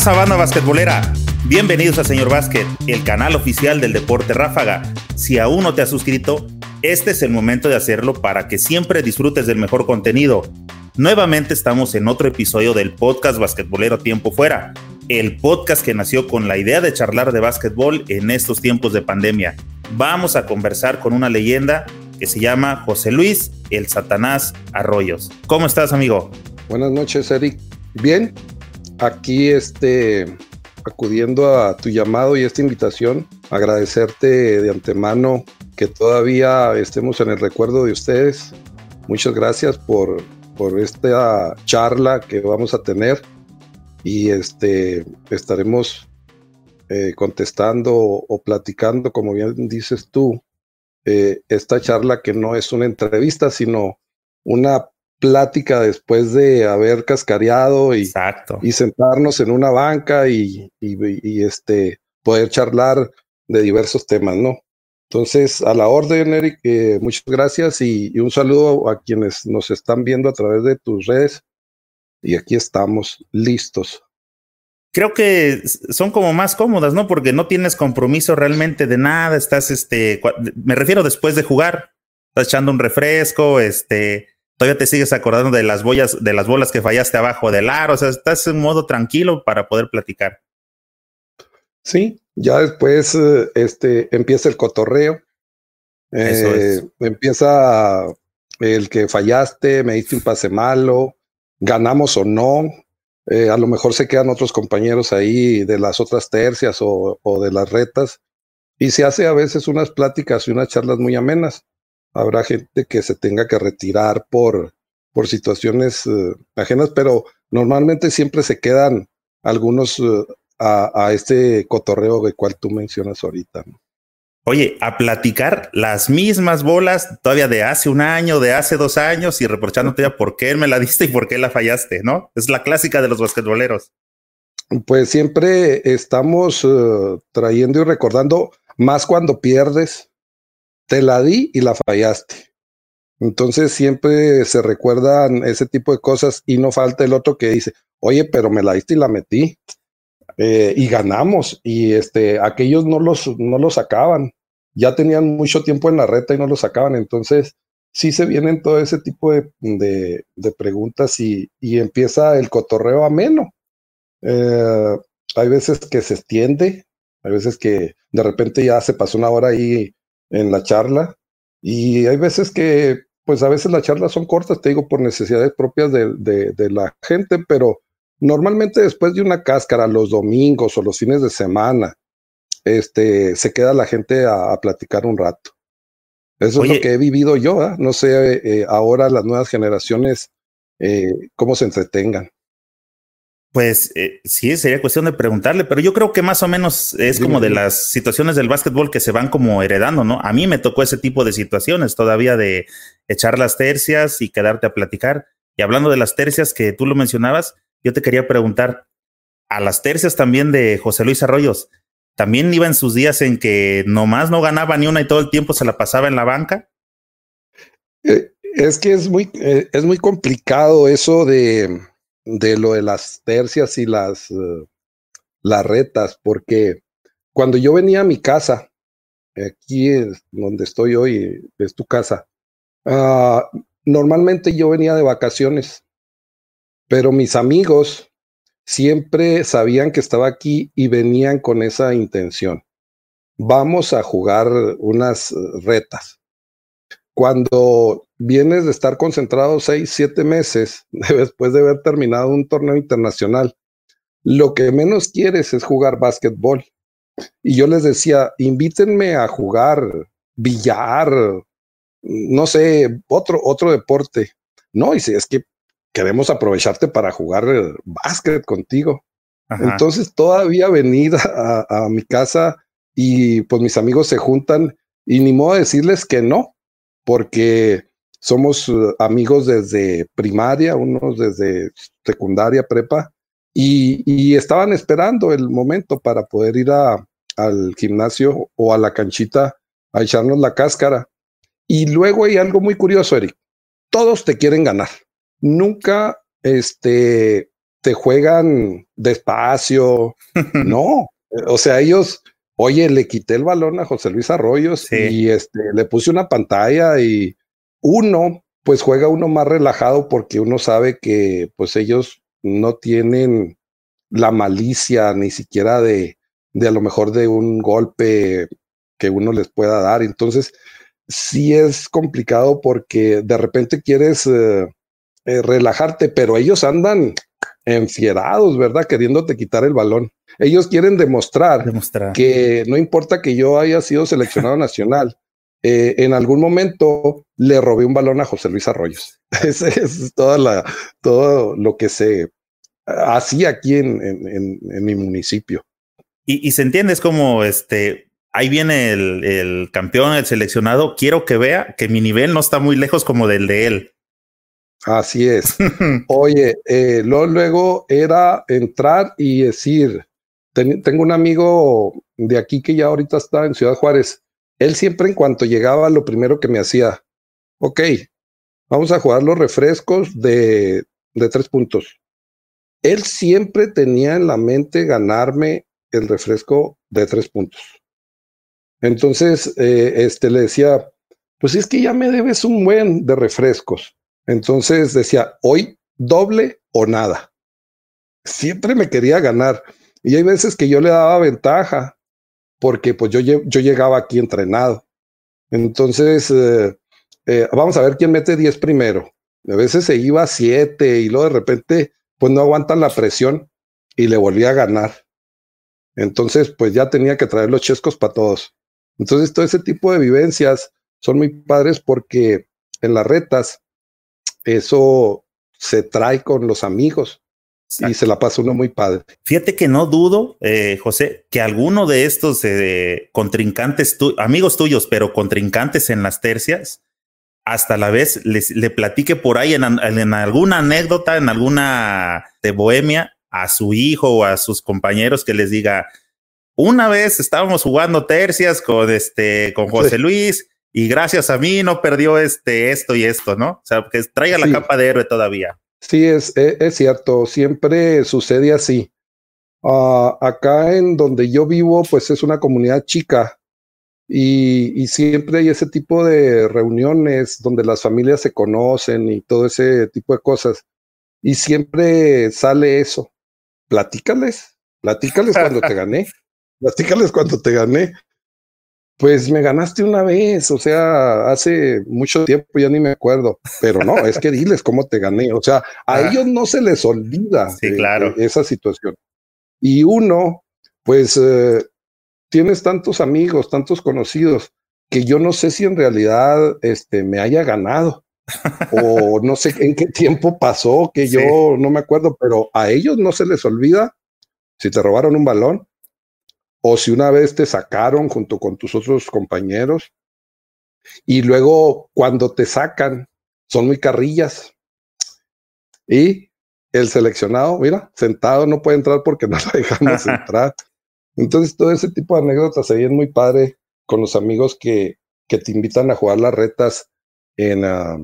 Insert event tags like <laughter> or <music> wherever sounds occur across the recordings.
pasa, banda basquetbolera? Bienvenidos a Señor Básquet, el canal oficial del deporte ráfaga. Si aún no te has suscrito, este es el momento de hacerlo para que siempre disfrutes del mejor contenido. Nuevamente estamos en otro episodio del podcast Basquetbolero Tiempo Fuera, el podcast que nació con la idea de charlar de básquetbol en estos tiempos de pandemia. Vamos a conversar con una leyenda que se llama José Luis el Satanás Arroyos. ¿Cómo estás, amigo? Buenas noches, Eric. Bien, aquí este, acudiendo a tu llamado y esta invitación, agradecerte de antemano que todavía estemos en el recuerdo de ustedes. Muchas gracias por, por esta charla que vamos a tener y este, estaremos eh, contestando o platicando, como bien dices tú, eh, esta charla que no es una entrevista, sino una plática después de haber cascareado y, y sentarnos en una banca y, este, poder charlar de diversos temas, ¿no? Entonces, a la orden, Eric, eh, muchas gracias y, un saludo a quienes nos están viendo a través de tus redes. Y aquí estamos listos. Creo que son como más cómodas, ¿no? Porque no tienes compromiso realmente de nada. Estás, este, me refiero después de jugar, estás echando un refresco, este, todavía te sigues acordando de las bolas, de las bolas que fallaste abajo del aro, o sea, estás en modo tranquilo para poder platicar. Sí, ya después eh, este, empieza el cotorreo. Eh, empieza el que fallaste, me diste un pase malo, ganamos o no. Eh, a lo mejor se quedan otros compañeros ahí de las otras tercias o, o de las retas. Y se hace a veces unas pláticas y unas charlas muy amenas habrá gente que se tenga que retirar por, por situaciones eh, ajenas, pero normalmente siempre se quedan algunos eh, a, este cotorreo de cual tú mencionas ahorita. Oye, a platicar las mismas bolas todavía de hace un año, de hace dos años y reprochándote ya por qué me la diste y por qué la fallaste, ¿no? Es la clásica de los basquetboleros. Pues siempre estamos eh, trayendo y recordando, más cuando pierdes, te la di y la fallaste. Entonces siempre se recuerdan ese tipo de cosas y no falta el otro que dice, oye, pero me la diste y la metí. Eh, y ganamos. Y este, aquellos no los, no los sacaban. Ya tenían mucho tiempo en la reta y no los sacaban. Entonces, sí se vienen todo ese tipo de, de, preguntas y, y, empieza el cotorreo ameno. Eh, hay veces que se extiende, hay veces que de repente ya se pasó una hora ahí en la charla. Y hay veces que, pues a veces las charlas son cortas, te digo, por necesidades propias de, de, la gente, pero normalmente después de una cáscara, los domingos o los fines de semana, este, se queda la gente a, platicar un rato. Eso es lo que he vivido yo, ¿ah? no sé eh, ahora las nuevas generaciones eh, cómo se entretengan. Pues eh, sí, sería cuestión de preguntarle, pero yo creo que más o menos es como de las situaciones del básquetbol que se van como heredando, ¿no? A mí me tocó ese tipo de situaciones todavía de echar las tercias y quedarte a platicar. Y hablando de las tercias que tú lo mencionabas, yo te quería preguntar, a las tercias también de José Luis Arroyos, ¿también iba en sus días en que nomás no ganaba ni una y todo el tiempo se la pasaba en la banca? Eh, es que es muy, eh, es muy complicado eso de de lo de las tercias y las, uh, las retas, porque cuando yo venía a mi casa, aquí es donde estoy hoy, es tu casa, uh, normalmente yo venía de vacaciones, pero mis amigos siempre sabían que estaba aquí y venían con esa intención. Vamos a jugar unas retas cuando vienes de estar concentrado seis, siete meses <laughs> después de haber terminado un torneo internacional, lo que menos quieres es jugar básquetbol. Y yo les decía, invítenme a jugar billar, no sé, otro, otro deporte. No, y si es que queremos aprovecharte para jugar básquet contigo. Entonces todavía venir a, a, mi casa y pues mis amigos se juntan y ni modo de decirles que no, porque somos eh, amigos desde primaria, unos desde secundaria, prepa, y, estaban esperando el momento para poder ir al gimnasio o a la canchita a echarnos la cáscara. Y luego hay algo muy curioso, Eric. Todos te quieren ganar. Nunca este, te juegan despacio. <laughs> no, o sea, ellos, oye, le quité el balón a José Luis Arroyos y este, le puse una pantalla y uno, pues juega uno más relajado porque uno sabe que pues ellos no tienen la malicia ni siquiera de, de a lo mejor de un golpe que uno les pueda dar. Entonces, sí es complicado porque de repente quieres eh, eh, relajarte, pero ellos andan enfierados, ¿verdad? Queriéndote quitar el balón. Ellos quieren demostrar, que no importa que yo haya sido seleccionado <laughs> nacional, eh, en algún momento le robé un balón a José Luis Arroyos. <laughs> Ese es toda la, todo lo que se hacía aquí en, en, mi municipio. Y, y, se entiende, es como este, ahí viene el, el, campeón, el seleccionado. Quiero que vea que mi nivel no está muy lejos como del de él. Así es. <laughs> Oye, eh, luego era entrar y decir, tengo un amigo de aquí que ya ahorita está en Ciudad Juárez. Él siempre en cuanto llegaba, lo primero que me hacía, ok, vamos a jugar los refrescos de, de tres puntos. Él siempre tenía en la mente ganarme el refresco de tres puntos. Entonces, eh, este le decía, pues es que ya me debes un buen de refrescos. Entonces decía, hoy doble o nada. Siempre me quería ganar. Y hay veces que yo le daba ventaja, porque pues yo, yo llegaba aquí entrenado. Entonces, eh, eh, vamos a ver quién mete 10 primero. A veces se iba a 7 y luego de repente, pues no aguantan la presión y le volvía a ganar. Entonces, pues ya tenía que traer los chescos para todos. Entonces, todo ese tipo de vivencias son muy padres porque en las retas eso se trae con los amigos y se la pasa uno muy padre. Fíjate que no dudo, eh, José, que alguno de estos eh, contrincantes, amigos tuyos, pero contrincantes en las tercias, hasta la vez les, le platique por ahí en, en, alguna anécdota, en alguna de bohemia, a su hijo o a sus compañeros que les diga, una vez estábamos jugando tercias con este, con José Luis y gracias a mí no perdió este, esto y esto, ¿no? O sea, que traiga la capa de héroe todavía. Sí, es, e, es, cierto, siempre sucede así. Uh, acá en donde yo vivo, pues es una comunidad chica y, y, siempre hay ese tipo de reuniones donde las familias se conocen y todo ese tipo de cosas. Y siempre sale eso. Platícales, platícales cuando te <laughs> gané, platícales cuando te gané. Pues me ganaste una vez, o sea, hace mucho tiempo, ya ni me acuerdo, pero no, es que diles cómo te gané, o sea, a ah. ellos no se les olvida claro. esa situación. Y uno, pues, eh, tienes tantos amigos, tantos conocidos, que yo no sé si en realidad este, me haya ganado, <laughs> o no sé en qué tiempo pasó, que yo no me acuerdo, pero a ellos no se les olvida si te robaron un balón, o si una vez te sacaron junto con tus otros compañeros y luego cuando te sacan son muy carrillas y el seleccionado, mira, sentado no puede entrar porque no lo dejamos <laughs> entrar. Entonces todo ese tipo de anécdotas se ven muy padre con los amigos que, que te invitan a jugar las retas en, ah,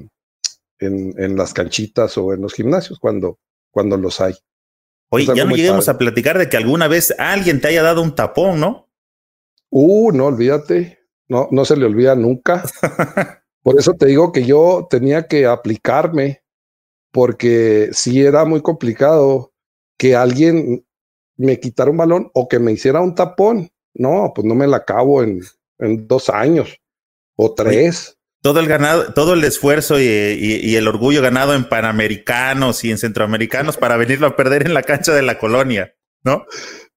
en, en, las canchitas o en los gimnasios cuando, cuando los hay. Oye, ya no lleguemos a platicar de que alguna vez alguien te haya dado un tapón, ¿no? Uh, no, olvídate. No, no se le olvida nunca. <laughs> Por eso te digo que yo tenía que aplicarme, porque si era muy complicado que alguien me quitara un balón o que me hiciera un tapón. No, pues no me la acabo en, en dos años o tres todo el ganado, todo el esfuerzo y, el orgullo ganado en panamericanos y en centroamericanos para venirlo a perder en la cancha de la colonia, ¿no?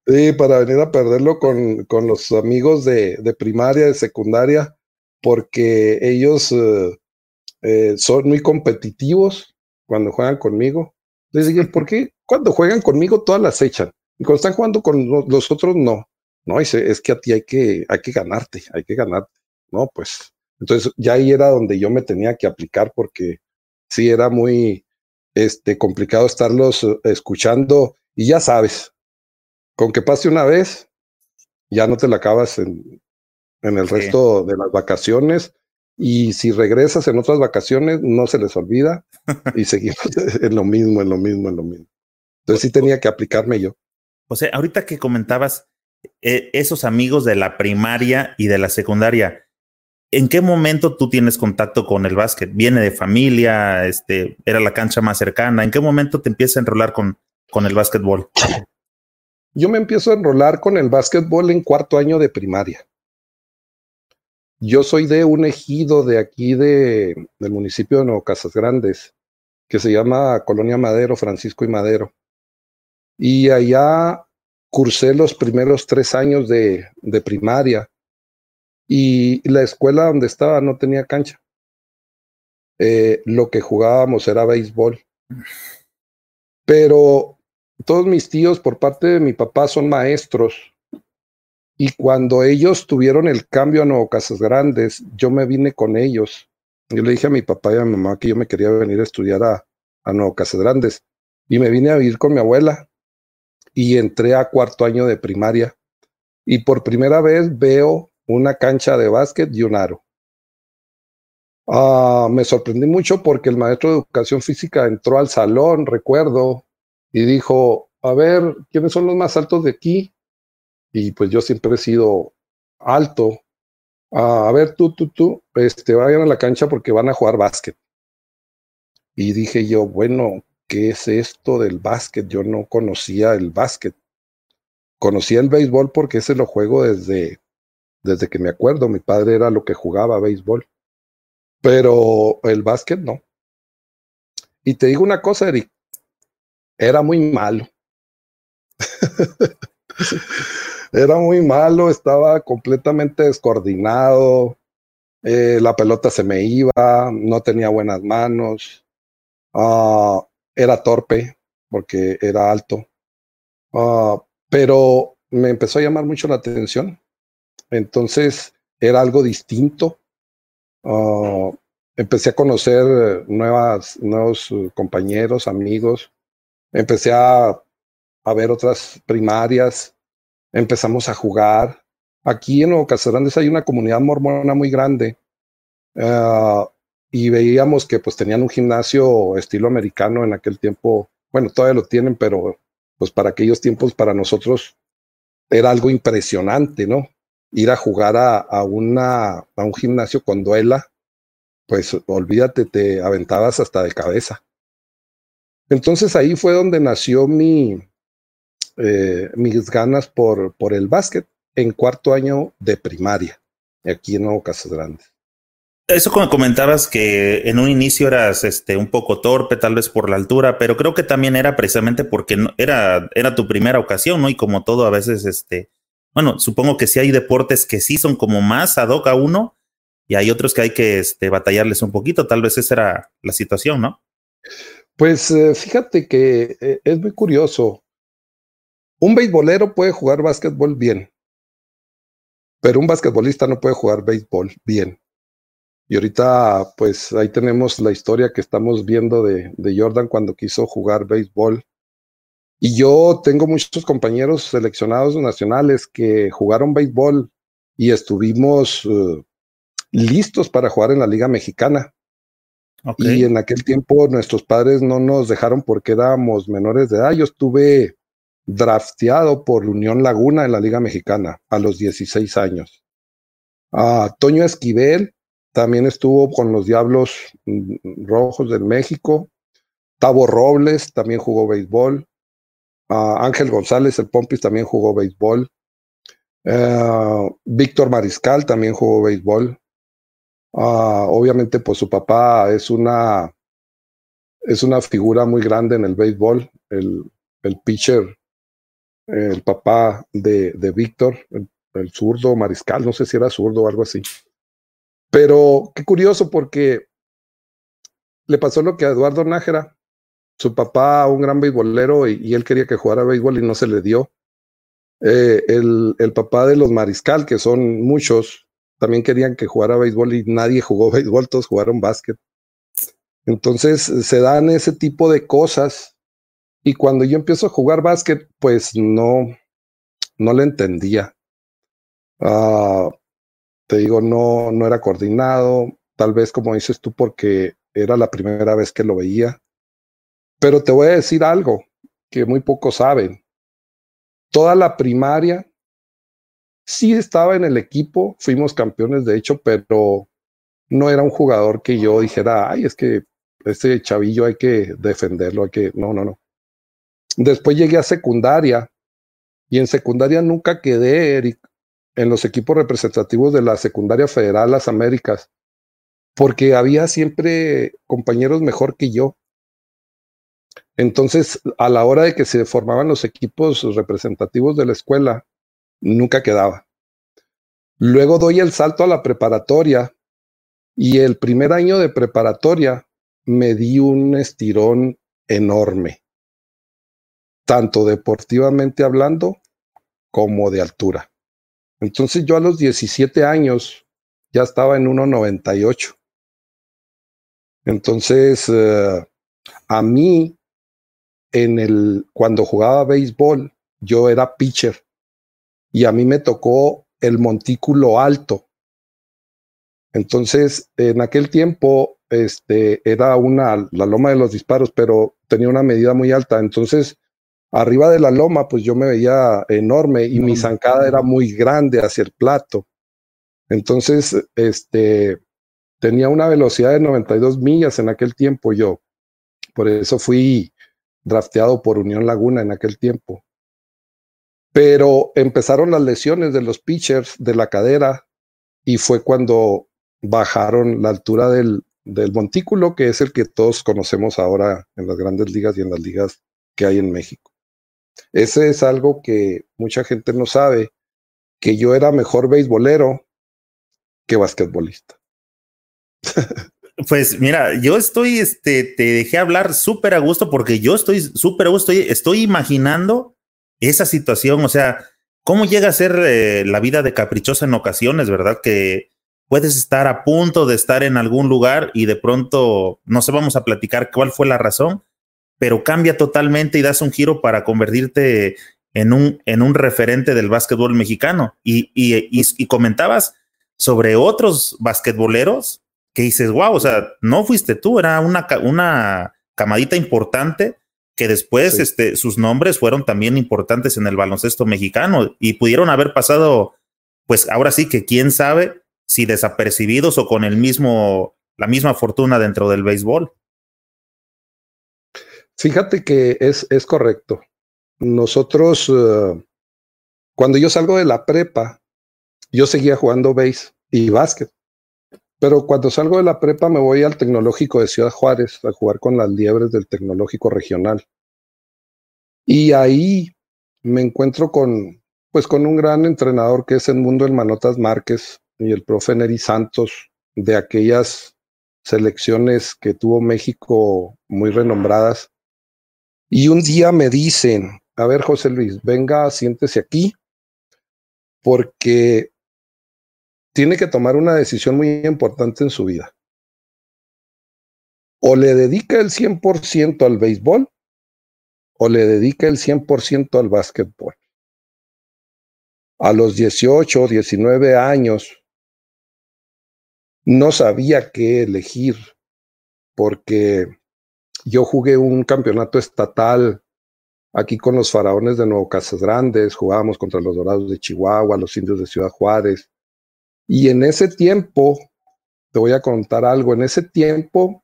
Sí, para venir a perderlo con, con los amigos de, primaria, de secundaria, porque ellos eh, eh, son muy competitivos cuando juegan conmigo. Les digo, ¿por qué cuando juegan conmigo todas las echan? Y cuando están jugando con los, otros, no. No, es, es que a ti hay que, hay que ganarte, hay que ganarte. No, pues entonces ya ahí era donde yo me tenía que aplicar porque sí era muy este, complicado estarlos eh, escuchando y ya sabes, con que pase una vez, ya no te la acabas en, en el resto de las vacaciones y si regresas en otras vacaciones no se les olvida y seguimos <laughs> en lo mismo, en lo mismo, en lo mismo. Entonces sí tenía que aplicarme yo. O sea, ahorita que comentabas eh, esos amigos de la primaria y de la secundaria, ¿en qué momento tú tienes contacto con el básquet? ¿Viene de familia? Este, ¿Era la cancha más cercana? ¿En qué momento te empiezas a enrolar con, con el básquetbol? Yo me empiezo a enrolar con el básquetbol en cuarto año de primaria. Yo soy de un ejido de aquí de, del municipio de Nuevo Casas Grandes, que se llama Colonia Madero, Francisco y Madero. Y allá cursé los primeros tres años de, de primaria y la escuela donde estaba no tenía cancha. Eh, lo que jugábamos era béisbol. Pero todos mis tíos por parte de mi papá son maestros. Y cuando ellos tuvieron el cambio a Nuevo Casas Grandes, yo me vine con ellos. Yo le dije a mi papá y a mi mamá que yo me quería venir a estudiar a, a Nuevo Casas Grandes. Y me vine a vivir con mi abuela. Y entré a cuarto año de primaria. Y por primera vez veo una cancha de básquet y un aro. Ah, me sorprendí mucho porque el maestro de educación física entró al salón, recuerdo, y dijo, a ver, ¿quiénes son los más altos de aquí? Y pues yo siempre he sido alto. Ah, a ver, tú, tú, tú, este, vayan a la cancha porque van a jugar básquet. Y dije yo, bueno, ¿qué es esto del básquet? Yo no conocía el básquet. Conocía el béisbol porque ese lo juego desde desde que me acuerdo, mi padre era lo que jugaba béisbol, pero el básquet no. Y te digo una cosa, Eric, era muy malo. <laughs> era muy malo, estaba completamente descoordinado, eh, la pelota se me iba, no tenía buenas manos, uh, era torpe porque era alto, uh, pero me empezó a llamar mucho la atención entonces era algo distinto. Ah, empecé a conocer nuevos uh, compañeros, amigos. Empecé a, a, ver otras primarias. Empezamos a jugar. Aquí en Nuevo Casarandes hay una comunidad mormona muy grande. Ah, y veíamos que pues tenían un gimnasio estilo americano en aquel tiempo. Bueno, todavía lo tienen, pero pues para aquellos tiempos para nosotros era algo impresionante, ¿no? Ir a jugar a, a, una, a un gimnasio con duela, pues olvídate, te aventabas hasta de cabeza. Entonces ahí fue donde nació mi, eh, mis ganas por, por el básquet en cuarto año de primaria, aquí en Nuevo Casas Grandes. Eso como comentabas que en un inicio eras este, un poco torpe, tal vez por la altura, pero creo que también era precisamente porque no, era, era tu primera ocasión, ¿no? Y como todo, a veces este, bueno, supongo que sí hay deportes que sí son como más ad hoc a uno y hay otros que hay que este, batallarles un poquito. Tal vez esa era la situación, ¿no? Pues eh, fíjate que eh, es muy curioso. Un beisbolero puede jugar básquetbol bien, pero un basquetbolista no puede jugar béisbol bien. Y ahorita, pues ahí tenemos la historia que estamos viendo de, de Jordan cuando quiso jugar béisbol y yo tengo muchos compañeros seleccionados nacionales que jugaron béisbol y estuvimos uh, listos para jugar en la Liga Mexicana. Y en aquel tiempo nuestros padres no nos dejaron porque éramos menores de edad. Yo estuve drafteado por Unión Laguna en la Liga Mexicana a los 16 años. Uh, Toño Esquivel también estuvo con los Diablos mm, Rojos del México. Tavo Robles también jugó béisbol. Ángel González, el Pompis, también jugó béisbol. Eh, Víctor Mariscal también jugó béisbol. Ah, obviamente, pues su papá es una, es una figura muy grande en el béisbol, el, el pitcher, el papá de, de Víctor, el, el, zurdo Mariscal, no sé si era zurdo o algo así. Pero qué curioso porque le pasó lo que a Eduardo Nájera su papá, un gran beisbolero, y, él quería que jugara béisbol y no se le dio. Eh, el, el, papá de los Mariscal, que son muchos, también querían que jugara béisbol y nadie jugó <laughs> béisbol, todos jugaron básquet. Entonces se dan ese tipo de cosas. Y cuando yo empiezo a jugar básquet, pues no, no le entendía. Uh, te digo, no, no era coordinado, tal vez como dices tú, porque era la primera vez que lo veía. Pero te voy a decir algo. que muy pocos saben. Toda la primaria sí estaba en el equipo, fuimos campeones de hecho, pero no era un jugador que yo dijera, ay, es que este chavillo hay que defenderlo, hay que, no, no, no. Después llegué a secundaria y en secundaria nunca quedé, Eric, en los equipos representativos de la secundaria federal Las Américas, porque había siempre compañeros mejor que yo. Entonces, a la hora de que se formaban los equipos representativos de la escuela, nunca quedaba. Luego doy el salto a la preparatoria y el primer año de preparatoria me di un estirón enorme, tanto deportivamente hablando como de altura. Entonces yo a los 17 años ya estaba en 1,98. Entonces, eh, a mí, en el, cuando jugaba béisbol, yo era pitcher y a mí me tocó el montículo alto. Entonces, en aquel tiempo, este, era una, la loma de los disparos, pero tenía una medida muy alta. Entonces, arriba de la loma, pues yo me veía enorme y mi zancada era muy grande hacia el plato. Entonces, este, tenía una velocidad de 92 millas en aquel tiempo yo. Por eso fui drafteado por Unión Laguna en aquel tiempo. Pero empezaron las lesiones de los pitchers de la cadera y fue cuando bajaron la altura del, del montículo, que es el que todos conocemos ahora en las grandes ligas y en las ligas que hay en México. Ese es algo que mucha gente no sabe, que yo era mejor beisbolero que basquetbolista. <laughs> Pues mira, yo estoy, este, te dejé hablar súper a gusto porque yo estoy súper a gusto, estoy imaginando esa situación, o sea, cómo llega a ser eh, la vida de caprichosa en ocasiones, ¿verdad? Que puedes estar a punto de estar en algún lugar y de pronto, no sé, vamos a platicar cuál fue la razón, pero cambia totalmente y das un giro para convertirte en un, en un referente del básquetbol mexicano. Y, y, y, comentabas sobre otros basquetboleros que dices, wow, o sea, no fuiste tú, era una, una camadita importante que después este, sus nombres fueron también importantes en el baloncesto mexicano y pudieron haber pasado, pues ahora sí que quién sabe si desapercibidos o con el mismo, la misma fortuna dentro del béisbol. Fíjate que es, es correcto. Nosotros, uh, cuando yo salgo de la prepa, yo seguía jugando béis y básquet. Pero cuando salgo de la prepa me voy al Tecnológico de Ciudad Juárez a jugar con las liebres del Tecnológico Regional. Y ahí me encuentro con, pues con un gran entrenador que es el Mundo El Manotas Márquez y el profe Neri Santos de aquellas selecciones que tuvo México muy renombradas. Y un día me dicen, a ver José Luis, venga, siéntese aquí, porque tiene que tomar una decisión muy importante en su vida. O le dedica el 100% al béisbol o le dedica el 100% al básquetbol. A los 18 o 19 años no sabía qué elegir porque yo jugué un campeonato estatal aquí con los faraones de Nuevo Casas Grandes, jugábamos contra los Dorados de Chihuahua, los indios de Ciudad Juárez, y en ese tiempo, te voy a contar algo, en ese tiempo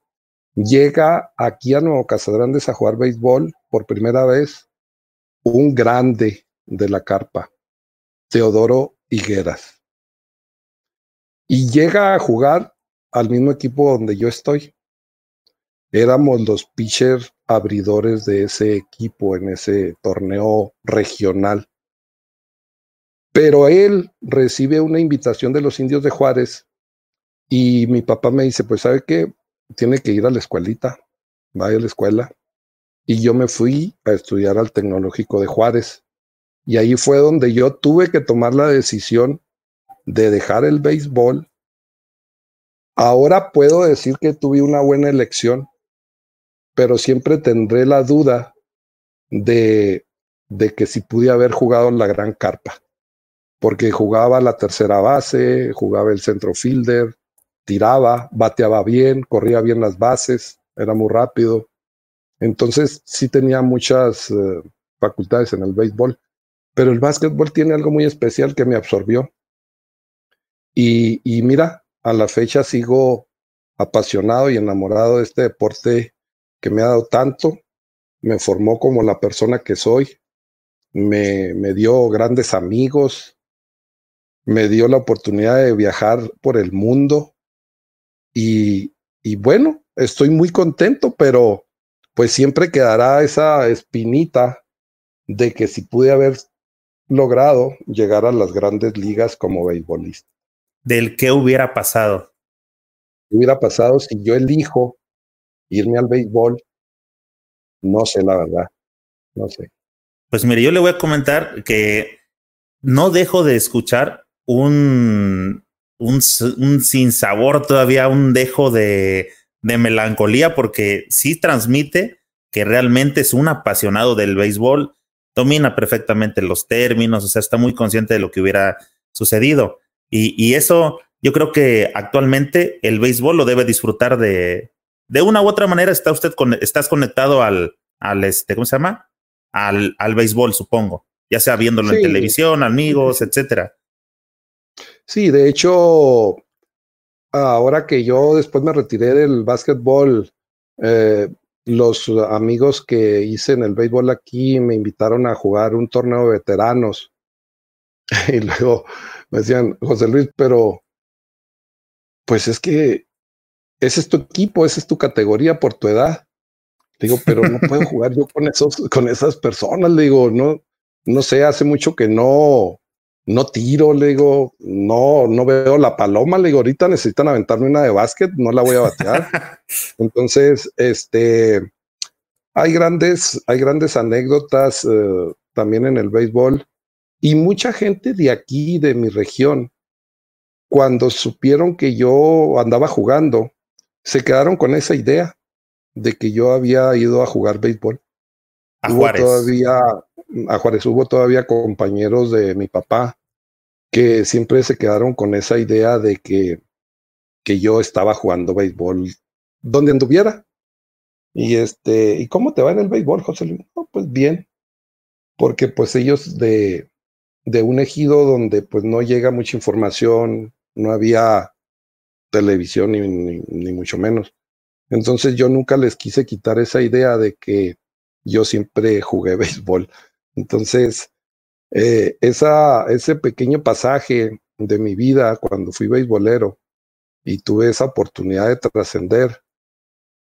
llega aquí a Nuevo Casadrandes a jugar béisbol por primera vez un grande de la carpa, Teodoro Higueras. Y llega a jugar al mismo equipo donde yo estoy. Éramos los pitchers abridores de ese equipo en ese torneo regional. Pero él recibe una invitación de los indios de Juárez y mi papá me dice, pues sabe qué, tiene que ir a la escuelita, vaya a la escuela. Y yo me fui a estudiar al Tecnológico de Juárez. Y ahí fue donde yo tuve que tomar la decisión de dejar el béisbol. Ahora puedo decir que tuve una buena elección, pero siempre tendré la duda de, de que si pude haber jugado en la gran carpa porque jugaba la tercera base, jugaba el centro fielder, tiraba, bateaba bien, corría bien las bases, era muy rápido. Entonces sí tenía muchas eh, facultades en el béisbol, pero el básquetbol tiene algo muy especial que me absorbió. Y, y mira, a la fecha sigo apasionado y enamorado de este deporte que me ha dado tanto, me formó como la persona que soy, me, me dio grandes amigos, me dio la oportunidad de viajar por el mundo y, y bueno, estoy muy contento, pero pues siempre quedará esa espinita de que si pude haber logrado llegar a las grandes ligas como beisbolista. Del qué hubiera pasado. ¿Qué hubiera pasado si yo elijo irme al béisbol? No sé, la verdad. No sé. Pues mire, yo le voy a comentar que no dejo de escuchar un, un, un sinsabor todavía, un dejo de, de melancolía, porque sí transmite que realmente es un apasionado del béisbol, domina perfectamente los términos, o sea, está muy consciente de lo que hubiera sucedido. Y, y eso, yo creo que actualmente el béisbol lo debe disfrutar de, de una u otra manera. Está usted con, estás conectado al, al este, ¿cómo se llama? Al, al béisbol, supongo, ya sea viéndolo en televisión, amigos, etcétera. Sí, de hecho, ahora que yo después me retiré del básquetbol, eh, los amigos que hice en el béisbol aquí me invitaron a jugar un torneo de veteranos. <laughs> y luego me decían, José Luis, pero pues es que ese es tu equipo, esa es tu categoría por tu edad. Digo, pero no puedo <laughs> jugar yo con esos, con esas personas. Le digo, no, no sé, hace mucho que no, no tiro, le digo, no, no veo la paloma, le digo, ahorita necesitan aventarme una de básquet, no la voy a batear. <laughs> Entonces, este, hay grandes, hay grandes anécdotas eh, también en el béisbol y mucha gente de aquí, de mi región, cuando supieron que yo andaba jugando, se quedaron con esa idea de que yo había ido a jugar béisbol. A Juárez. todavía, a Juárez hubo todavía compañeros de mi papá que siempre se quedaron con esa idea de que, que yo estaba jugando béisbol donde anduviera. Y este, ¿y cómo te va en el béisbol, José Luis? pues bien, porque pues ellos de, de un ejido donde pues no llega mucha información, no había televisión ni, ni, ni mucho menos. Entonces yo nunca les quise quitar esa idea de que yo siempre jugué <laughs> béisbol. Entonces, eh, ese pequeño pasaje de mi vida cuando fui beisbolero y tuve esa oportunidad de trascender,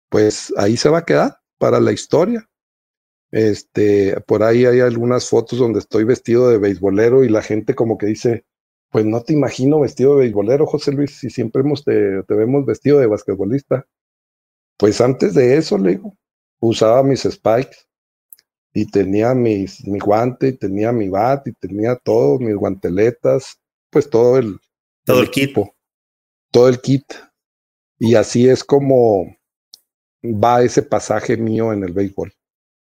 pues ahí se va a quedar para la historia. Este, por ahí hay algunas fotos donde estoy vestido de beisbolero y la gente como que dice, pues no te imagino vestido de beisbolero, José Luis, si siempre hemos te vemos vestido de basquetbolista. Pues antes de eso, le digo, usaba mis spikes y tenía mis, mi guante, y tenía mi bat, y tenía todo, mis guanteletas, pues todo el, todo el, el equipo, todo el kit. Y así es como va ese pasaje mío en el béisbol.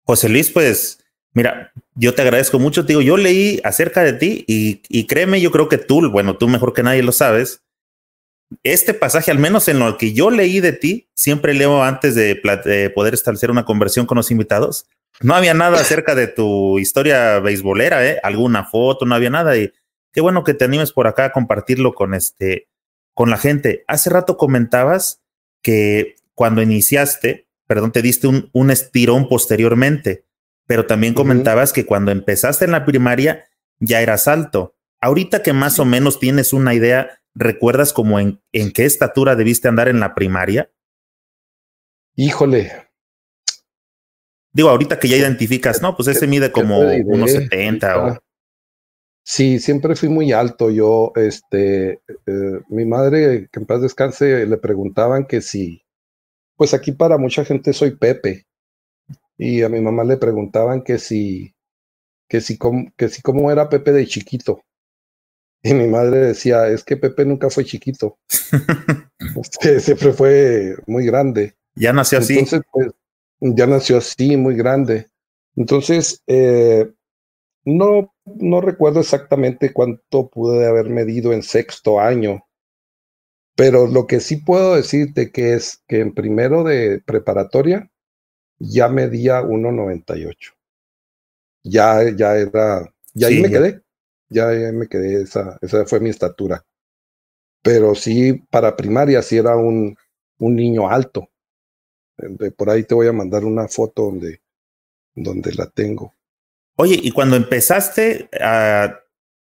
José Luis, pues, mira, yo te agradezco mucho. Te digo, yo leí acerca de ti y, y créeme, yo creo que tú, bueno, tú mejor que nadie lo sabes, este pasaje, al menos en lo que yo leí de ti, siempre leo antes de, de, poder establecer una conversión con los invitados. No había nada <laughs> acerca de tu historia beisbolera, ¿eh? alguna foto, no había nada. Y qué bueno que te animes por acá a compartirlo con este, con la gente. Hace rato comentabas que cuando iniciaste, perdón, te diste un, un estirón posteriormente, pero también comentabas uh -huh. que cuando empezaste en la primaria ya eras alto. Ahorita que más o menos tienes una idea ¿Recuerdas como en, en qué estatura debiste andar en la primaria? Híjole. Digo, ahorita que ya identificas, no, pues ese mide como unos 70 o... Sí, siempre fui muy alto. Yo, este, eh, mi madre, que en paz descanse, le preguntaban que si, pues aquí para mucha gente soy Pepe. Y a mi mamá le preguntaban que si, que si, que si cómo era Pepe de chiquito. Y mi madre decía, es que Pepe nunca fue chiquito. <laughs> Este, siempre fue muy grande. Ya nació así. Entonces, pues, ya nació así, muy grande. Entonces, eh, no, no recuerdo exactamente cuánto pude haber medido en sexto año, pero lo que sí puedo decirte que es que en primero de preparatoria ya medía 1.98. Ya, ya era, ya ahí me quedé, ya, me quedé, esa, esa fue mi estatura. Pero sí, para primaria sí era un, un niño alto. Por ahí te voy a mandar una foto donde, donde la tengo. Oye, y cuando empezaste, a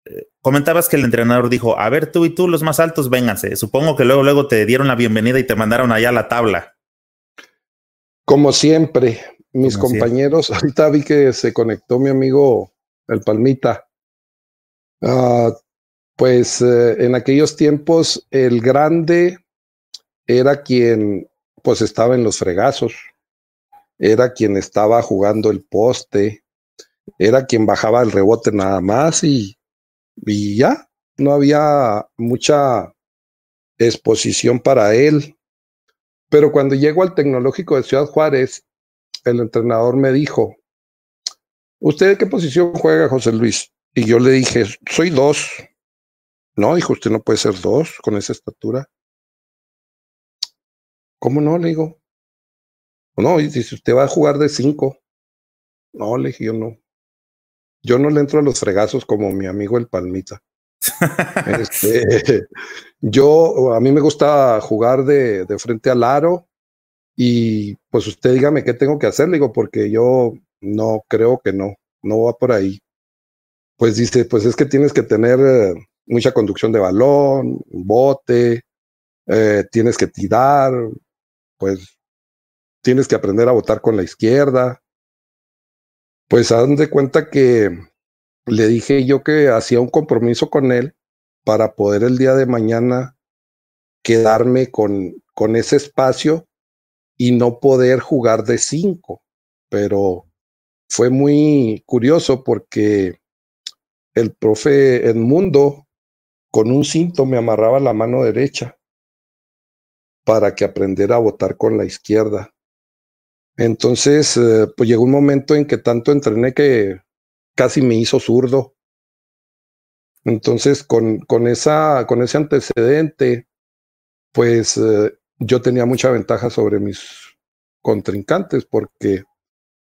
eh, comentabas que el entrenador dijo, a ver, tú y tú los más altos, vénganse. Supongo que luego, luego te dieron la bienvenida y te mandaron allá a la tabla. Como siempre, mis compañeros, <laughs> ahorita vi que se conectó mi amigo el Palmita. Ah, pues eh, en aquellos tiempos el grande era quien pues estaba en los fregazos, era quien estaba jugando el poste, era quien bajaba el rebote nada más y, y ya, no había mucha exposición para él. Pero cuando llego al tecnológico de Ciudad Juárez, el entrenador me dijo, ¿usted qué posición juega, José Luis? Y yo le dije, soy dos. No, dijo, usted no puede ser dos con esa estatura. ¿Cómo no? Le digo. No, y si usted va a jugar de cinco. No, le dije, yo no. Yo no le entro a los fregazos como mi amigo el Palmita. <laughs> este, yo, a mí me gusta jugar de, de, frente al aro y pues usted dígame qué tengo que hacer, le digo, porque yo no creo que no, no va por ahí. Pues dice, pues es que tienes que tener eh, mucha conducción de balón, bote, eh, tienes que tirar, pues tienes que aprender a votar con la izquierda. Pues hagan de cuenta que le dije yo que hacía un compromiso con él para poder el día de mañana quedarme con, con ese espacio y no poder jugar de cinco. Pero fue muy curioso porque el profe Edmundo con un cinto me amarraba la mano derecha para que aprendiera a votar con la izquierda. Entonces, eh, pues llegó un momento en que tanto entrené que casi me hizo zurdo. Entonces, con, con, esa, con ese antecedente, pues eh, yo tenía mucha ventaja sobre mis contrincantes porque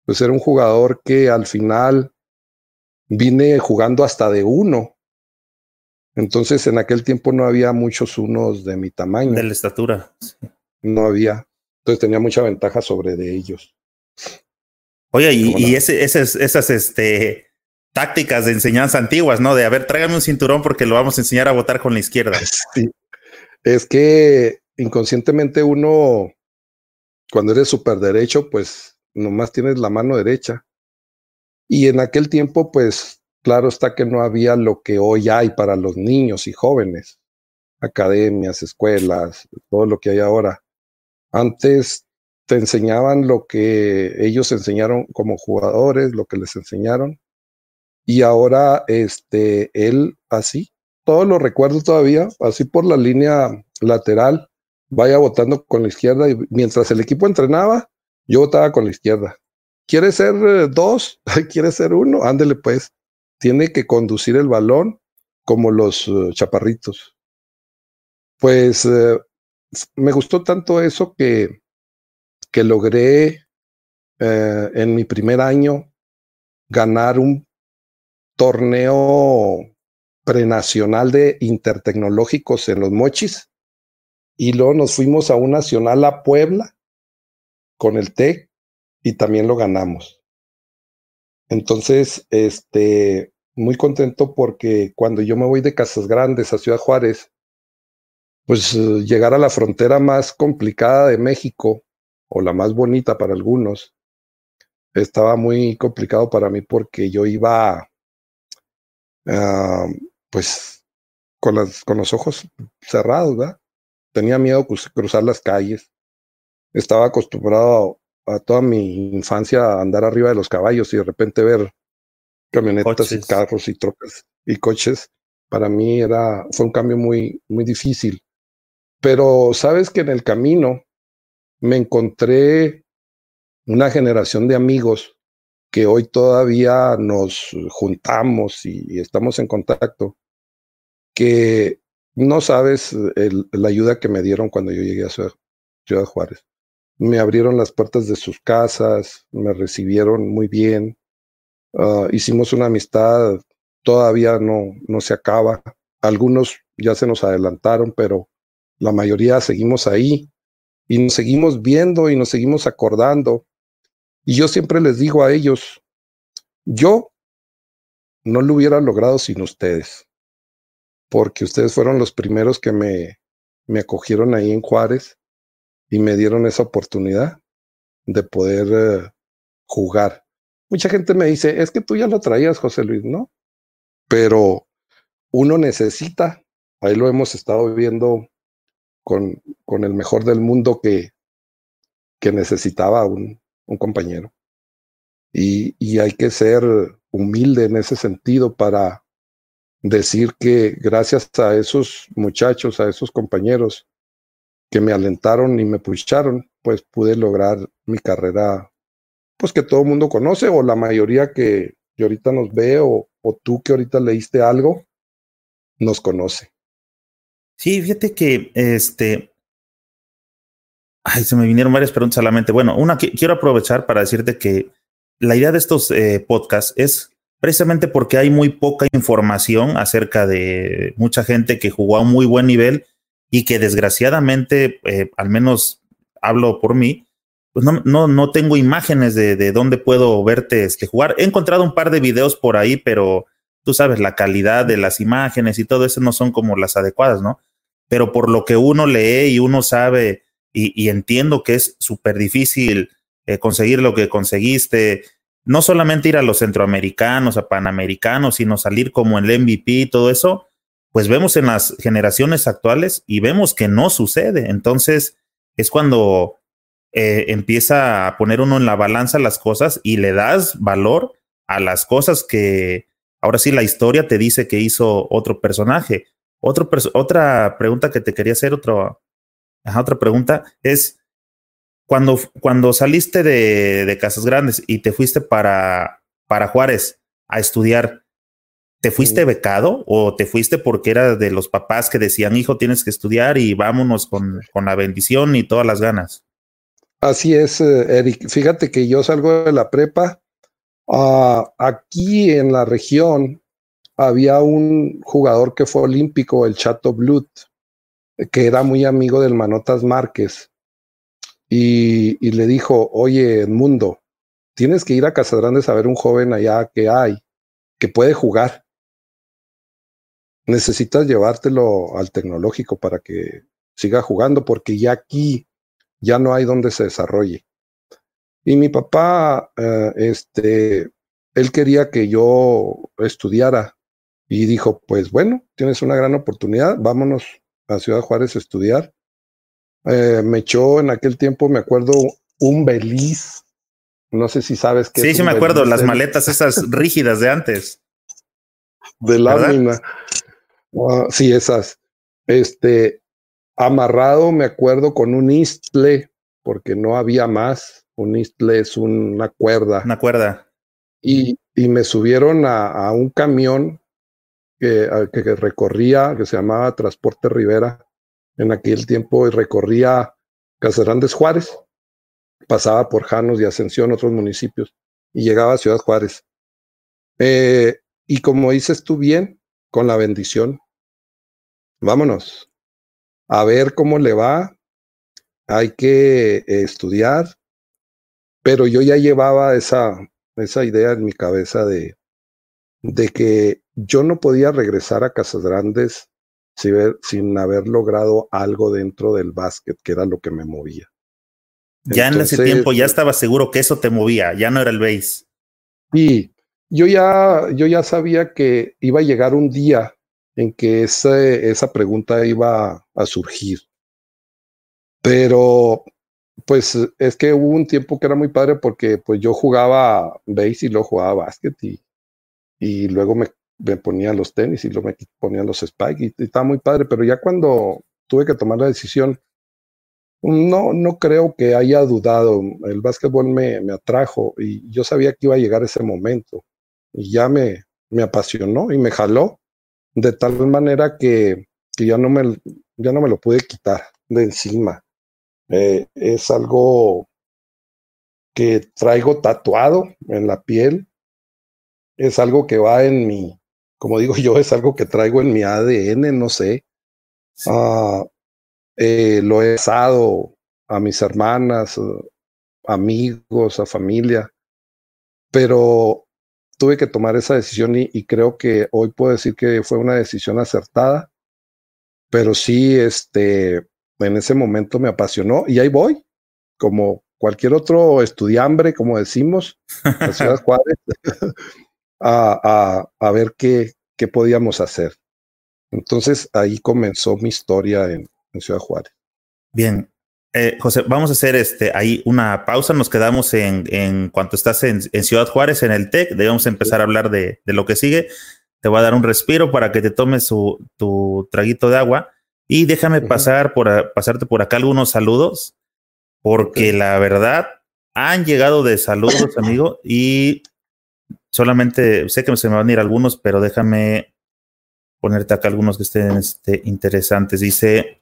pues era un jugador que al final vine jugando hasta de uno entonces, en aquel tiempo no había muchos unos de mi tamaño. De la estatura. No había. Entonces tenía mucha ventaja sobre de ellos. Oye, y, ese, esas este, tácticas de enseñanza antiguas, ¿no? De, a ver, tráigame un cinturón porque lo vamos a enseñar a votar con la izquierda. <laughs> Sí. Es que inconscientemente uno, cuando eres súper derecho, pues nomás tienes la mano derecha. Y en aquel tiempo, pues Claro está que no había lo que hoy hay para los niños y jóvenes, academias, escuelas, todo lo que hay ahora. Antes te enseñaban lo que ellos enseñaron como jugadores, lo que les enseñaron. Y ahora, este, él así, todo lo recuerdo todavía, así por la línea lateral, vaya votando con la izquierda y mientras el equipo entrenaba, yo votaba con la izquierda. ¿Quiere ser eh, dos? <laughs> ¿Quiere ser uno? Ándele pues tiene que conducir el balón como los eh, chaparritos. Pues eh, me gustó tanto eso que, que logré en mi primer año ganar un torneo prenacional de intertecnológicos en los mochis y luego nos fuimos a un nacional a Puebla con el TEC y también lo ganamos. Entonces, este, muy contento porque cuando yo me voy de Casas Grandes a Ciudad Juárez, pues eh, llegar a la frontera más complicada de México, o la más bonita para algunos, estaba muy complicado para mí porque yo iba, uh, pues, con, las, con los ojos cerrados, ¿verdad? Tenía miedo cruzar las calles. Estaba acostumbrado a toda mi infancia andar arriba de los caballos y de repente ver camionetas y carros y trocas y coches, para mí era, fue un cambio muy, muy difícil. Pero sabes que en el camino me encontré una generación de amigos que hoy todavía nos juntamos y, estamos en contacto, que no sabes la ayuda que me dieron cuando yo llegué a Ciudad Juárez. Me abrieron las puertas de sus casas, me recibieron muy bien, ah, hicimos una amistad, todavía no, no se acaba, algunos ya se nos adelantaron, pero la mayoría seguimos ahí y nos seguimos viendo y nos seguimos acordando. Y yo siempre les digo a ellos, yo no lo hubiera logrado sin ustedes, porque ustedes fueron los primeros que me, me acogieron ahí en Juárez y me dieron esa oportunidad de poder eh, jugar. Mucha gente me dice, es que tú ya lo traías, José Luis, ¿no? Pero uno necesita, ahí lo hemos estado viendo con, con el mejor del mundo que, que necesitaba un, un compañero. Y, y hay que ser humilde en ese sentido para decir que gracias a esos muchachos, a esos compañeros, que me alentaron y me pusharon, pues pude lograr mi carrera, pues que todo el mundo conoce, o la mayoría que, ahorita nos ve, o, o tú que ahorita leíste algo, nos conoce. Sí, fíjate que este. Ay, se me vinieron varias preguntas a la mente. Bueno, una que quiero aprovechar para decirte que la idea de estos eh, podcasts es precisamente porque hay muy poca información acerca de mucha gente que jugó a un muy buen nivel y que desgraciadamente, eh, al menos hablo por mí, pues no, no, no tengo imágenes de, de, dónde puedo verte este, jugar. He encontrado un par de videos por ahí, pero tú sabes, la calidad de las imágenes y todo eso no son como las adecuadas, ¿no? Pero por lo que uno lee y uno sabe y, entiendo que es súper difícil eh, conseguir lo que conseguiste, no solamente ir a los centroamericanos, a panamericanos, sino salir como el MVP y todo eso, pues vemos en las generaciones actuales y vemos que no sucede. Entonces es cuando eh, empieza a poner uno en la balanza las cosas y le das valor a las cosas que ahora sí la historia te dice que hizo otro personaje. Otra pregunta que te quería hacer, otra pregunta es, cuando, cuando saliste de, de Casas Grandes y te fuiste para, para Juárez a estudiar, ¿Te fuiste becado o te fuiste porque era de los papás que decían, hijo, tienes que estudiar y vámonos con, con la bendición y todas las ganas? Así es, eh, Eric. Fíjate que yo salgo de la prepa. Uh, aquí en la región había un jugador que fue olímpico, el Chato Blut, que era muy amigo del Manotas Márquez. Y, y le dijo, oye, Edmundo, tienes que ir a Casadrandes a ver un joven allá que hay, que puede jugar necesitas llevártelo al tecnológico para que siga jugando, porque ya aquí ya no hay donde se desarrolle. Y mi papá, eh, este, él quería que yo estudiara y dijo, pues bueno, tienes una gran oportunidad, vámonos a Ciudad Juárez a estudiar. Eh, me echó en aquel tiempo, me acuerdo, un beliz. No sé si sabes qué. Sí, sí, me acuerdo, las maletas esas rígidas de antes. De lámina. Ah, sí, esas. Este, amarrado, me acuerdo, con un istle, porque no había más. Un istle es una cuerda. Una cuerda. Y, y me subieron a, a un camión que, que, que, recorría, que se llamaba Transporte Rivera, en aquel tiempo recorría Casarandes Juárez, pasaba por Janos y Ascensión, otros municipios, y llegaba a Ciudad Juárez. Eh, y como dices tú bien, con la bendición vámonos a ver cómo le va. Hay que eh, estudiar, pero yo ya llevaba esa, esa idea en mi cabeza de, de que yo no podía regresar a Casas Grandes sin, ver, sin haber logrado algo dentro del básquet, que era lo que me movía. Ya Entonces, en ese tiempo ya estaba seguro que eso te movía, ya no era el base. Sí, yo ya, yo ya sabía que iba a llegar un día en que ese, esa pregunta iba a surgir. Pero, pues es que hubo un tiempo que era muy padre porque pues yo jugaba base y luego jugaba básquet y, y luego me, me, ponía los tenis y luego me ponía los spikes y, y, estaba muy padre, pero ya cuando tuve que tomar la decisión, no, no creo que haya dudado. El básquetbol me, me atrajo y yo sabía que iba a llegar ese momento y ya me, me apasionó y me jaló de tal manera que, que ya, no me, ya no me lo pude quitar de encima. Eh, es algo que traigo tatuado en la piel. Es algo que va en mi, como digo <laughs> yo, es algo que traigo en mi ADN, no sé. Eh, lo he usado a mis hermanas, amigos, a familia, pero tuve que tomar esa decisión y, y, creo que hoy puedo decir que fue una decisión acertada, pero sí, este, en ese momento me apasionó y ahí voy, como cualquier otro estudiambre, como decimos, a <laughs> Ciudad Juárez, <laughs> a, a, a, ver qué, qué podíamos hacer. Entonces ahí comenzó mi historia en, en Ciudad Juárez. Bien, eh, José, vamos a hacer este ahí una pausa. Nos quedamos en, en cuanto estás en, en, Ciudad Juárez, en el TEC. Debemos empezar a hablar de, de, lo que sigue. Te voy a dar un respiro para que te tomes su, tu traguito de agua. Y déjame uh -huh. pasar por, pasarte por acá algunos saludos, porque la verdad han llegado de saludos, <coughs> amigo, y solamente sé que se me van a ir algunos, pero déjame ponerte acá algunos que estén este, interesantes. Dice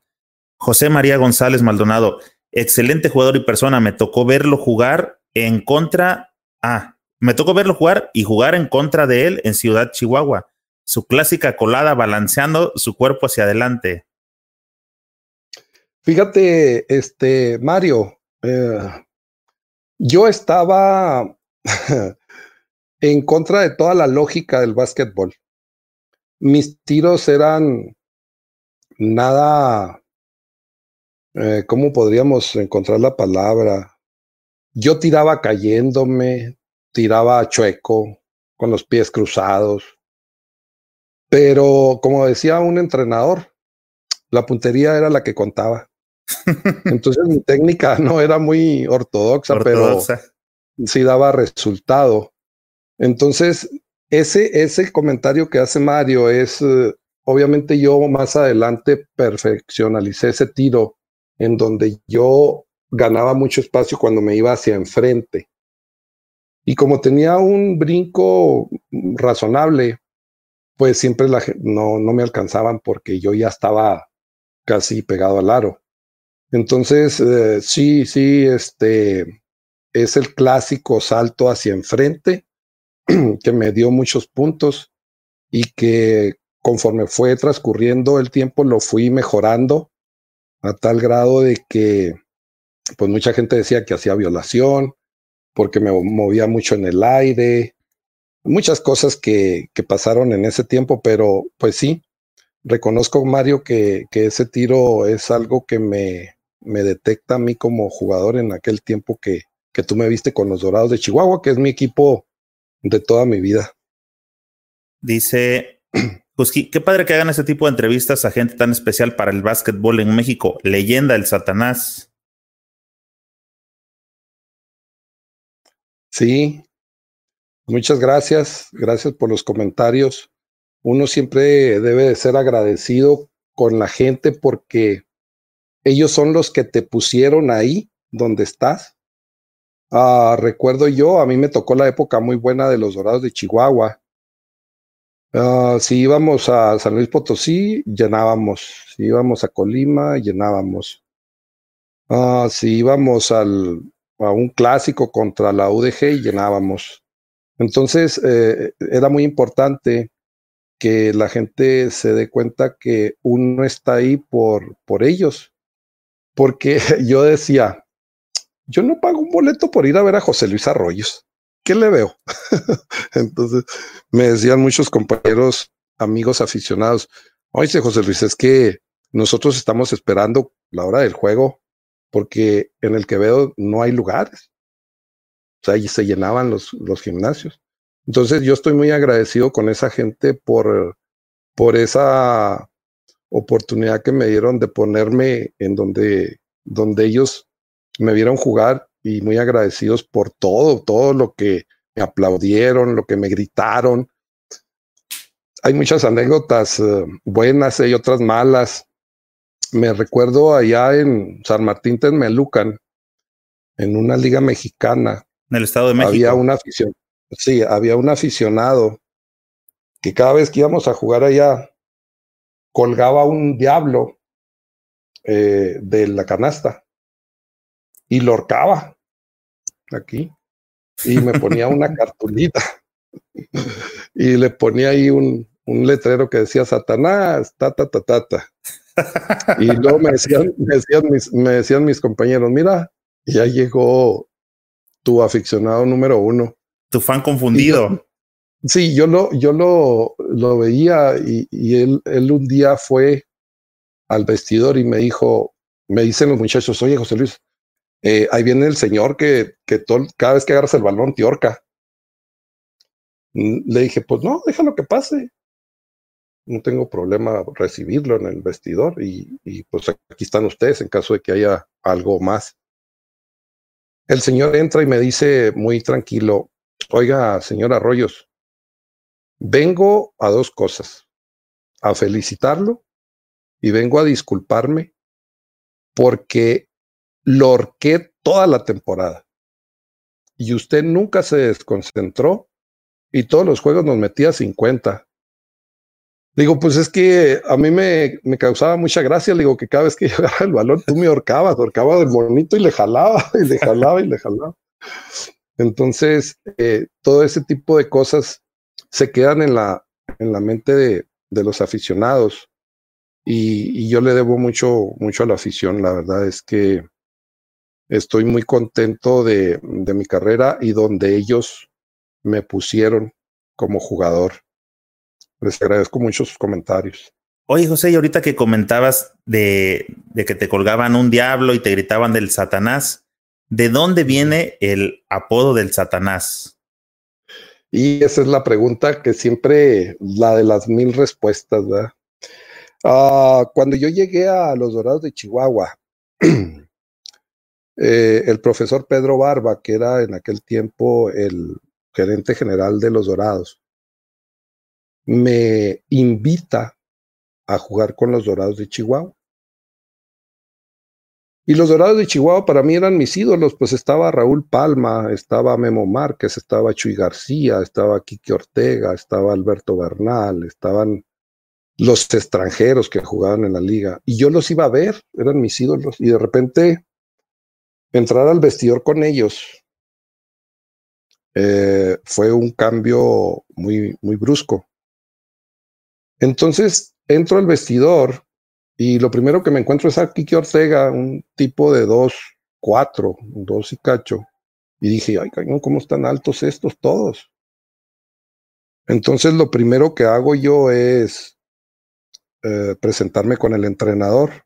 José María González Maldonado, excelente jugador y persona. Me tocó verlo jugar en contra. Ah, me tocó verlo jugar y jugar en contra de él en Ciudad Chihuahua. Su clásica colada balanceando su cuerpo hacia adelante. Fíjate, este Mario, eh, yo estaba <laughs> en contra de toda la lógica del básquetbol. Mis tiros eran nada eh, ¿cómo podríamos encontrar la palabra? Yo tiraba cayéndome, tiraba chueco, con los pies cruzados. Pero como decía un entrenador, la puntería era la que contaba. Entonces mi técnica <laughs> no era muy ortodoxa, ortodoxa. pero sí daba resultado. Entonces, ese, ese comentario que hace Mario es, uh, obviamente yo más adelante perfeccionalicé ese tiro en donde yo ganaba mucho espacio cuando me iba hacia enfrente. Y como tenía un brinco razonable, pues siempre no, no me alcanzaban porque yo ya estaba casi pegado al aro. Entonces, eh, sí, sí, este es el clásico salto hacia enfrente <clears throat> que me dio muchos puntos y que conforme fue transcurriendo el tiempo lo fui mejorando a tal grado de que pues mucha gente decía que hacía violación porque me movía mucho en el aire, muchas cosas que, que pasaron en ese tiempo, pero pues sí, reconozco Mario que, que ese tiro es algo que me, me detecta a mí como jugador en aquel tiempo que, que tú me viste con los Dorados de Chihuahua, que es mi equipo de toda mi vida. Dice Pues qué padre que hagan ese tipo de entrevistas a gente tan especial para el básquetbol en México. Leyenda el Satanás. Sí, muchas gracias. Gracias por los comentarios. Uno siempre debe de ser agradecido con la gente porque ellos son los que te pusieron ahí donde estás. Uh, recuerdo yo, a mí me tocó la época muy buena de los Dorados de Chihuahua Uh, si íbamos a San Luis Potosí, llenábamos. Si íbamos a Colima, llenábamos. Uh, si íbamos al, a un clásico contra la UDG, llenábamos. Entonces, eh, era muy importante que la gente se dé cuenta que uno está ahí por, por ellos. Porque <laughs> yo decía, yo no pago un boleto por ir a ver a José Luis Arroyos. ¿Qué le veo? <laughs> Entonces me decían muchos compañeros, amigos aficionados, oye José Luis, es que nosotros estamos esperando la hora del juego porque en el que veo no hay lugares. O sea, y se llenaban los, los gimnasios. Entonces yo estoy muy agradecido con esa gente por, por esa oportunidad que me dieron de ponerme en donde, donde ellos me vieron jugar y muy agradecidos por todo, todo lo que me aplaudieron, lo que me gritaron. Hay muchas anécdotas uh, buenas y otras malas. Me recuerdo allá en San Martín Tenmelucan, en una liga mexicana. En el Estado de México. Había un aficionado, sí, había un aficionado que cada vez que íbamos a jugar allá colgaba un diablo eh, de la canasta y lo horcaba aquí y me ponía una <laughs> cartulita y le ponía ahí un, un letrero que decía Satanás, ta, ta, ta, ta, ta. Y luego me decían, me decían, mis, me decían mis compañeros, mira, ya llegó tu aficionado número uno. Tu fan confundido. sí, yo lo, yo lo, lo veía y, y, él, él un día fue al vestidor y me dijo, me dicen los muchachos, oye José Luis, eh, ahí viene el señor que, que todo, cada vez que agarras el balón te orca. Le dije, pues no, déjalo que pase no tengo problema recibirlo en el vestidor y, y, pues aquí están ustedes en caso de que haya algo más. El señor entra y me dice muy tranquilo, oiga, señor Arroyos, vengo a dos cosas, a felicitarlo y vengo a disculparme porque lo orqué toda la temporada y usted nunca se desconcentró y todos los juegos nos metía 50 Digo, pues es que a mí me, me causaba mucha gracia. digo que cada vez que <laughs> llegaba el balón, tú me ahorcabas, ahorcaba del bonito y le jalaba, <laughs> y le jalaba y le jalaba. Entonces, eh, todo ese tipo de cosas se quedan en la, en la mente de, de los aficionados. Y, y, yo le debo mucho, mucho a la afición. La verdad es que estoy muy contento de, de mi carrera y donde ellos me pusieron como jugador. Les agradezco mucho sus comentarios. Oye, José, y ahorita que comentabas de, de, que te colgaban un diablo y te gritaban del Satanás, ¿de dónde viene el apodo del Satanás? Y esa es la pregunta que siempre, la de las mil respuestas, ¿verdad? Uh, cuando yo llegué a los Dorados de Chihuahua, <clears throat> eh, el profesor Pedro Barba, que era en aquel tiempo el gerente general de los Dorados, me invita a jugar con los Dorados de Chihuahua. Y los Dorados de Chihuahua para mí eran mis ídolos, pues estaba Raúl Palma, estaba Memo Márquez, estaba Chuy García, estaba Quique Ortega, estaba Alberto Bernal, estaban los extranjeros que jugaban en la liga. Y yo los iba a ver, eran mis ídolos. Y de repente entrar al vestidor con ellos eh, fue un cambio muy, muy brusco. Entonces entro al vestidor y lo primero que me encuentro es a Kiki Ortega, un tipo de dos, cuatro, dos y cacho. Y dije, ay, ¿cómo están altos estos todos? Entonces lo primero que hago yo es eh, presentarme con el entrenador,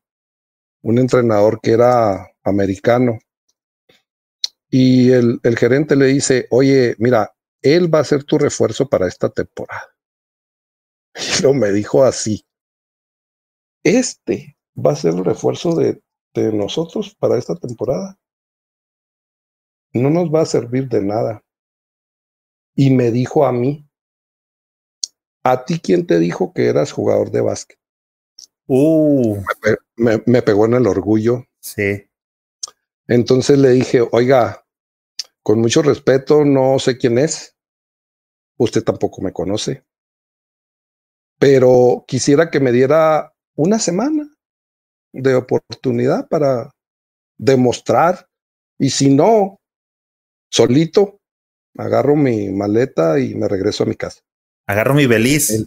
un entrenador que era americano. Y el, el gerente le dice, oye, mira, él va a ser tu refuerzo para esta temporada. <laughs> Y lo me dijo así, este va a ser el refuerzo de, de nosotros para esta temporada. No nos va a servir de nada. Y me dijo a mí, ¿a ti quién te dijo que eras jugador de básquet? Uh. Me, me, me, pegó en el orgullo. Sí. Entonces le dije, oiga, con mucho respeto, no sé quién es. Usted tampoco me conoce pero quisiera que me diera una semana de oportunidad para demostrar y si no, solito, agarro mi maleta y me regreso a mi casa. Agarro mi beliz.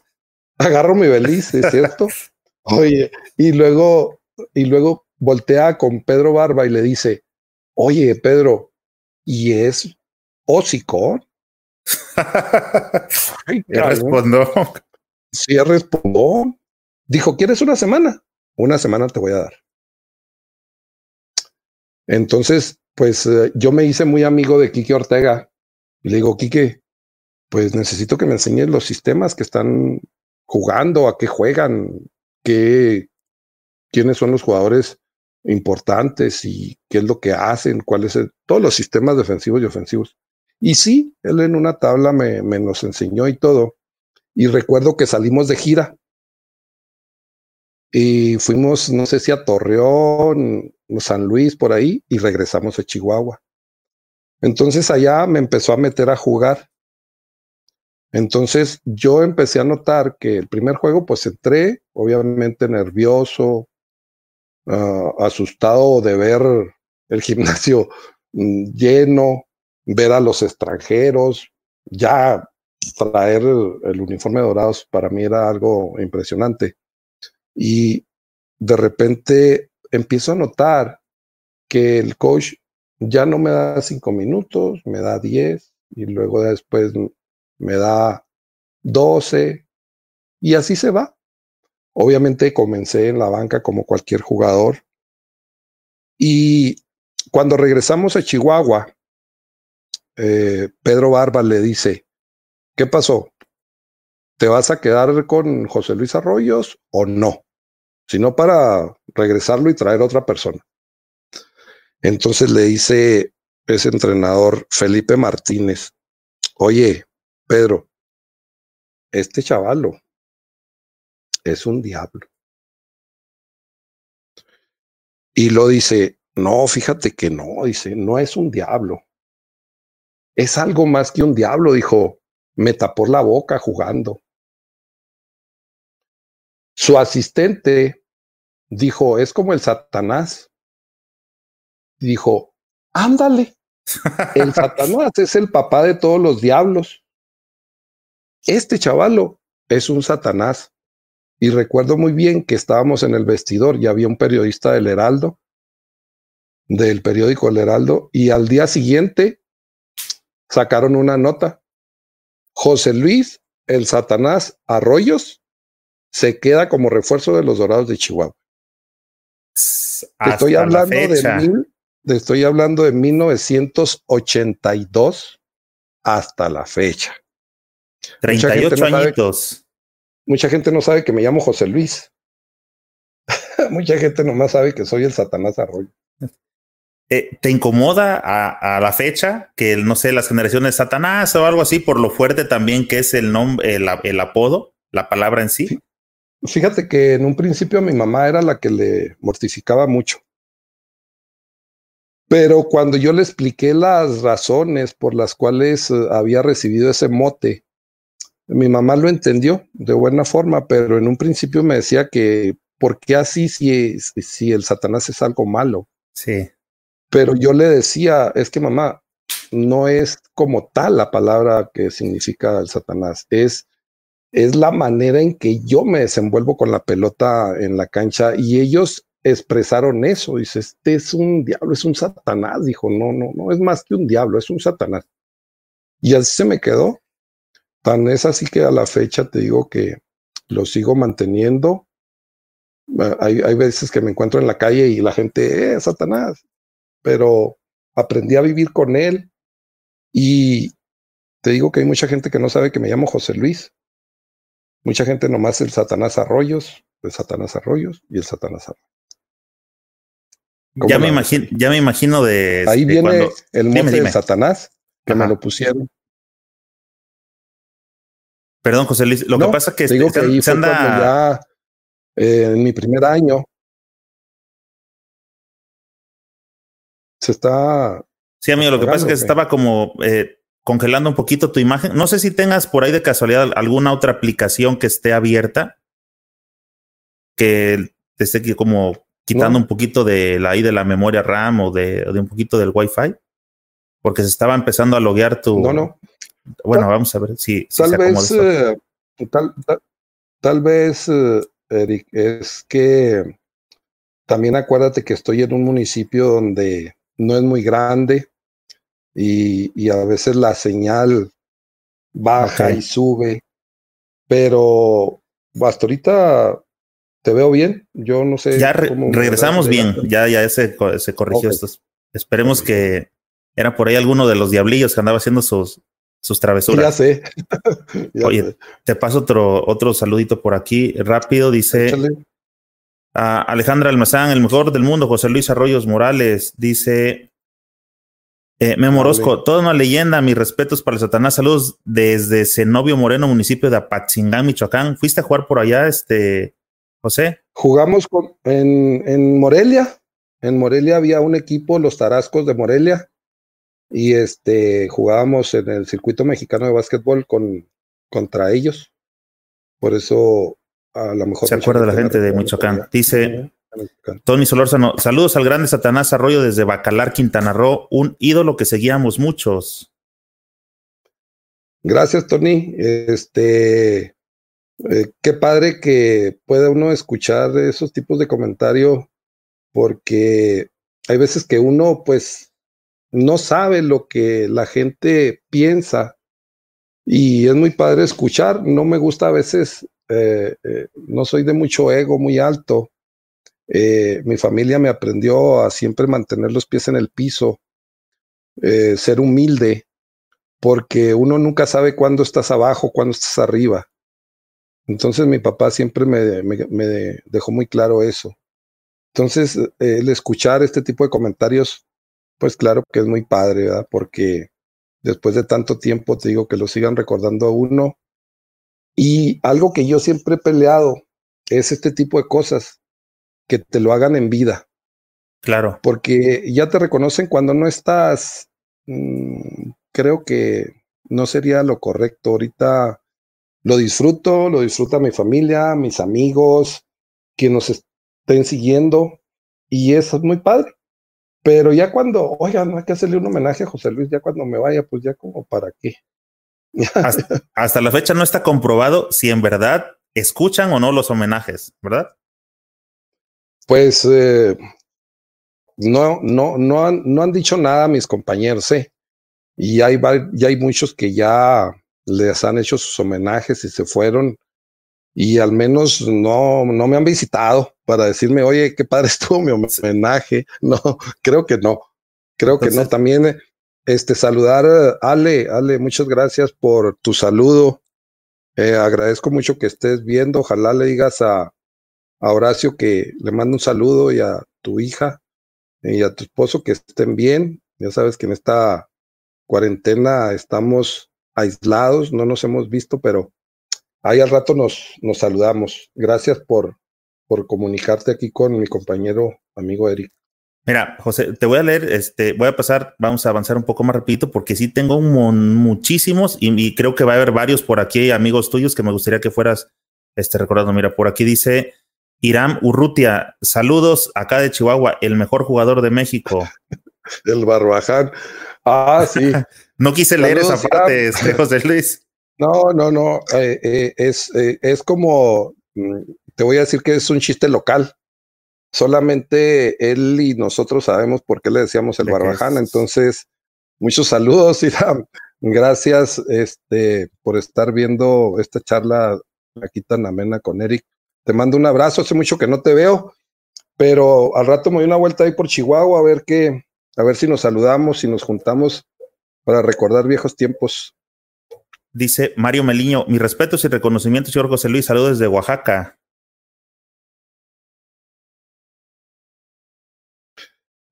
Agarro mi beliz, ¿es cierto? <laughs> Oye, y luego, y luego voltea con Pedro Barba y le dice, oye, Pedro, ¿y es hocicón? <laughs> Ay, respondió. Sí, respondió. Dijo, ¿quieres una semana? Una semana te voy a dar. Entonces, pues eh, yo me hice muy amigo de Quique Ortega y le digo, Quique, pues necesito que me enseñes los sistemas que están jugando, a qué juegan, qué, quiénes son los jugadores importantes y qué es lo que hacen, cuáles son todos los sistemas defensivos y ofensivos. Y sí, él en una tabla me, me nos enseñó y todo. Y recuerdo que salimos de gira y fuimos, no sé si a Torreón, San Luis, por ahí, y regresamos a Chihuahua. Entonces allá me empezó a meter a jugar. Entonces yo empecé a notar que el primer juego, pues entré, obviamente nervioso, uh, asustado de ver el gimnasio mm, lleno, ver a los extranjeros, ya traer el, uniforme dorado para mí era algo impresionante. Y de repente empiezo a notar que el coach ya no me da cinco minutos, me da diez y luego después me da doce y así se va. Obviamente comencé en la banca como cualquier jugador y cuando regresamos a Chihuahua, eh, Pedro Barba le dice, ¿qué pasó? ¿Te vas a quedar con José Luis Arroyos o no? Sino para regresarlo y traer otra persona. Entonces le dice ese entrenador Felipe Martínez, oye, Pedro, este chavalo es un diablo. Y lo dice, no, fíjate que no, dice, no es un diablo. Es algo más que un diablo, dijo, me tapó la boca jugando. Su asistente dijo, es como el Satanás. Dijo, ándale, el Satanás es el papá de todos los diablos. Este chavalo es un Satanás. Y recuerdo muy bien que estábamos en el vestidor y había un periodista del Heraldo, del periódico El Heraldo, y al día siguiente sacaron una nota. José Luis, el Satanás Arroyos, se queda como refuerzo de los Dorados de Chihuahua. estoy hablando de mil, estoy hablando de 1982 hasta la fecha. 38 añitos mucha gente no sabe que me llamo José Luis. <laughs> mucha gente nomás sabe que soy el Satanás Arroyo. Eh, ¿Te incomoda a, la fecha que, no sé, las generaciones Satanás o algo así, por lo fuerte también que es el nombre, el, apodo, la palabra en sí? Fíjate que en un principio mi mamá era la que le mortificaba mucho. Pero cuando yo le expliqué las razones por las cuales eh, había recibido ese mote, mi mamá lo entendió de buena forma, pero en un principio me decía que, ¿por qué así si, si el Satanás es algo malo? Sí. Pero yo le decía, es que mamá, no es como tal la palabra que significa el Satanás, es, es la manera en que yo me desenvuelvo con la pelota en la cancha y ellos expresaron eso. Dice, este es un diablo, es un Satanás. Dijo, no, no, no es más que un diablo, es un Satanás. Y así se me quedó. Tan es así que a la fecha te digo que lo sigo manteniendo. Ah, hay, hay veces que me encuentro en la calle y la gente, eh, Satanás, pero aprendí a vivir con él y te digo que hay mucha gente que no sabe que me llamo José Luis. Mucha gente nomás el Satanás Arroyos, el Satanás Arroyos y el Satanás Arroyos. Ya me, imagino, ya me imagino de... Ahí viene el mote de Satanás, que me lo pusieron. Perdón, José Luis, lo que pasa es que, digo que ahí ya eh, en mi primer año se está. Sí, amigo, lo que pasa es que estaba como eh, congelando un poquito tu imagen. No sé si tengas por ahí de casualidad alguna otra aplicación que esté abierta que te esté como quitando un poquito de la ahí de la memoria RAM o de, de un poquito del Wi-Fi, porque se estaba empezando a loguear tu. No, no. Bueno, vamos a ver si, tal, vez, eh, tal, vez, eh, Eric, es que también acuérdate que estoy en un municipio donde no es muy grande y, a veces la señal baja y sube, pero hasta ahorita te veo bien. Yo no sé. Ya regresamos bien, ya, ya se, se corrigió esto. Esperemos que era por ahí alguno de los diablillos que andaba haciendo sus, sus travesuras. Ya sé. <laughs> Oye, te paso otro, otro saludito por aquí, rápido, dice Alejandra Almazán, el mejor del mundo, José Luis Arroyos Morales, dice eh, Memorosco, toda una leyenda, mis respetos para el Satanás, saludos desde Zenobio Moreno, municipio de Apatzingán, Michoacán. ¿Fuiste a jugar por allá, este, José? Jugamos con, en, en Morelia, en Morelia había un equipo, los Tarascos de Morelia, y este jugábamos en el circuito mexicano de básquetbol con contra ellos. Por eso a lo mejor se acuerda la gente de Michoacán. Dice Tony Solórzano, saludos al grande Satanás Arroyo desde Bacalar, Quintana Roo, un ídolo que seguíamos muchos. Gracias, Tony. Este, eh, qué padre que pueda uno escuchar esos tipos de comentarios, porque hay veces que uno, pues, no sabe lo que la gente piensa y es muy padre escuchar. No me gusta a veces, eh, eh, no soy de mucho ego muy alto. mi familia me aprendió a siempre mantener los pies en el piso, ser humilde porque uno nunca sabe cuándo estás abajo, cuándo estás arriba. Entonces mi papá siempre me, dejó muy claro eso. Entonces, el escuchar este tipo de comentarios, pues claro que es muy padre, ¿verdad? Porque después de tanto tiempo te digo que lo sigan recordando a uno. Y algo que yo siempre he peleado es este tipo de cosas, que te lo hagan en vida. Claro. Porque ya te reconocen cuando no estás mm, creo que no sería lo correcto. Ahorita lo disfruto, lo disfruta mi familia, mis amigos, que nos estén siguiendo, y eso es muy padre. Pero ya cuando, oiga, no hay que hacerle un homenaje a José Luis, ya cuando me vaya, pues ya como para qué. Hasta, la fecha no está comprobado si en verdad escuchan o no los homenajes, ¿verdad? Pues eh, no, no, no han, no han dicho nada mis compañeros, ¿eh? Y hay, ya hay muchos que ya les han hecho sus homenajes y se fueron y al menos no, no me han visitado para decirme, oye, qué padre <laughs> estuvo mi homenaje. No, creo que no. Creo que no. También este, saludar a Ale, Ale, muchas gracias por tu saludo. Eh, agradezco mucho que estés viendo. Ojalá le digas a, a Horacio que le mando un saludo y a tu hija y a tu esposo que estén bien. Ya sabes que en esta cuarentena estamos aislados, no nos hemos visto, pero ahí al rato nos, nos saludamos. Gracias por, por comunicarte aquí con mi compañero amigo Eric. Mira, José, te voy a leer, este, voy a pasar, vamos a avanzar un poco más rapidito porque sí tengo muchísimos y, creo que va a haber varios por aquí, amigos tuyos, que me gustaría que fueras este, recordando. Mira, por aquí dice Irán Urrutia, saludos acá de Chihuahua, el mejor jugador de México. <laughs> el Barbaján. Ah, sí. <laughs> no quise leer esa parte, este, José Luis. <laughs> No, no, no. Eh, eh, es, eh, es como, mm, te voy a decir que es un chiste local. Solamente él y nosotros sabemos por qué le decíamos el Barbaján. Entonces, muchos saludos, <laughs> Irán. Gracias este, por estar viendo esta charla aquí tan amena con Eric. Te mando un abrazo. Hace mucho que no te veo, pero al rato me doy una vuelta ahí por Chihuahua a ver qué, a ver si nos saludamos y nos juntamos para recordar viejos tiempos. Dice Mario Meliño, mi respeto y reconocimiento, señor José Luis, saludos desde Oaxaca.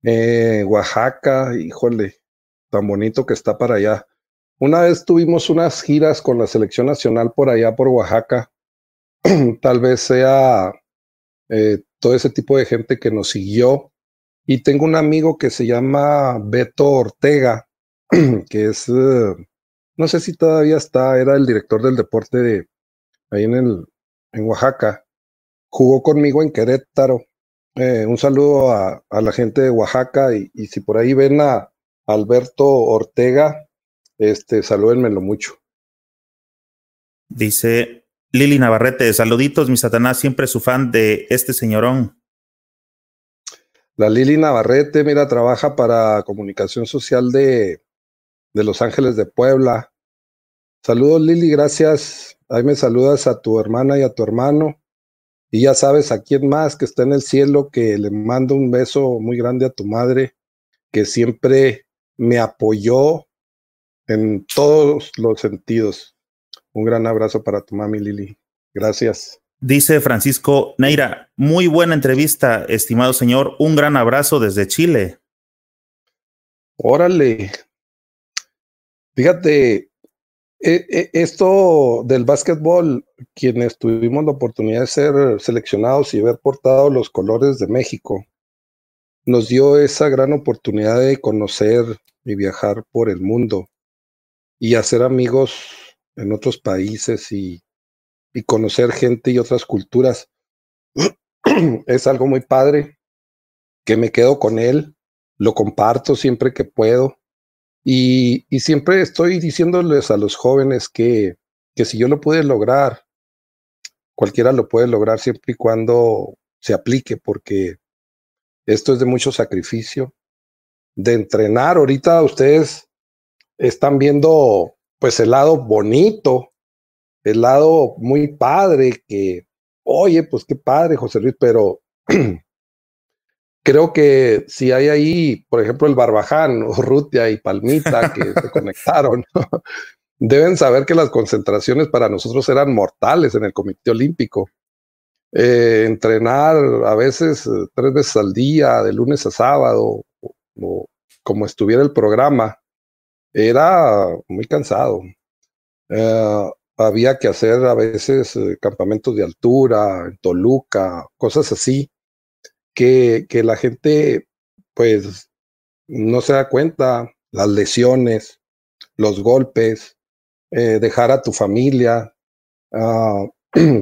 Eh, Oaxaca, híjole, tan bonito que está para allá. Una vez tuvimos unas giras con la selección nacional por allá, por Oaxaca. <clears throat> Tal vez sea eh, todo ese tipo de gente que nos siguió y tengo un amigo que se llama Beto Ortega, <clears throat> que es, eh, no sé si todavía está, era el director del deporte de ahí en, el, en Oaxaca. Jugó conmigo en Querétaro. Eh, un saludo a, la gente de Oaxaca y, si por ahí ven a Alberto Ortega, este, salúdenmelo mucho. Dice Lili Navarrete, saluditos, mi Satanás, siempre su fan de este señorón. La Lili Navarrete, mira, trabaja para comunicación social de, de Los Ángeles de Puebla. Saludos Lili, gracias. Ahí me saludas a tu hermana y a tu hermano. Y ya sabes a quién más que está en el cielo, que le mando un beso muy grande a tu madre, que siempre me apoyó en todos los sentidos. Un gran abrazo para tu mami Lili. Gracias. Dice Francisco Neira, muy buena entrevista, estimado señor. Un gran abrazo desde Chile. Órale. Fíjate, e, e, esto del básquetbol, quienes tuvimos la oportunidad de ser seleccionados y haber portado los colores de México, nos dio esa gran oportunidad de conocer y viajar por el mundo y hacer amigos en otros países y y conocer gente y otras culturas. <clears throat> es algo muy padre, que me quedo con él, lo comparto siempre que puedo y, siempre estoy diciéndoles a los jóvenes que, que si yo lo pude lograr, cualquiera lo puede lograr siempre y cuando se aplique, porque esto es de mucho sacrificio, de entrenar. Ahorita ustedes están viendo pues el lado bonito, el lado muy padre, que, oye, pues qué padre, José Luis, pero <clears throat> creo que si hay ahí, por ejemplo, el Barbaján, <laughs> Rutia y Palmita que se <laughs> conectaron, deben saber que las concentraciones para nosotros eran mortales en el Comité Olímpico. Eh, entrenar a veces eh, tres veces al día, de lunes a sábado, o, como estuviera el programa, era muy cansado. Eh, había que hacer a veces campamentos de altura, en Toluca, cosas así, que, la gente pues no se da cuenta, las lesiones, los golpes, eh, dejar a tu familia. <clears throat> Uh,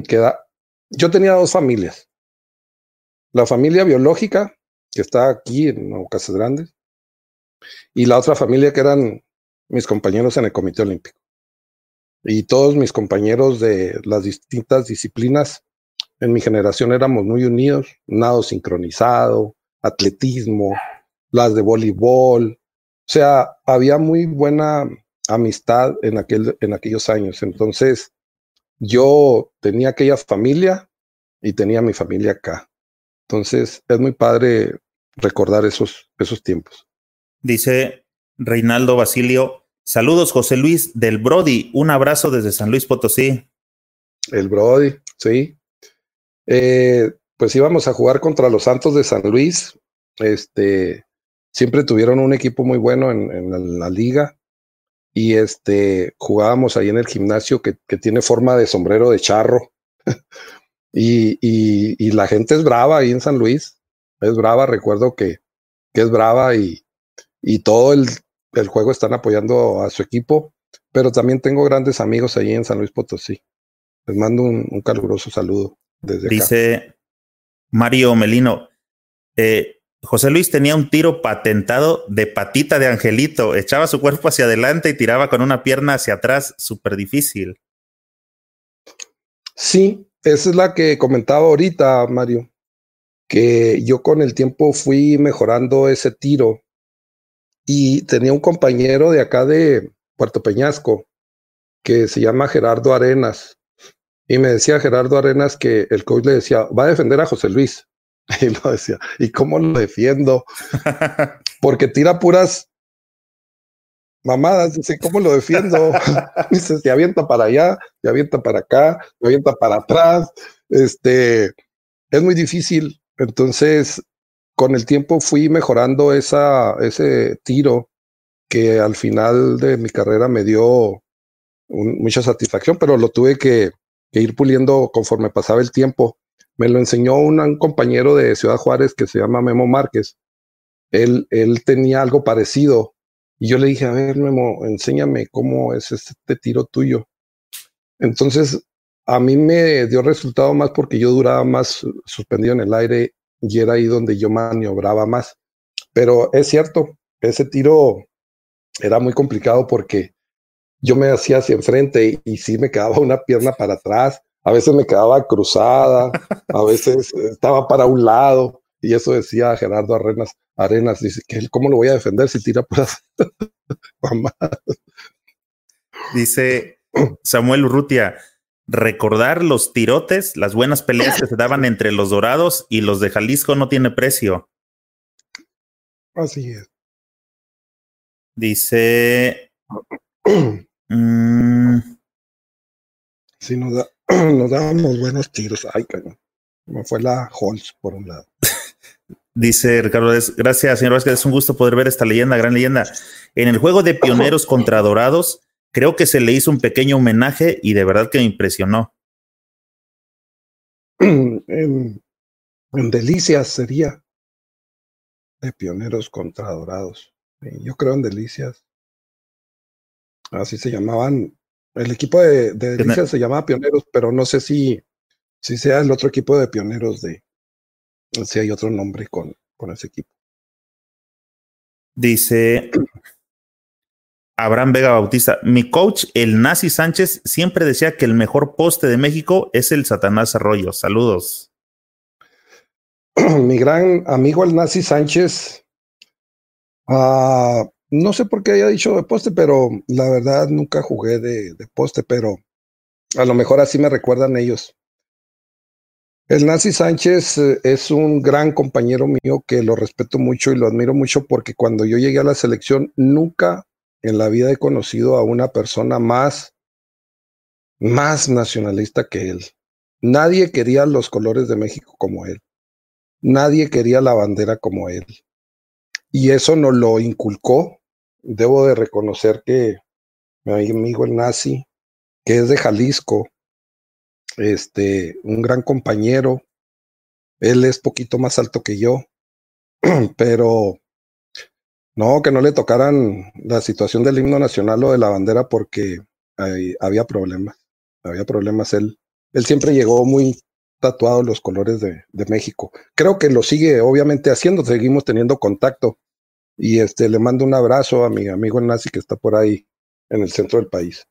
queda... Yo tenía dos familias. La familia biológica, que está aquí en Casas Grandes, y la otra familia que eran mis compañeros en el Comité Olímpico. Y todos mis compañeros de las distintas disciplinas en mi generación éramos muy unidos, nado sincronizado, atletismo, las de voleibol. O sea, había muy buena amistad en, aquel, en aquellos años. Entonces, yo tenía aquella familia y tenía mi familia acá. Entonces, es muy padre recordar esos, esos tiempos. Dice Reinaldo Basilio, saludos José Luis del Brody, un abrazo desde San Luis Potosí. El Brody, sí. Eh, pues íbamos a jugar contra los Santos de San Luis. Este, siempre tuvieron un equipo muy bueno en, la liga y este, jugábamos ahí en el gimnasio que, tiene forma de sombrero de charro. <laughs> y, la gente es brava ahí en San Luis, es brava, recuerdo que, es brava y, todo el, juego están apoyando a su equipo, pero también tengo grandes amigos ahí en San Luis Potosí. Les mando un caluroso saludo desde Dice Mario Melino, eh, José Luis tenía un tiro patentado de patita de angelito, echaba su cuerpo hacia adelante y tiraba con una pierna hacia atrás, súper difícil. Sí, esa es la que comentaba ahorita, Mario, que yo con el tiempo fui mejorando ese tiro. Y tenía un compañero de acá de Puerto Peñasco que se llama Gerardo Arenas y me decía Gerardo Arenas que el coach le decía, va a defender a José Luis. <laughs> Y lo decía, ¿y cómo lo defiendo? <laughs> Porque tira puras mamadas, dice, ¿cómo lo defiendo? <laughs> dice, se avienta para allá, se avienta para acá, se avienta para atrás. Este, es muy difícil. Entonces, con el tiempo fui mejorando esa, ese tiro que al final de mi carrera me dio mucha satisfacción, pero lo tuve que, que ir puliendo conforme pasaba el tiempo me lo enseñó un, compañero de Ciudad Juárez que se llama Memo Márquez. Él, él tenía algo parecido. Y yo le dije, a ver, Memo, enséñame cómo es este tiro tuyo. Entonces, a mí me dio resultado más porque yo duraba más suspendido en el aire y era ahí donde yo maniobraba más. Pero es cierto, ese tiro era muy complicado porque yo me hacía hacia enfrente y, y sí me quedaba una pierna para atrás a veces me quedaba cruzada, a veces estaba para un lado, y eso decía Gerardo Arenas, Arenas dice que él, ¿cómo lo voy a defender si tira por <laughs> Dice Samuel Urrutia, recordar los tirotes, las buenas peleas que se daban entre los dorados y los de Jalisco no tiene precio. Así es. Dice. <clears throat> mmm, sí, nos da, <clears throat> nos dábamos buenos tiros. Ay, cañón. Me fue la Holz por un lado. <laughs> Dice Ricardo, gracias, señor Vázquez. Es un gusto poder ver esta leyenda, gran leyenda. En el juego de pioneros contra dorados, creo que se le hizo un pequeño homenaje y de verdad que me impresionó. <clears throat> En, en Delicias sería de pioneros contra dorados. Yo creo en Delicias. Así se llamaban el equipo de, de Delicias se llamaba Pioneros, pero no sé si, si sea el otro equipo de Pioneros de, si hay otro nombre con, con ese equipo. Dice Abraham Vega Bautista, mi coach, el Nazi Sánchez, siempre decía que el mejor poste de México es el Satanás Arroyo. Saludos. <clears throat> Mi gran amigo el Nazi Sánchez, uh, no sé por qué haya dicho de poste, pero la verdad nunca jugué de, poste, pero a lo mejor así me recuerdan ellos. El Nazi Sánchez eh, es un gran compañero mío que lo respeto mucho y lo admiro mucho porque cuando yo llegué a la selección nunca en la vida he conocido a una persona más, más nacionalista que él. Nadie quería los colores de México como él. Nadie quería la bandera como él. Y eso nos lo inculcó. Debo de reconocer que mi amigo el nazi, que es de Jalisco, este, un gran compañero. Él es poquito más alto que yo, <clears throat> pero no, que no le tocaran la situación del himno nacional o de la bandera porque había problemas, había problemas. Él, él siempre llegó muy tatuado los colores de, de, México. Creo que lo sigue obviamente haciendo, seguimos teniendo contacto. Y este le mando un abrazo a mi amigo nazi que está por ahí en el centro del país.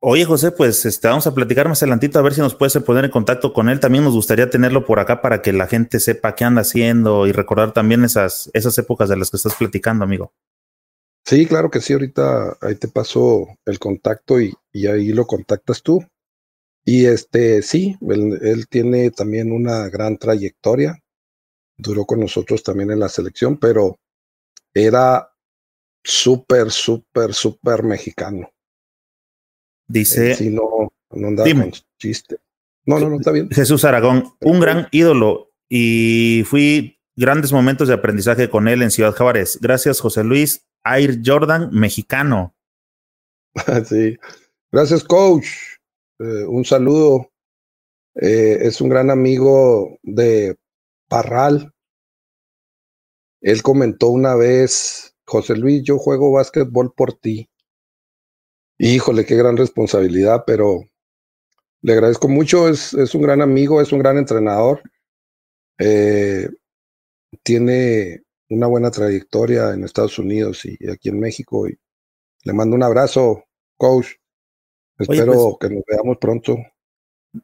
Oye, José, pues este, vamos a platicar más adelantito a ver si nos puedes poner en contacto con él. También nos gustaría tenerlo por acá para que la gente sepa qué anda haciendo y recordar también esas, esas épocas de las que estás platicando, amigo. Sí, claro que sí. Ahorita ahí te paso el contacto y, y ahí lo contactas tú. Y este, sí, él, él tiene también una gran trayectoria. Duró con nosotros también en la selección, pero era súper, súper, súper mexicano Dice. Sí, no, no andaba con chiste. No, no, no, está bien. Jesús Aragón, un gran ídolo y fui grandes momentos de aprendizaje con él en Ciudad Juárez. Gracias, José Luis. Air Jordan, mexicano. <laughs> sí. Gracias, coach. Eh, un saludo. Eh, es un gran amigo de Parral. Él comentó una vez, José Luis, yo juego básquetbol por ti. Híjole, qué gran responsabilidad, pero le agradezco mucho. Es, es un gran amigo, es un gran entrenador. Eh, tiene una buena trayectoria en Estados Unidos y aquí en México. Y le mando un abrazo, coach. Espero pues que nos veamos pronto.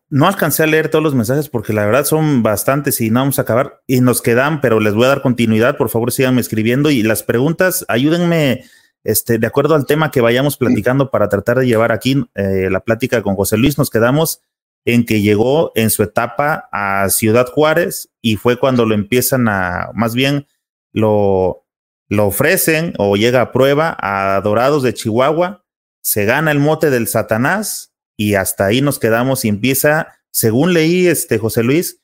No alcancé a leer todos los mensajes porque la verdad son bastantes y no vamos a acabar. Y nos quedan, pero les voy a dar continuidad. Por favor, síganme escribiendo y las preguntas, ayúdenme este, de acuerdo al tema que vayamos platicando para tratar de llevar aquí eh, la plática con José Luis, nos quedamos en que llegó en su etapa a Ciudad Juárez y fue cuando lo empiezan a, más bien lo, lo ofrecen o llega a prueba a Dorados de Chihuahua, se gana el mote del Satanás y hasta ahí nos quedamos. Y empieza, según leí este José Luis,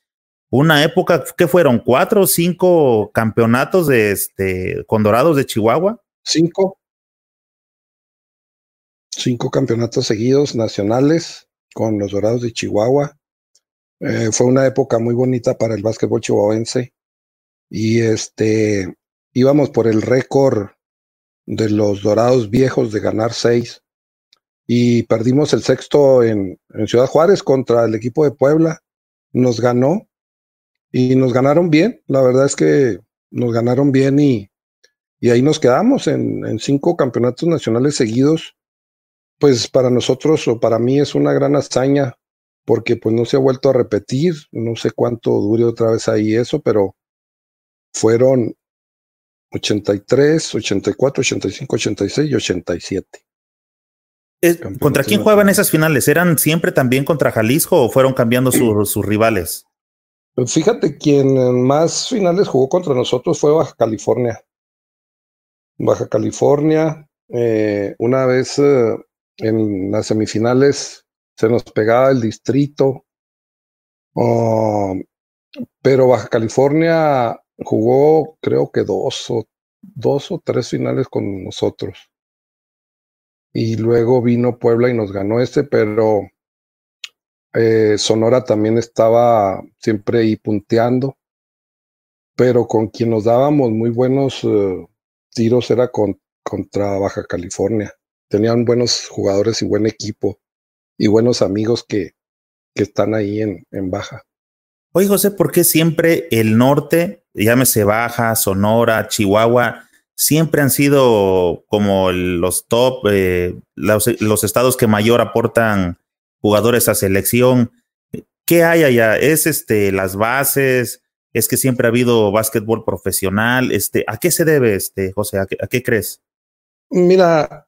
una época que fueron cuatro o cinco campeonatos de este con Dorados de Chihuahua. Cinco. Cinco campeonatos seguidos nacionales con los Dorados de Chihuahua. Eh, fue una época muy bonita para el básquetbol chihuahuense. Y este íbamos por el récord de los Dorados viejos de ganar seis y perdimos el sexto en, Ciudad Juárez contra el equipo de Puebla. Nos ganó y nos ganaron bien. La verdad es que nos ganaron bien y, y ahí nos quedamos en, en cinco campeonatos nacionales seguidos pues para nosotros o para mí es una gran hazaña porque pues no se ha vuelto a repetir, no sé cuánto dure otra vez ahí eso, pero fueron 83, 84, 85, 86 y 87. ¿Contra quién jugaban esas finales? ¿Eran siempre también contra Jalisco o fueron cambiando sus rivales? Pues fíjate, quien más finales jugó contra nosotros fue Baja California. Baja California, eh, una vez eh, en las semifinales se nos pegaba el distrito, um, pero Baja California jugó creo que dos o, dos o tres finales con nosotros. Y luego vino Puebla y nos ganó este, pero eh, Sonora también estaba siempre ahí punteando, pero con quien nos dábamos muy buenos uh, tiros era con, contra Baja California tenían buenos jugadores y buen equipo y buenos amigos que, que están ahí en, en baja. Oye, José, ¿por qué siempre el norte, llámese Baja, Sonora, Chihuahua, siempre han sido como los top, eh, los, estados que mayor aportan jugadores a selección? ¿Qué hay allá? ¿Es este las bases? ¿Es que siempre ha habido básquetbol profesional? Este, ¿A qué se debe, este, José? ¿A qué, crees? Mira,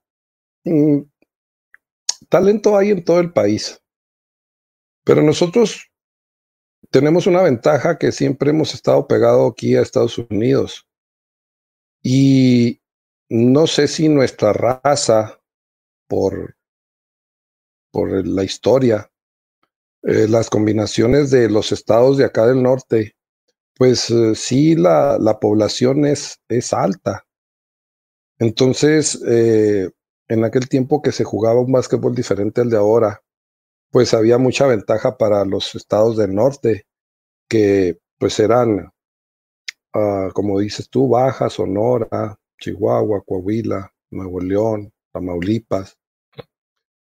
mm, talento hay en todo el país. Pero nosotros tenemos una ventaja que siempre hemos estado pegado aquí a Estados Unidos. Y no sé si nuestra raza, por, por la historia, eh, las combinaciones de los estados de acá del norte, pues eh, sí, la, la, población es, es alta. Entonces, eh, en aquel tiempo que se jugaba un básquetbol diferente al de ahora, pues había mucha ventaja para los estados del norte, que pues eran, ah, como dices tú, Baja, Sonora, Chihuahua, Coahuila, Nuevo León, Tamaulipas.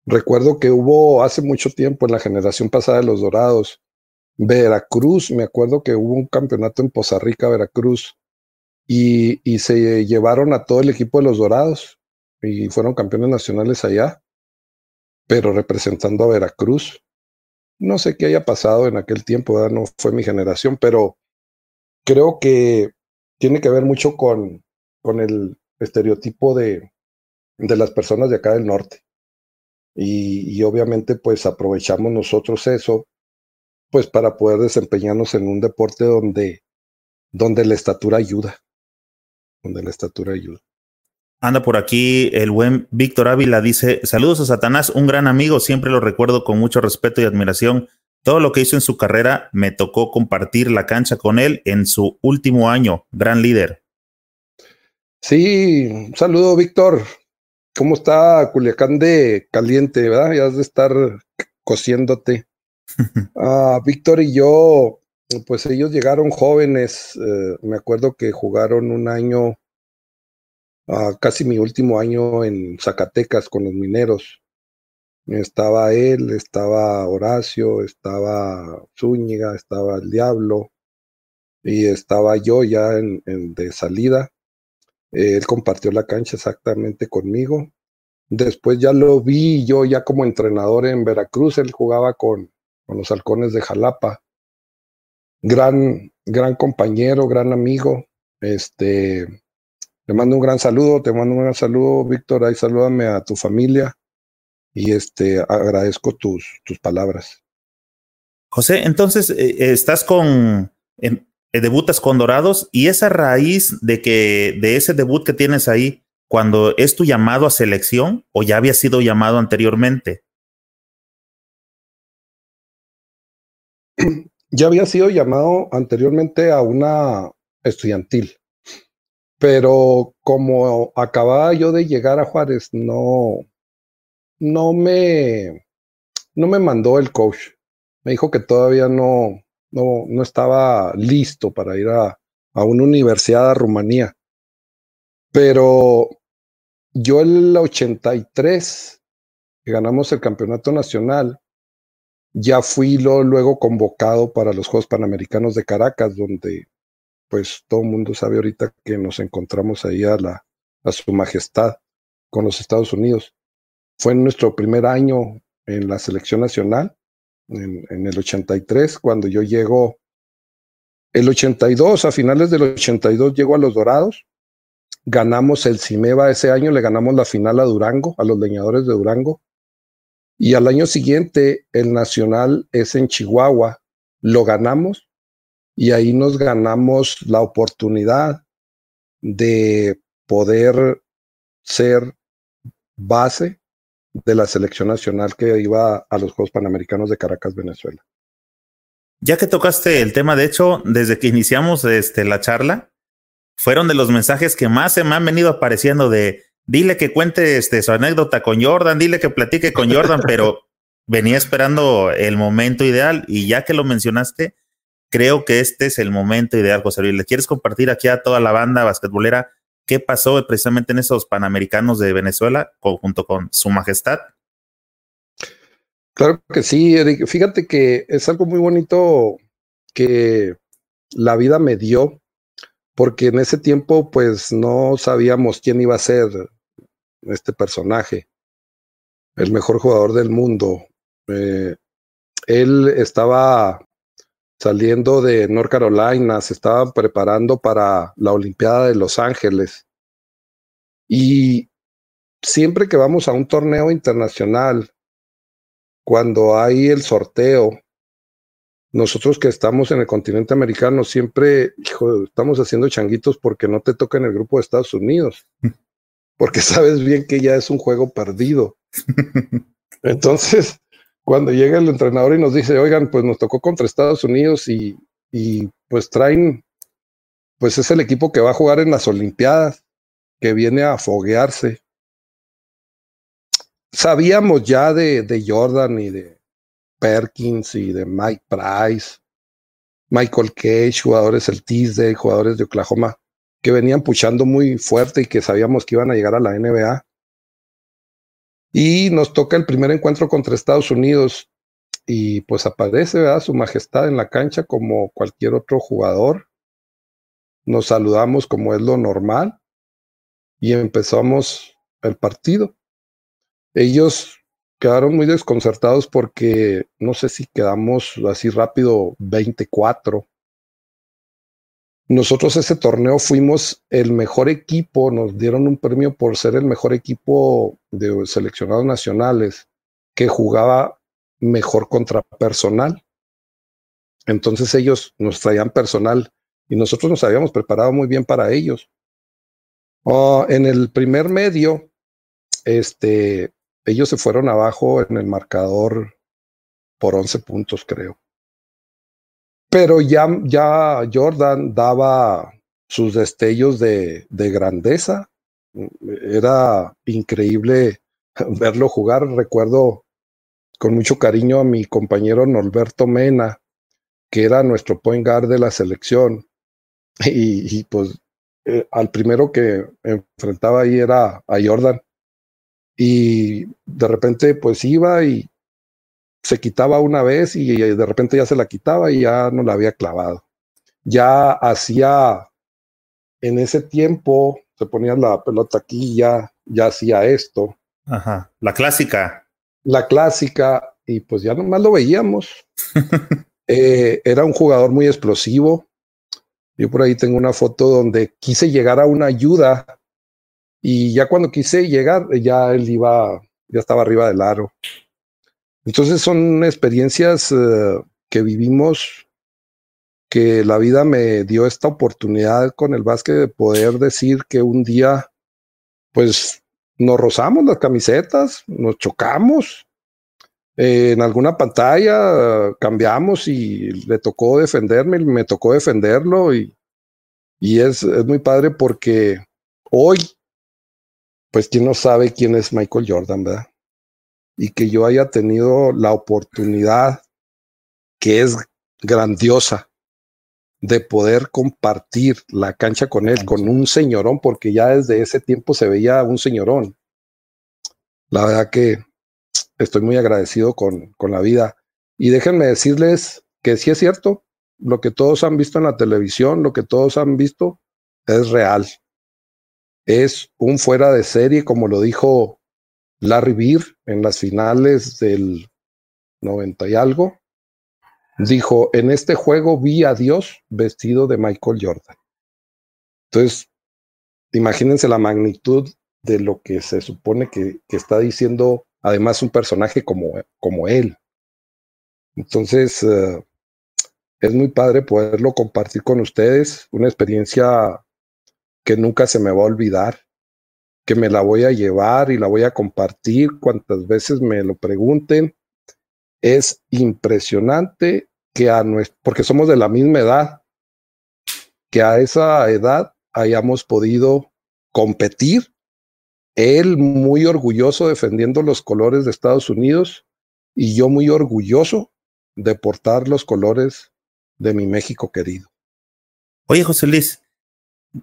Recuerdo que hubo hace mucho tiempo, en la generación pasada de los Dorados, Veracruz, me acuerdo que hubo un campeonato en Poza Rica, Veracruz, y, y se llevaron a todo el equipo de los Dorados y fueron campeones nacionales allá pero representando a Veracruz. No sé qué haya pasado en aquel tiempo, no fue mi generación, pero creo que tiene que ver mucho con, con el estereotipo de, de las personas de acá del norte. Y, obviamente pues aprovechamos nosotros eso pues para poder desempeñarnos en un deporte donde, donde la estatura ayuda, donde la estatura ayuda. Anda por aquí el buen Víctor Ávila, dice, saludos a Satanás, un gran amigo, siempre lo recuerdo con mucho respeto y admiración. Todo lo que hizo en su carrera me tocó compartir la cancha con él en su último año, gran líder. Sí, un saludo Víctor. ¿Cómo está Culiacán de caliente, verdad? Ya has de estar cociéndote. <laughs> Ah, Víctor y yo, pues ellos llegaron jóvenes, eh, me acuerdo que jugaron un año casi mi último año en Zacatecas con los mineros. Estaba él, estaba Horacio, estaba Zúñiga, estaba el Diablo y estaba yo ya en, de salida. Él compartió la cancha exactamente conmigo. Después ya lo vi yo ya como entrenador en Veracruz. Él jugaba con, con los halcones de Jalapa. Gran, gran compañero, gran amigo. Este, te mando un gran saludo, te mando un gran saludo, Víctor. Ahí salúdame a tu familia y este agradezco tus, tus palabras. José, entonces eh, estás con, eh, debutas con Dorados y esa raíz de que, de ese debut que tienes ahí, cuando es tu llamado a selección o ya había sido llamado anteriormente? <clears throat> Ya había sido llamado anteriormente a una estudiantil pero como acababa yo de llegar a Juárez, no, no me, no me mandó el coach. Me dijo que todavía no, no, no estaba listo para ir a, a una universidad a Rumanía. Pero yo el 83, que ganamos el campeonato nacional, ya fui luego convocado para los Juegos Panamericanos de Caracas, donde pues todo el mundo sabe ahorita que nos encontramos ahí a, la, a su majestad con los Estados Unidos. Fue nuestro primer año en la selección nacional, en, en el 83, cuando yo llego, el 82, a finales del 82 llego a los Dorados, ganamos el Cimeba ese año, le ganamos la final a Durango, a los leñadores de Durango, y al año siguiente el nacional es en Chihuahua, lo ganamos y ahí nos ganamos la oportunidad de poder ser base de la selección nacional que iba a los Juegos Panamericanos de Caracas, Venezuela. Ya que tocaste el tema, de hecho, desde que iniciamos este, la charla, fueron de los mensajes que más se me han venido apareciendo de dile que cuente este, su anécdota con Jordan, dile que platique con Jordan, pero <laughs> venía esperando el momento ideal y ya que lo mencionaste, creo que este es el momento ideal, José Luis. ¿Le quieres compartir aquí a toda la banda basquetbolera qué pasó precisamente en esos Panamericanos de Venezuela junto con Su Majestad? Claro que sí, Eric. Fíjate que es algo muy bonito que la vida me dio, porque en ese tiempo pues no sabíamos quién iba a ser este personaje, el mejor jugador del mundo. Eh, él estaba saliendo de North Carolina, se estaba preparando para la Olimpiada de Los Ángeles. Y siempre que vamos a un torneo internacional, cuando hay el sorteo, nosotros que estamos en el continente americano, siempre, hijo, estamos haciendo changuitos porque no te toca en el grupo de Estados Unidos, <laughs> porque sabes bien que ya es un juego perdido. <laughs> Entonces, cuando llega el entrenador y nos dice, oigan, pues nos tocó contra Estados Unidos y, y pues traen, pues es el equipo que va a jugar en las Olimpiadas, que viene a foguearse. Sabíamos ya de, Jordan y de Perkins y de Mike Price, Michael Cage, jugadores del Teasdale, jugadores de Oklahoma, que venían puchando muy fuerte y que sabíamos que iban a llegar a la NBA. Y nos toca el primer encuentro contra Estados Unidos y pues aparece ¿verdad? su majestad en la cancha como cualquier otro jugador. Nos saludamos como es lo normal y empezamos el partido. Ellos quedaron muy desconcertados porque no sé si quedamos así rápido 24 nosotros ese torneo fuimos el mejor equipo, nos dieron un premio por ser el mejor equipo de seleccionados nacionales que jugaba mejor contra personal. Entonces ellos nos traían personal y nosotros nos habíamos preparado muy bien para ellos. Oh, en el primer medio, este, ellos se fueron abajo en el marcador por 11 puntos, creo. Pero ya, ya Jordan daba sus destellos de, de grandeza. Era increíble verlo jugar. Recuerdo con mucho cariño a mi compañero Norberto Mena, que era nuestro point guard de la selección. <laughs> Y, pues eh, al primero que enfrentaba ahí era a Jordan. Y de repente pues iba y se quitaba una vez y de repente ya se la quitaba y ya no la había clavado. Ya hacía, en ese tiempo, se ponía la pelota aquí y ya, ya hacía esto. Ajá, la clásica. La clásica, y pues ya nomás lo veíamos. <laughs> eh, era un jugador muy explosivo. Yo por ahí tengo una foto donde quise llegar a una ayuda y ya cuando quise llegar, ya él iba, ya estaba arriba del aro. Entonces son experiencias eh, que vivimos que la vida me dio esta oportunidad con el básquet de poder decir que un día, pues, nos rozamos las camisetas, nos chocamos. Eh, en alguna pantalla cambiamos y le tocó defenderme, me tocó defenderlo y, y es, es muy padre porque hoy, pues, quién no sabe quién es Michael Jordan, ¿verdad? Y que yo haya tenido la oportunidad que es grandiosa de poder compartir la cancha con él, con un señorón, porque ya desde ese tiempo se veía un señorón. La verdad que estoy muy agradecido con, con la vida. Y déjenme decirles que sí es cierto, lo que todos han visto en la televisión, lo que todos han visto, es real. Es un fuera de serie, como lo dijo Larry Beer en las finales del 90 y algo, dijo, en este juego vi a Dios vestido de Michael Jordan. Entonces, imagínense la magnitud de lo que se supone que, está diciendo, además, un personaje como, como él. Entonces, uh, es muy padre poderlo compartir con ustedes, una experiencia que nunca se me va a olvidar que me la voy a llevar y la voy a compartir cuantas veces me lo pregunten. Es impresionante que a nuestro, porque somos de la misma edad, que a esa edad hayamos podido competir. Él muy orgulloso defendiendo los colores de Estados Unidos y yo muy orgulloso de portar los colores de mi México querido. Oye, José Luis,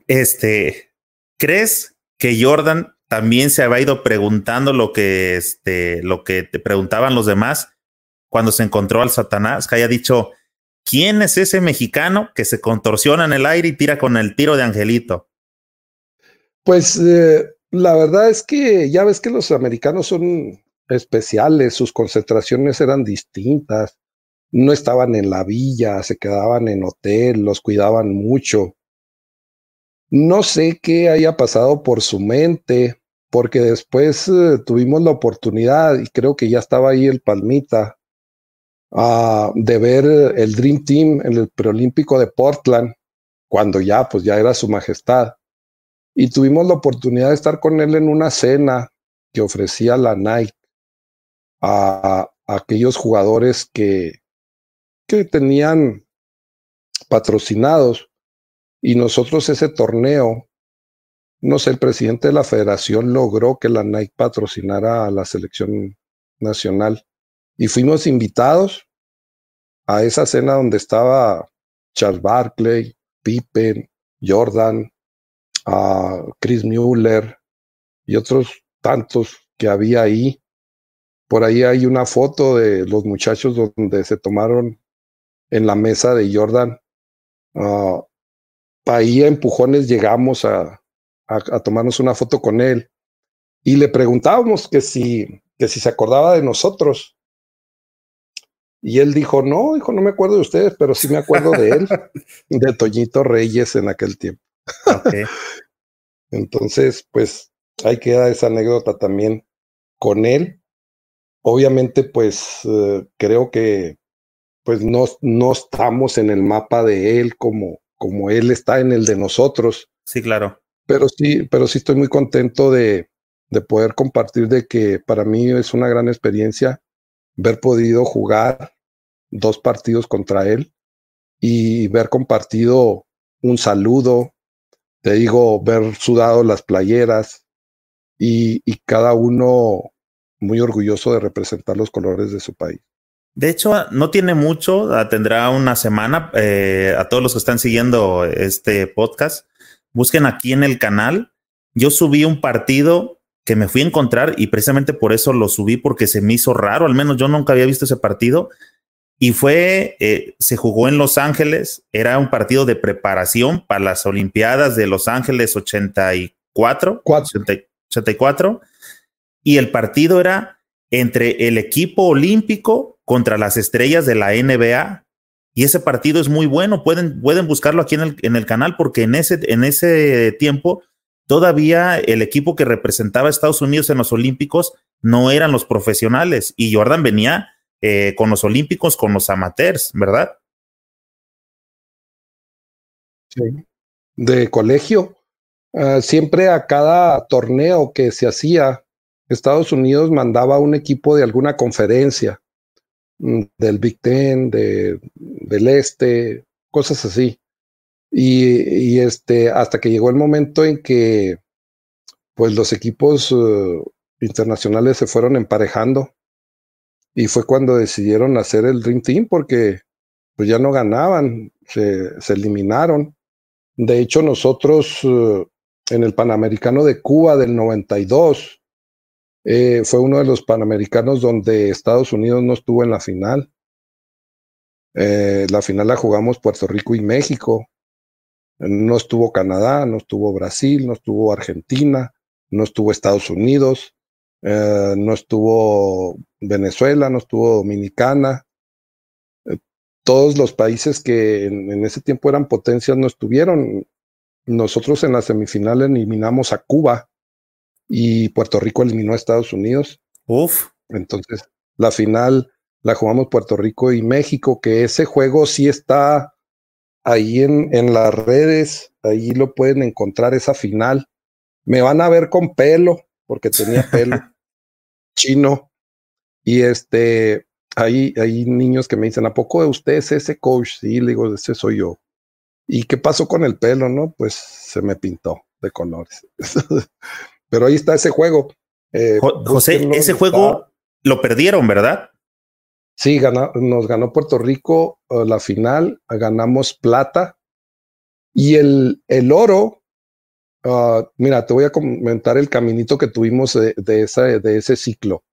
este, ¿crees que Jordan también se había ido preguntando lo que, este, lo que te preguntaban los demás cuando se encontró al Satanás, que haya dicho, ¿Quién es ese mexicano que se contorsiona en el aire y tira con el tiro de Angelito? Pues eh, la verdad es que ya ves que los americanos son especiales, sus concentraciones eran distintas, no estaban en la villa, se quedaban en hotel, los cuidaban mucho. No sé qué haya pasado por su mente, porque después eh, tuvimos la oportunidad, y creo que ya estaba ahí el Palmita, uh, de ver el Dream Team en el preolímpico de Portland, cuando ya, pues ya era su majestad. Y tuvimos la oportunidad de estar con él en una cena que ofrecía la Nike a, aquellos jugadores que, que tenían patrocinados. Y nosotros ese torneo, no sé, el presidente de la federación logró que la Nike patrocinara a la selección nacional. Y fuimos invitados a esa cena donde estaba Charles Barkley, Pippen, Jordan, a Chris Mueller y otros tantos que había ahí. Por ahí hay una foto de los muchachos donde se tomaron en la mesa de Jordan. Uh, ahí a empujones llegamos a, a, tomarnos una foto con él y le preguntábamos que si, que si se acordaba de nosotros. Y él dijo, no, dijo, no me acuerdo de ustedes, pero sí me acuerdo de él, <laughs> de Toñito Reyes en aquel tiempo. <laughs> Entonces, pues ahí queda esa anécdota también con él obviamente pues eh, creo que pues no, no estamos en el mapa de él como, como él está en el de nosotros. Sí, claro. Pero sí, pero sí estoy muy contento de, de poder compartir de que para mí es una gran experiencia haber podido jugar dos partidos contra él y ver compartido un saludo, te digo, ver sudado las playeras y, y cada uno muy orgulloso de representar los colores de su país. De hecho, no tiene mucho, tendrá una semana. Eh, a todos los que están siguiendo este podcast, busquen aquí en el canal. Yo subí un partido que me fui a encontrar y precisamente por eso lo subí porque se me hizo raro, al menos yo nunca había visto ese partido. Y fue, eh, se jugó en Los Ángeles, era un partido de preparación para las Olimpiadas de Los Ángeles 84, 84 y el partido era entre el equipo olímpico contra las estrellas de la NBA. Y ese partido es muy bueno. Pueden, pueden buscarlo aquí en el, en el canal porque en ese, en ese tiempo todavía el equipo que representaba a Estados Unidos en los Olímpicos no eran los profesionales y Jordan venía eh, con los Olímpicos, con los amateurs, ¿verdad? Sí. De colegio. Ah, siempre a cada torneo que se hacía Estados Unidos mandaba un equipo de alguna conferencia, del Big Ten, de, del Este, cosas así. Y, este, hasta que llegó el momento en que pues los equipos uh, internacionales se fueron emparejando y fue cuando decidieron hacer el Dream Team porque pues ya no ganaban, se, se eliminaron. De hecho, nosotros uh, en el Panamericano de Cuba del 92 eh, fue uno de los Panamericanos donde Estados Unidos no estuvo en la final. Eh, la final la jugamos Puerto Rico y México. No estuvo Canadá, no estuvo Brasil, no estuvo Argentina, no estuvo Estados Unidos, eh, no estuvo Venezuela, no estuvo Dominicana. todos los países que en, ese tiempo eran potencias no estuvieron. Nosotros en la semifinal eliminamos a Cuba y Puerto Rico eliminó a Estados Unidos. Uf. Entonces, la final la jugamos Puerto Rico y México, que ese juego sí está ahí en, en las redes, ahí lo pueden encontrar esa final. Me van a ver con pelo, porque tenía pelo <laughs> chino. Y este, hay, hay niños que me dicen, ¿a poco de usted es ese coach? Sí, le digo, ese soy yo. ¿Y qué pasó con el pelo? No, pues se me pintó de colores. <laughs> Pero ahí está ese juego. Eh, José, ese juego lo perdieron, ¿verdad? Sí, nos ganó Puerto Rico uh, la final, ganamos plata y el, el oro. Uh, mira, te voy a comentar el caminito que tuvimos de, de, de ese ciclo.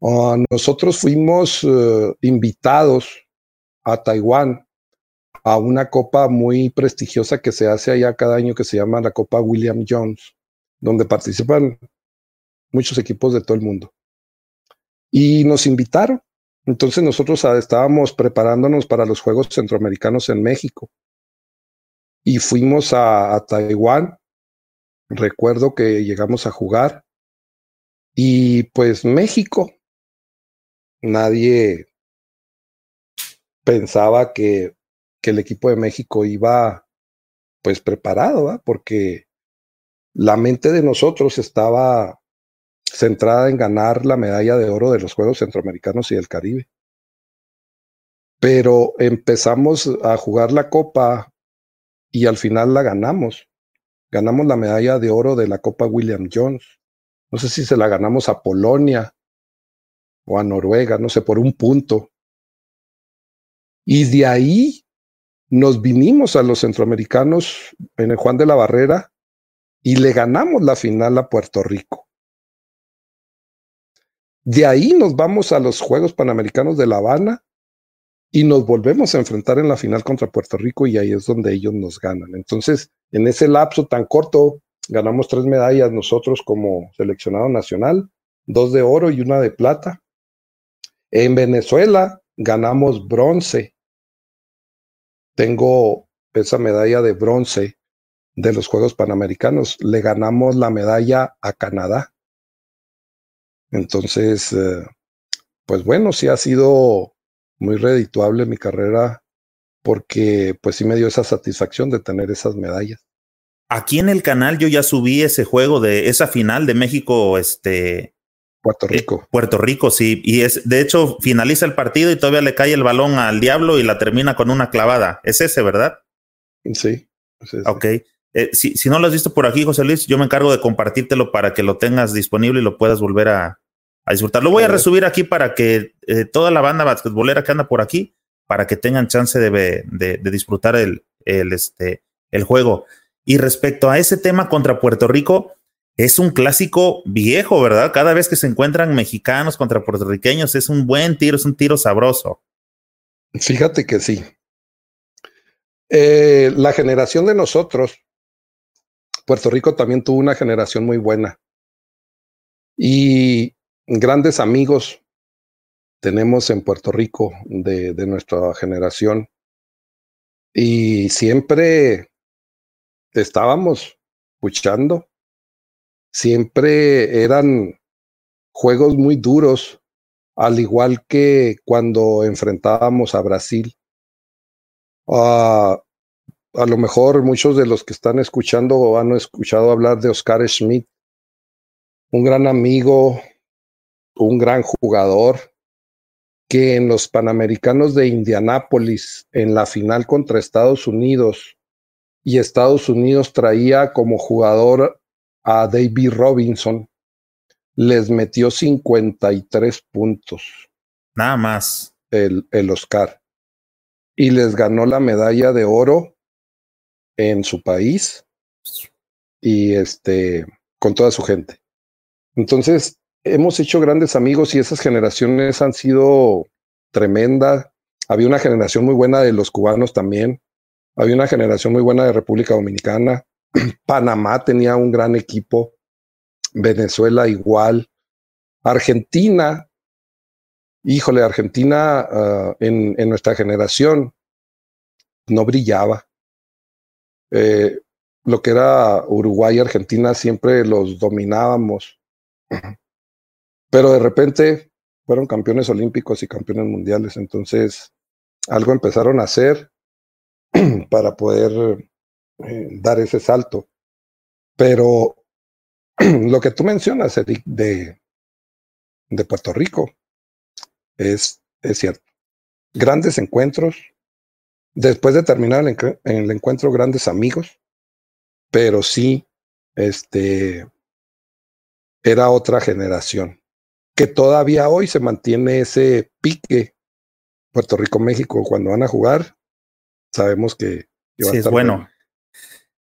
Uh, nosotros fuimos invitados a Taiwán a una copa muy prestigiosa que se hace allá cada año que se llama la Copa William Jones, donde participan muchos equipos de todo el mundo. Y nos invitaron. Entonces nosotros estábamos preparándonos para los Juegos Centroamericanos en México. Y fuimos a, a Taiwán. Recuerdo que llegamos a jugar. Y pues México, nadie pensaba que que el equipo de México iba pues preparado, porque la mente de nosotros estaba centrada en ganar la medalla de oro de los Juegos Centroamericanos y del Caribe. Pero empezamos a jugar la copa y al final la ganamos. Ganamos la medalla de oro de la Copa William Jones. No sé si se la ganamos a Polonia o a Noruega, no sé, por un punto. Y de ahí nos vinimos a los centroamericanos en el Juan de la Barrera y le ganamos la final a Puerto Rico. De ahí nos vamos a los Juegos Panamericanos de La Habana y nos volvemos a enfrentar en la final contra Puerto Rico y ahí es donde ellos nos ganan. Entonces, en ese lapso tan corto, ganamos tres medallas nosotros como seleccionado nacional, dos de oro y una de plata. En Venezuela ganamos bronce tengo esa medalla de bronce de los Juegos Panamericanos. Le ganamos la medalla a Canadá. Entonces, eh, pues bueno, sí ha sido muy redituable mi carrera porque pues sí me dio esa satisfacción de tener esas medallas. Aquí en el canal yo ya subí ese juego de esa final de México, este, Puerto eh, Rico. Puerto Rico, sí. Y es, de hecho, finaliza el partido y todavía le cae el balón al diablo y la termina con una clavada. Es ese, ¿verdad? Sí. Ok. Eh, si, si, no lo has visto por aquí, José Luis, yo me encargo de compartírtelo para que lo tengas disponible y lo puedas volver a, disfrutar. Lo voy a resubir aquí para que eh, toda la banda basquetbolera que anda por aquí, para que tengan chance de, de, disfrutar el, el, este, el juego. Y respecto a ese tema contra Puerto Rico, es un clásico viejo, ¿verdad? Cada vez que se encuentran mexicanos contra puertorriqueños es un buen tiro, es un tiro sabroso. Fíjate que sí. Eh, la generación de nosotros, Puerto Rico también tuvo una generación muy buena. Y grandes amigos tenemos en Puerto Rico de, nuestra generación. Y siempre estábamos escuchando siempre eran juegos muy duros, al igual que cuando enfrentábamos a Brasil. Ah, a lo mejor muchos de los que están escuchando han escuchado hablar de Oscar Schmidt, un gran amigo, un gran jugador, que en los Panamericanos de Indianápolis, en la final contra Estados Unidos, y Estados Unidos traía como jugador a David Robinson, les metió 53 puntos. Nada más. El, el Oscar. Y les ganó la medalla de oro en su país y este con toda su gente. Entonces, hemos hecho grandes amigos y esas generaciones han sido tremendas. Había una generación muy buena de los cubanos también. Había una generación muy buena de República Dominicana. <clears throat> Panamá tenía un gran equipo, Venezuela igual, Argentina, híjole, Argentina ah, en, nuestra generación no brillaba. Eh, lo que era Uruguay y Argentina siempre los dominábamos. Pero de repente fueron campeones olímpicos y campeones mundiales. Entonces, algo empezaron a hacer <clears throat> para poder eh, dar ese salto. Pero <clears throat> lo que tú mencionas, Eric, de, de Puerto Rico, es, es cierto. Grandes encuentros, después de terminar el, el, encuentro, grandes amigos, pero sí, este, era otra generación, que todavía hoy se mantiene ese pique Puerto Rico-México cuando van a jugar, sabemos que, sí, es bueno.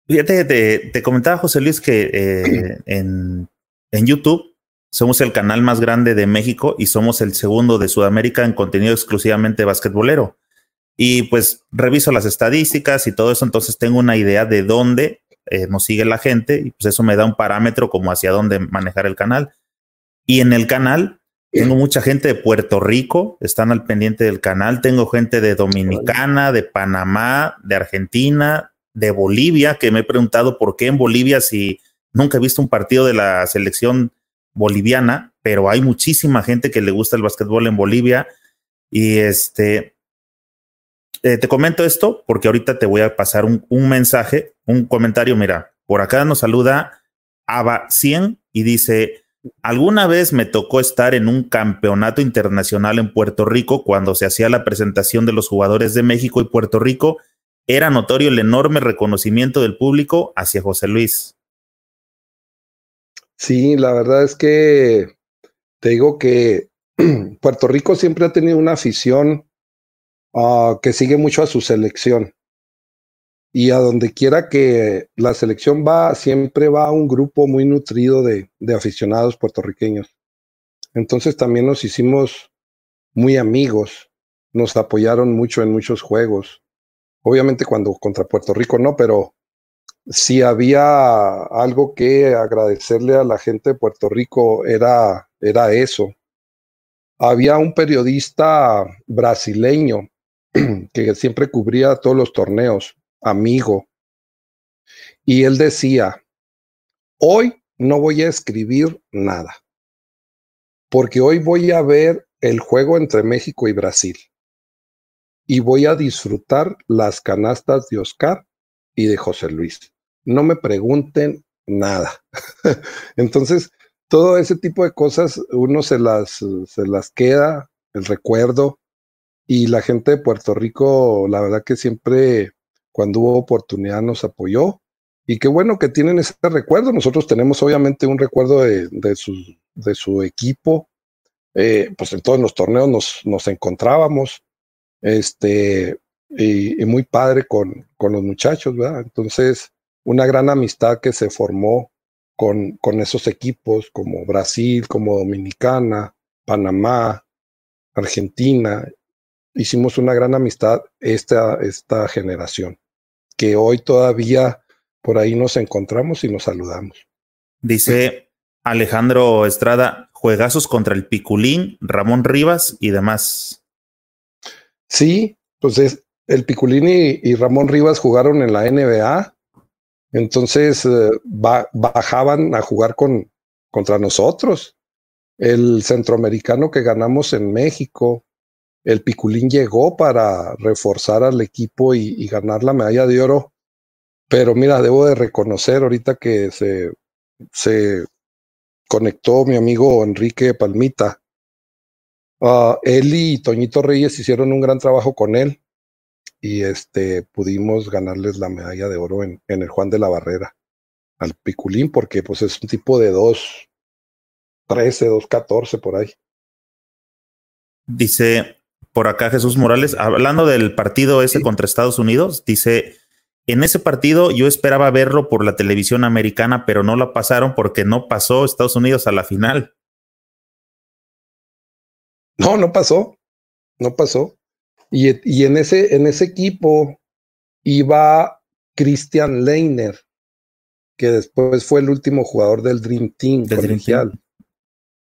Fíjate, te, te comentaba José Luis que eh, <clears throat> en, en YouTube somos el canal más grande de México y somos el segundo de Sudamérica en contenido exclusivamente basquetbolero. Y pues reviso las estadísticas y todo eso, entonces tengo una idea de dónde eh, nos sigue la gente y pues eso me da un parámetro como hacia dónde manejar el canal. Y en el canal tengo mucha gente de Puerto Rico, están al pendiente del canal, tengo gente de Dominicana, de Panamá, de Argentina, de Bolivia, que me he preguntado por qué en Bolivia si nunca he visto un partido de la selección boliviana, pero hay muchísima gente que le gusta el básquetbol en Bolivia. Y este, eh, te comento esto porque ahorita te voy a pasar un, mensaje, un comentario. Mira, por acá nos saluda Ava 100 y dice: Alguna vez me tocó estar en un campeonato internacional en Puerto Rico cuando se hacía la presentación de los jugadores de México y Puerto Rico. Era notorio el enorme reconocimiento del público hacia José Luis. Sí, la verdad es que te digo que <clears throat> Puerto Rico siempre ha tenido una afición Ah, que sigue mucho a su selección. Y a donde quiera que la selección va, siempre va un grupo muy nutrido de, aficionados puertorriqueños. Entonces también nos hicimos muy amigos, nos apoyaron mucho en muchos juegos. Obviamente cuando contra Puerto Rico no, pero si había algo que agradecerle a la gente de Puerto Rico era, era eso. Había un periodista brasileño <clears throat> que siempre cubría todos los torneos, amigo. Y él decía, hoy no voy a escribir nada, porque hoy voy a ver el juego entre México y Brasil. Y voy a disfrutar las canastas de Oscar y de José Luis. No me pregunten nada. <laughs> Entonces, todo ese tipo de cosas uno se las, se las queda, el recuerdo, y la gente de Puerto Rico, la verdad que siempre, cuando hubo oportunidad, nos apoyó. Y qué bueno que tienen ese recuerdo. Nosotros tenemos obviamente un recuerdo de, de, su, de su equipo. Eh, pues en todos los torneos nos, nos encontrábamos. Este, y, muy padre con, con los muchachos, ¿verdad? Entonces, una gran amistad que se formó con, con esos equipos como Brasil, como Dominicana, Panamá, Argentina hicimos una gran amistad esta, esta generación, que hoy todavía por ahí nos encontramos y nos saludamos. Dice Alejandro Estrada, juegazos contra el Piculín, Ramón Rivas y demás. Sí, pues es, el Piculín y, Ramón Rivas jugaron en la NBA, entonces eh, bajaban a jugar con, contra nosotros. El centroamericano que ganamos en México, el Piculín llegó para reforzar al equipo y, ganar la medalla de oro. Pero mira, debo de reconocer ahorita que se, se conectó mi amigo Enrique Palmita. Uh, él y Toñito Reyes hicieron un gran trabajo con él y este pudimos ganarles la medalla de oro en, en el Juan de la Barrera al Piculín porque pues es un tipo de 2 13, 2 14 por ahí. Dice por acá Jesús Morales, hablando del partido ese contra Estados Unidos, dice, en ese partido yo esperaba verlo por la televisión americana, pero no la pasaron porque no pasó Estados Unidos a la final. No, no pasó, no pasó. Y, y en, ese, en ese equipo iba Christian Leiner, que después fue el último jugador del Dream Team del colegial.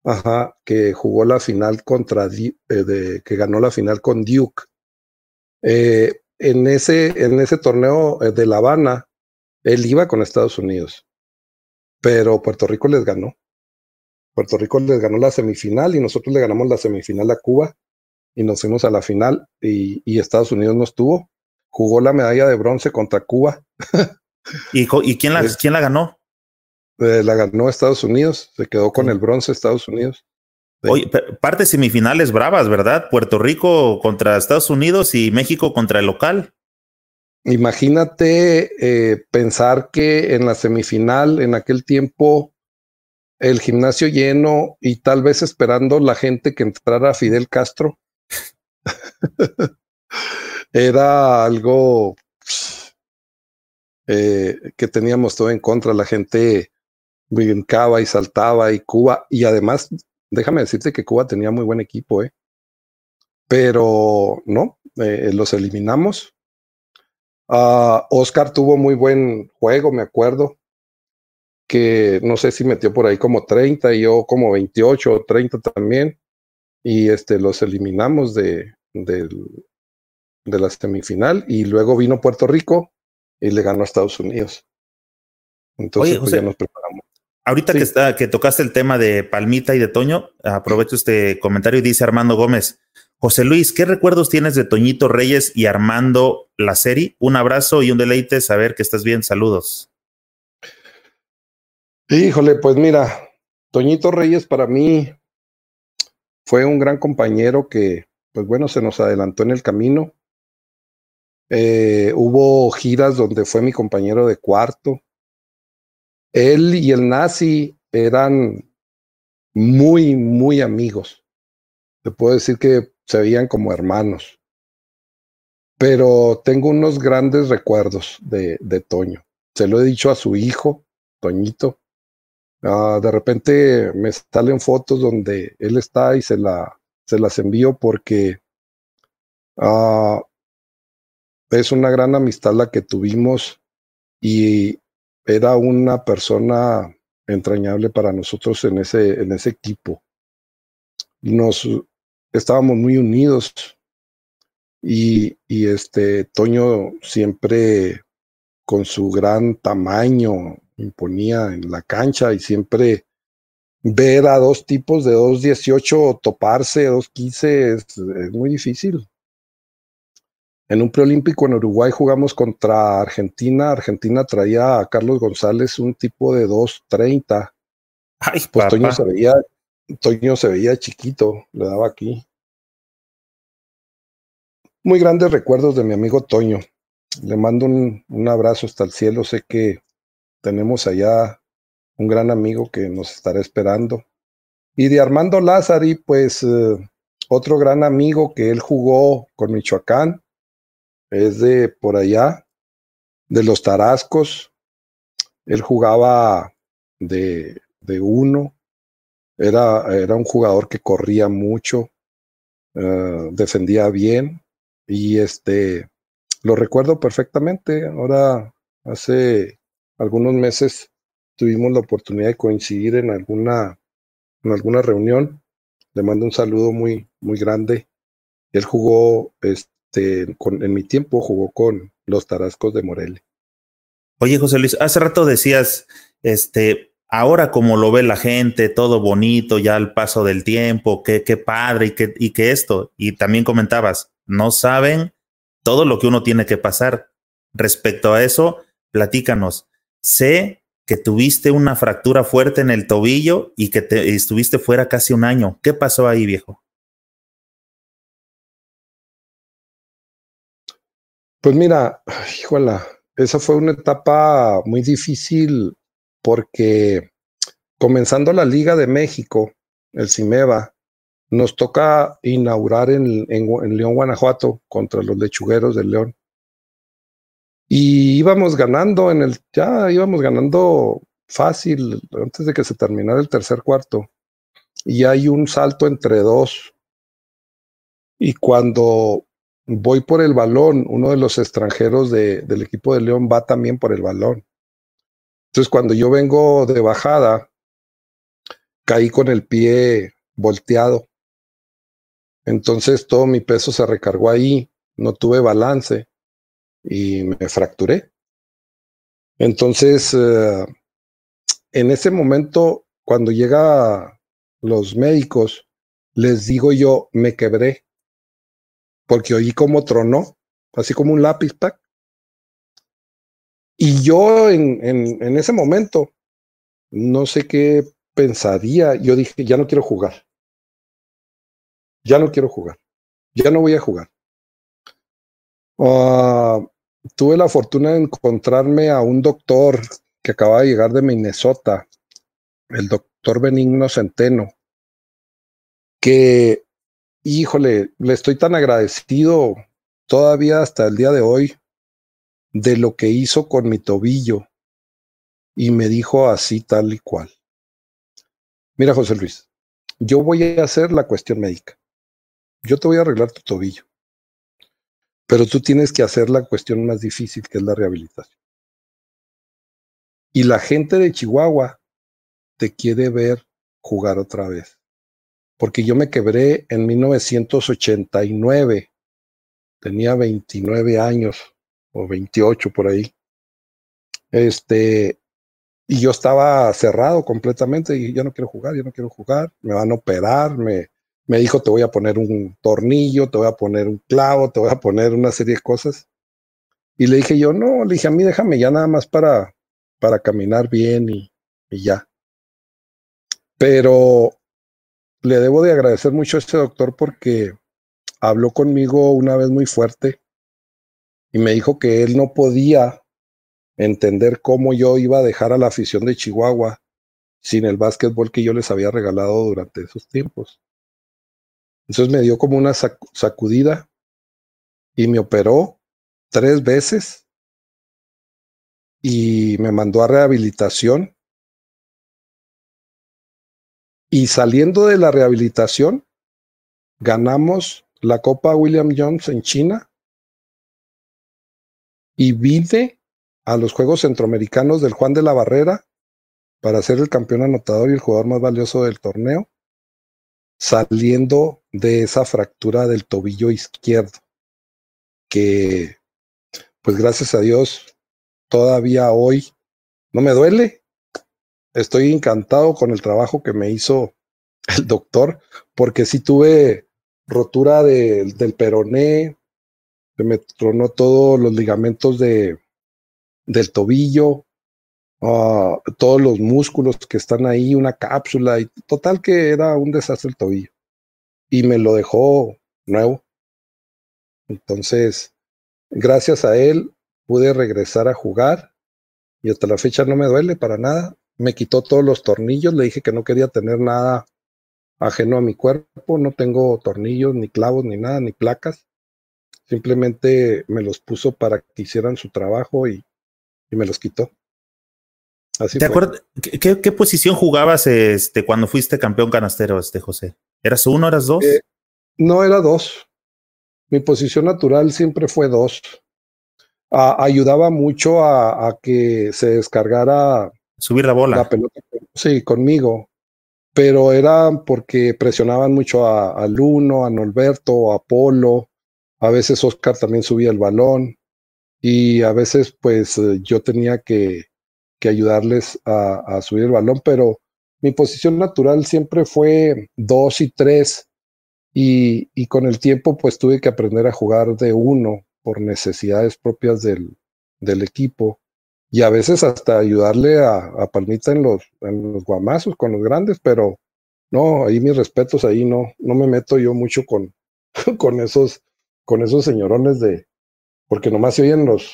Ajá, que jugó la final contra, eh, de, que ganó la final con Duke. Eh, en, ese, en ese torneo eh, de La Habana, él iba con Estados Unidos, pero Puerto Rico les ganó. Puerto Rico les ganó la semifinal y nosotros le ganamos la semifinal a Cuba y nos fuimos a la final y, y Estados Unidos no estuvo. Jugó la medalla de bronce contra Cuba. ¿Y, y quién, la, <laughs> quién la ganó? Eh, la ganó Estados Unidos, se quedó con el bronce Estados Unidos. Oye, parte semifinales bravas, ¿verdad? Puerto Rico contra Estados Unidos y México contra el local. Imagínate eh, pensar que en la semifinal, en aquel tiempo, el gimnasio lleno y tal vez esperando la gente que entrara Fidel Castro. <laughs> Era algo eh, que teníamos todo en contra. La gente brincaba y saltaba y Cuba, y además, déjame decirte que Cuba tenía muy buen equipo, ¿eh? Pero no, eh, los eliminamos. Ah, Oscar tuvo muy buen juego, me acuerdo, que no sé si metió por ahí como 30 y yo como 28 o 30 también. Y este, los eliminamos de, de, de la semifinal y luego vino Puerto Rico y le ganó a Estados Unidos. Entonces pues, ya nos preparamos. Ahorita que, está, que tocaste el tema de Palmita y de Toño, aprovecho este comentario y dice Armando Gómez. José Luis, ¿qué recuerdos tienes de Toñito Reyes y Armando la serie? Un abrazo y un deleite saber que estás bien. Saludos. Híjole, pues mira, Toñito Reyes para mí fue un gran compañero que, pues bueno, se nos adelantó en el camino. Eh, hubo giras donde fue mi compañero de cuarto. Él y el nazi eran muy, muy amigos. Te puedo decir que se veían como hermanos. Pero tengo unos grandes recuerdos de, de Toño. Se lo he dicho a su hijo, Toñito. Uh, de repente me salen fotos donde él está y se, la, se las envío porque uh, es una gran amistad la que tuvimos y era una persona entrañable para nosotros en ese, en ese equipo. Nos estábamos muy unidos y, y este Toño siempre con su gran tamaño imponía en la cancha y siempre ver a dos tipos de 2.18 toparse, 2.15 es, es muy difícil. En un preolímpico en Uruguay jugamos contra Argentina. Argentina traía a Carlos González, un tipo de 2.30. Ay, pues Toño se veía, Toño se veía chiquito, le daba aquí. Muy grandes recuerdos de mi amigo Toño. Le mando un, un abrazo hasta el cielo. Sé que tenemos allá un gran amigo que nos estará esperando. Y de Armando Lázari, pues eh, otro gran amigo que él jugó con Michoacán es de por allá, de los Tarascos. Él jugaba de, de uno, era, era, un jugador que corría mucho, uh, defendía bien y este lo recuerdo perfectamente. Ahora, hace algunos meses tuvimos la oportunidad de coincidir en alguna, en alguna reunión. Le mando un saludo muy, muy grande. Él jugó este, este, en mi tiempo jugó con los Tarascos de Morelia. Oye, José Luis, hace rato decías, este, ahora como lo ve la gente, todo bonito, ya al paso del tiempo, qué, qué padre y que, y esto, y también comentabas, no saben todo lo que uno tiene que pasar. Respecto a eso, platícanos. Sé que tuviste una fractura fuerte en el tobillo y que te, estuviste fuera casi un año. ¿Qué pasó ahí, viejo? Pues mira, <sighs> híjola, esa fue una etapa muy difícil porque comenzando la Liga de México, el CIMEVA, nos toca inaugurar en, en, León, Guanajuato, contra los lechugueros del León. Y íbamos ganando en el, ya íbamos ganando fácil antes de que se terminara el tercer cuarto. Y hay un salto entre dos. Y cuando voy por el balón, uno de los extranjeros de, del equipo de León va también por el balón. Entonces, cuando yo vengo de bajada, caí con el pie volteado. Entonces, todo mi peso se recargó ahí, no tuve balance y me fracturé. Entonces, uh, en ese momento, cuando llega los médicos, les digo yo, me quebré porque oí como tronó, así como un lápiz, pack. Y yo en, en, en ese momento, no sé qué pensaría, yo dije, ya no quiero jugar. Ya no quiero jugar. Ya no voy a jugar. Uh, tuve la fortuna de encontrarme a un doctor que acaba de llegar de Minnesota, el doctor Benigno Centeno, que híjole, le estoy tan agradecido todavía hasta el día de hoy de lo que hizo con mi tobillo y me dijo así tal y cual. Mira, José Luis, yo voy a hacer la cuestión médica. Yo te voy a arreglar tu tobillo. pero tú tienes que hacer la cuestión más difícil, que es la rehabilitación. Y la gente de Chihuahua te quiere ver jugar otra vez. Porque yo me quebré en 1989. Tenía 29 años o 28 por ahí. Este, y yo estaba cerrado completamente y ya no quiero jugar, ya no quiero jugar, me van a operar, me, me dijo te voy a poner un tornillo, te voy a poner un clavo, te voy a poner una serie de cosas. Y le dije yo, no, le dije a mí déjame ya nada más para, para caminar bien y, y ya. Pero le debo de agradecer mucho a este doctor porque habló conmigo una vez muy fuerte y me dijo que él no podía entender cómo yo iba a dejar a la afición de Chihuahua sin el básquetbol que yo les había regalado durante esos tiempos. Entonces me dio como una sacudida y me operó tres veces y me mandó a rehabilitación. Y saliendo de la rehabilitación, ganamos la Copa William Jones en China y vine a los Juegos Centroamericanos del Juan de la Barrera para ser el campeón anotador y el jugador más valioso del torneo, saliendo de esa fractura del tobillo izquierdo, que pues gracias a Dios todavía hoy no me duele. Estoy encantado con el trabajo que me hizo el doctor, porque sí tuve rotura del peroné, se me tronó todos los ligamentos de, del tobillo, uh, todos los músculos que están ahí, una cápsula, y total que era un desastre el tobillo. Y me lo dejó nuevo. Entonces, gracias a él pude regresar a jugar y hasta la fecha no me duele para nada. Me quitó todos los tornillos, le dije que no quería tener nada ajeno a mi cuerpo, no tengo tornillos, ni clavos, ni nada, ni placas. Simplemente me los puso para que hicieran su trabajo y y me los quitó. Así ¿Te acuerdas? ¿Qué, ¿Qué, posición jugabas este, cuando fuiste campeón canastero, este José? ¿Eras uno, eras dos? Eh, no, era dos. Mi posición natural siempre fue dos. ayudaba mucho a, a, que se descargara. Subir la bola. La pelota. Sí, conmigo. Pero era porque presionaban mucho a, a Luno, a Norberto, a Polo. A veces Oscar también subía el balón y a veces pues eh, yo tenía que, que ayudarles a, a, subir el balón, pero mi posición natural siempre fue dos y tres y, y, con el tiempo pues tuve que aprender a jugar de uno por necesidades propias del, del equipo y a veces hasta ayudarle a, a, Palmita en los, en los guamazos con los grandes, pero no, ahí mis respetos, ahí no, no me meto yo mucho con, <laughs> con esos, con esos señorones de, porque nomás se oyen los,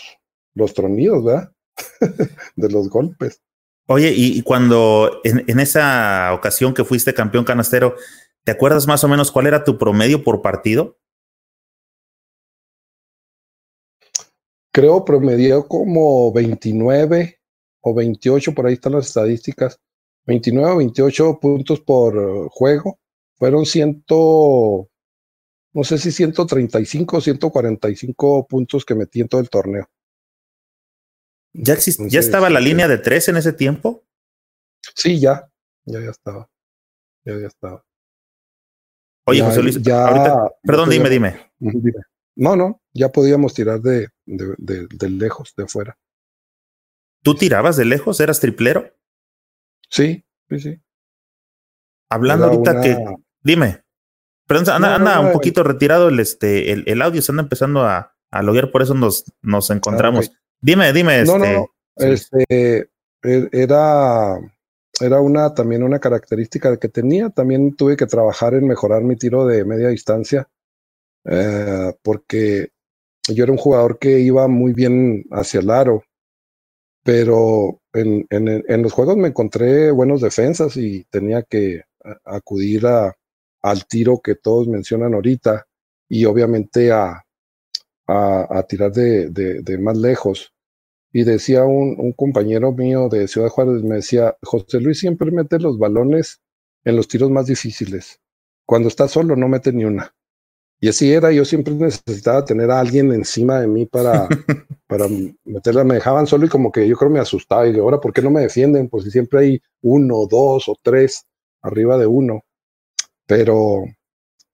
los tronidos, ¿verdad? <laughs> de los golpes. Oye, y, cuando en, en, esa ocasión que fuiste campeón canastero, ¿te acuerdas más o menos cuál era tu promedio por partido? Creo promedio como 29 o 28, por ahí están las estadísticas. 29 o 28 puntos por juego. Fueron ciento no sé si 135 o 145 puntos que metí en todo el torneo. ¿Ya, ¿Ya estaba la línea de tres en ese tiempo? Sí, ya, ya, ya estaba. Ya, ya estaba. Oye, José Luis, ya, perdón, dime, dime, No, no, ya podíamos tirar de, de, de, de, lejos, de afuera. ¿Tú tirabas de lejos? ¿Eras triplero? Sí, sí, sí. Hablando ahorita que. Dime. Pero anda, un poquito retirado el, este, el, el, audio, se anda empezando a, a loguear, por eso nos, nos encontramos. Dime, dime. No, este, no, este, e, era, era una, también una característica que tenía. También tuve que trabajar en mejorar mi tiro de media distancia, eh, porque yo era un jugador que iba muy bien hacia el aro, pero en, en, los juegos me encontré buenos defensas y tenía que acudir a al tiro que todos mencionan ahorita y obviamente a, a, a tirar de, de, de, más lejos. Y decía un, un, compañero mío de Ciudad Juárez, me decía, José Luis siempre mete los balones en los tiros más difíciles. Cuando está solo no mete ni una. Y así era, yo siempre necesitaba tener a alguien encima de mí para, <laughs> para meterla. Me dejaban solo y como que yo creo me asustaba. Y ahora, ¿por qué no me defienden? Pues si siempre hay uno, dos o tres arriba de uno. Pero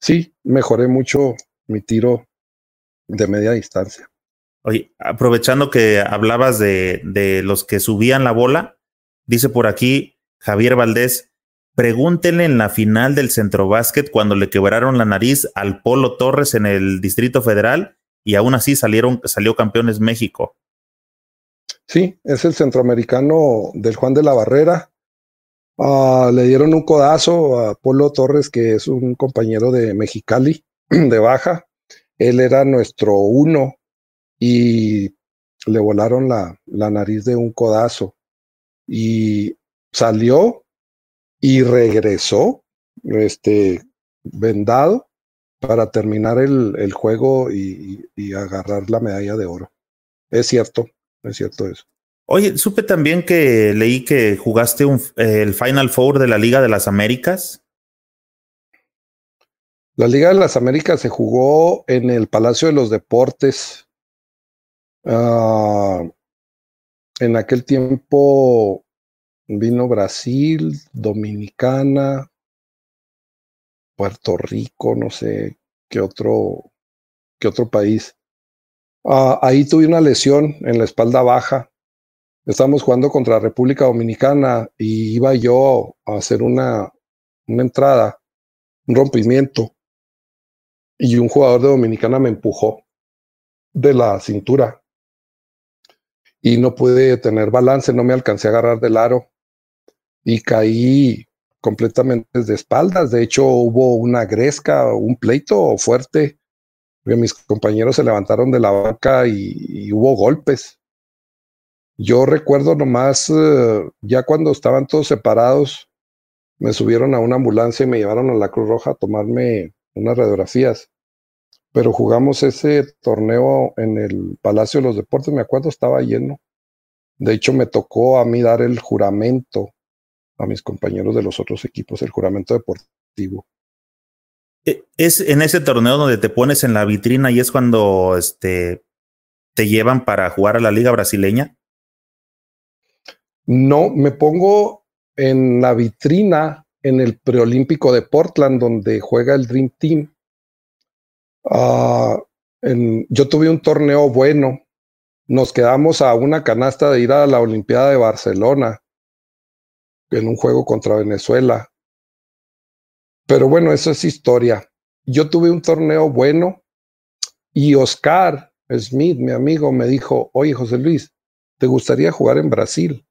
sí, mejoré mucho mi tiro de media distancia. Oye, aprovechando que hablabas de, de los que subían la bola, dice por aquí Javier Valdés, Pregúntenle en la final del centro básquet cuando le quebraron la nariz al Polo Torres en el Distrito Federal y aún así salieron, salió campeones México. Sí, es el centroamericano del Juan de la Barrera. Ah, le dieron un codazo a Polo Torres, que es un compañero de Mexicali, <clears throat> de baja. Él era nuestro uno y le volaron la, la nariz de un codazo. Y salió y regresó este, vendado para terminar el, el juego y, y, agarrar la medalla de oro. Es cierto, es cierto eso. Oye, supe también que leí que jugaste un, eh, el Final Four de la Liga de las Américas. La Liga de las Américas se jugó en el Palacio de los Deportes. Uh, en aquel tiempo Vino Brasil, Dominicana, Puerto Rico, no sé qué otro, qué otro país. Ah, ahí tuve una lesión en la espalda baja. Estábamos jugando contra República Dominicana y iba yo a hacer una, una entrada, un rompimiento. Y un jugador de Dominicana me empujó de la cintura y no pude tener balance, no me alcancé a agarrar del aro y caí completamente de espaldas. De hecho, hubo una gresca, un pleito fuerte. Mis compañeros se levantaron de la banca y, hubo golpes. Yo recuerdo nomás, eh, ya cuando estaban todos separados, me subieron a una ambulancia y me llevaron a la Cruz Roja a tomarme unas radiografías. Pero jugamos ese torneo en el Palacio de los Deportes, me acuerdo, estaba lleno. De hecho, me tocó a mí dar el juramento a mis compañeros de los otros equipos el juramento deportivo. E, ¿Es en ese torneo donde te pones en la vitrina y es cuando este, te llevan para jugar a la liga brasileña? No, me pongo en la vitrina en el preolímpico de Portland donde juega el Dream Team. Uh, en, yo tuve un torneo bueno. Nos quedamos a una canasta de ir a la Olimpiada de Barcelona en un juego contra Venezuela. Pero bueno, eso es historia. Yo tuve un torneo bueno y Oscar Smith, mi amigo, me dijo, oye José Luis, ¿te gustaría jugar en Brasil?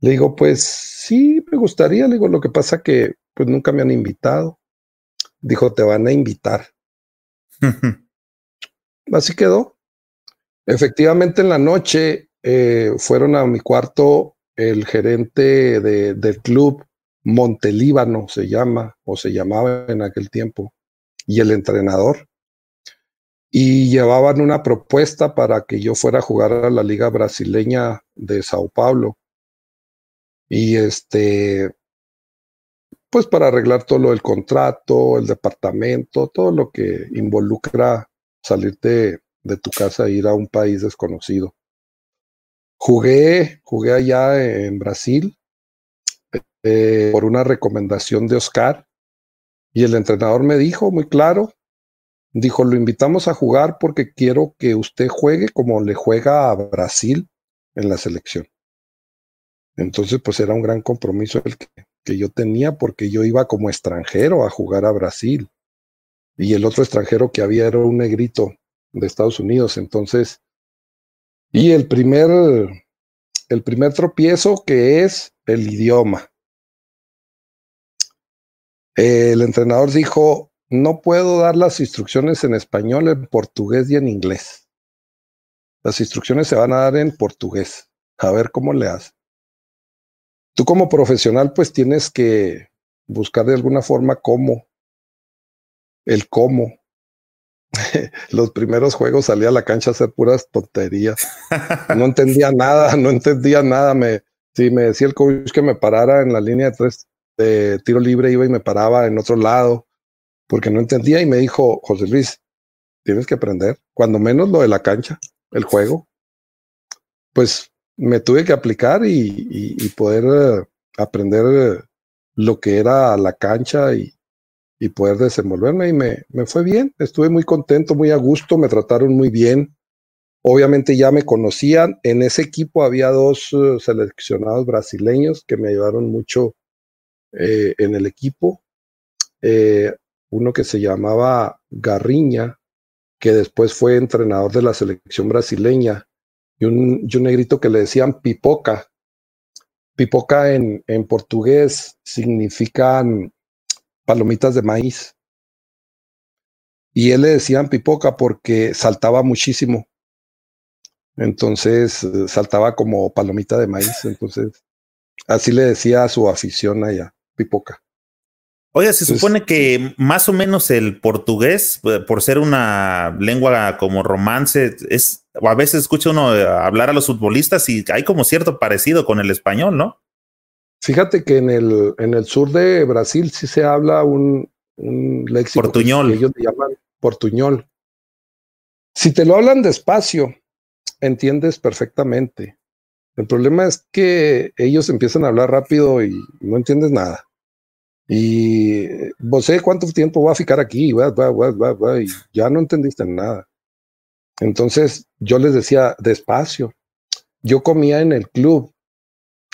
Le digo, pues sí, me gustaría. Le digo, lo que pasa que pues nunca me han invitado. Dijo, te van a invitar. <laughs> Así quedó. Efectivamente, en la noche eh, fueron a mi cuarto el gerente de, del club Montelíbano se llama o se llamaba en aquel tiempo y el entrenador y llevaban una propuesta para que yo fuera a jugar a la liga brasileña de Sao Paulo y este pues para arreglar todo lo del contrato, el departamento, todo lo que involucra salirte de tu casa e ir a un país desconocido. Jugué, jugué allá en Brasil eh, por una recomendación de Oscar y el entrenador me dijo muy claro, dijo, lo invitamos a jugar porque quiero que usted juegue como le juega a Brasil en la selección. Entonces, pues era un gran compromiso el que, que yo tenía porque yo iba como extranjero a jugar a Brasil y el otro extranjero que había era un negrito de Estados Unidos. Entonces, y el primer, el primer tropiezo que es el idioma. El entrenador dijo, no puedo dar las instrucciones en español, en portugués y en inglés. Las instrucciones se van a dar en portugués. A ver cómo le hace. Tú como profesional pues tienes que buscar de alguna forma cómo, el cómo, <laughs> los primeros juegos salía a la cancha a hacer puras tonterías. No entendía nada, no entendía nada. Me, si me decía el coach que me parara en la línea de tres de tiro libre, iba y me paraba en otro lado. porque no entendía y me dijo, José Luis, tienes que aprender, cuando menos lo de la cancha, el juego. Pues me tuve que aplicar y, poder eh, aprender eh, lo que era la cancha y, poder desenvolverme y me, me fue bien, estuve muy contento, muy a gusto, me trataron muy bien. Obviamente ya me conocían, en ese equipo había dos eh, seleccionados brasileños que me ayudaron mucho en el equipo. uno que se llamaba Garriña, que después fue entrenador de la selección brasileña, y un, negrito que le decían pipoca. Pipoca en, en portugués significan palomitas de maíz. Y él le decían pipoca porque saltaba muchísimo. Entonces saltaba como palomita de maíz. Entonces así le decía a su afición allá, pipoca. Oye, se supone que más o menos el portugués, eh, por ser una lengua como romance, es, a veces escucha uno eh, hablar a los futbolistas y hay como cierto parecido con el español, ¿no? Fíjate que en el, en el sur de Brasil sí se habla un, un léxico portuñol. Que ellos llaman portuñol. Si te lo hablan despacio, entiendes perfectamente. El problema es que ellos empiezan a hablar rápido y no entiendes nada. Y vos sé cuánto tiempo va a ficar aquí, y ya no entendiste nada. Entonces yo les decía despacio. Yo comía en el club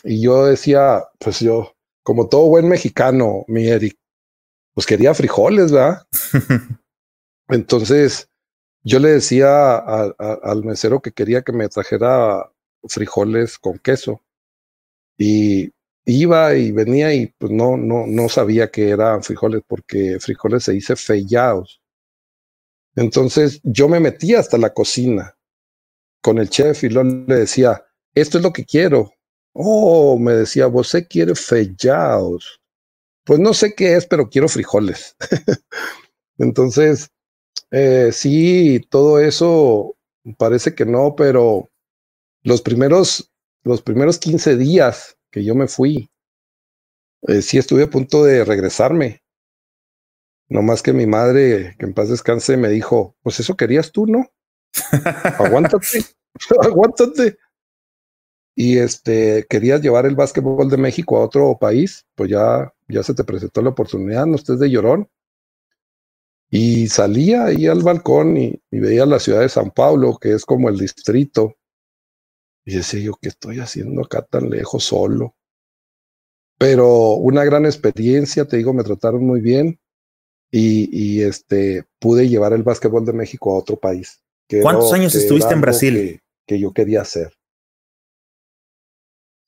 y yo decía, pues yo, como todo buen mexicano, mi Eric, pues quería frijoles, ¿verdad? <laughs> Entonces yo le decía al mesero que quería que me trajera frijoles con queso. Y iba y venía y pues no, no, no sabía que eran frijoles porque frijoles se dice fellados. Entonces yo me metí hasta la cocina con el chef y le decía, esto es lo que quiero. Oh, me decía, vos quiere fellados. Pues no sé qué es, pero quiero frijoles. <laughs> Entonces, eh, sí, todo eso parece que no, pero los primeros, los primeros 15 días que yo me fui. Eh, sí estuve a punto de regresarme. No más que mi madre, que en paz descanse, me dijo, pues eso querías tú, ¿no? <laughs> aguántate, <laughs> aguántate. Y este, querías llevar el básquetbol de México a otro país, pues ya, ya se te presentó la oportunidad, no estés de llorón. Y salía ahí al balcón y, y veía la ciudad de San Paulo, que es como el distrito y decía yo, ¿qué estoy haciendo acá tan lejos solo? Pero una gran experiencia, te digo, me trataron muy bien y, este, pude llevar el básquetbol de México a otro país. ¿Cuántos años estuviste en Brasil? Que, yo quería hacer.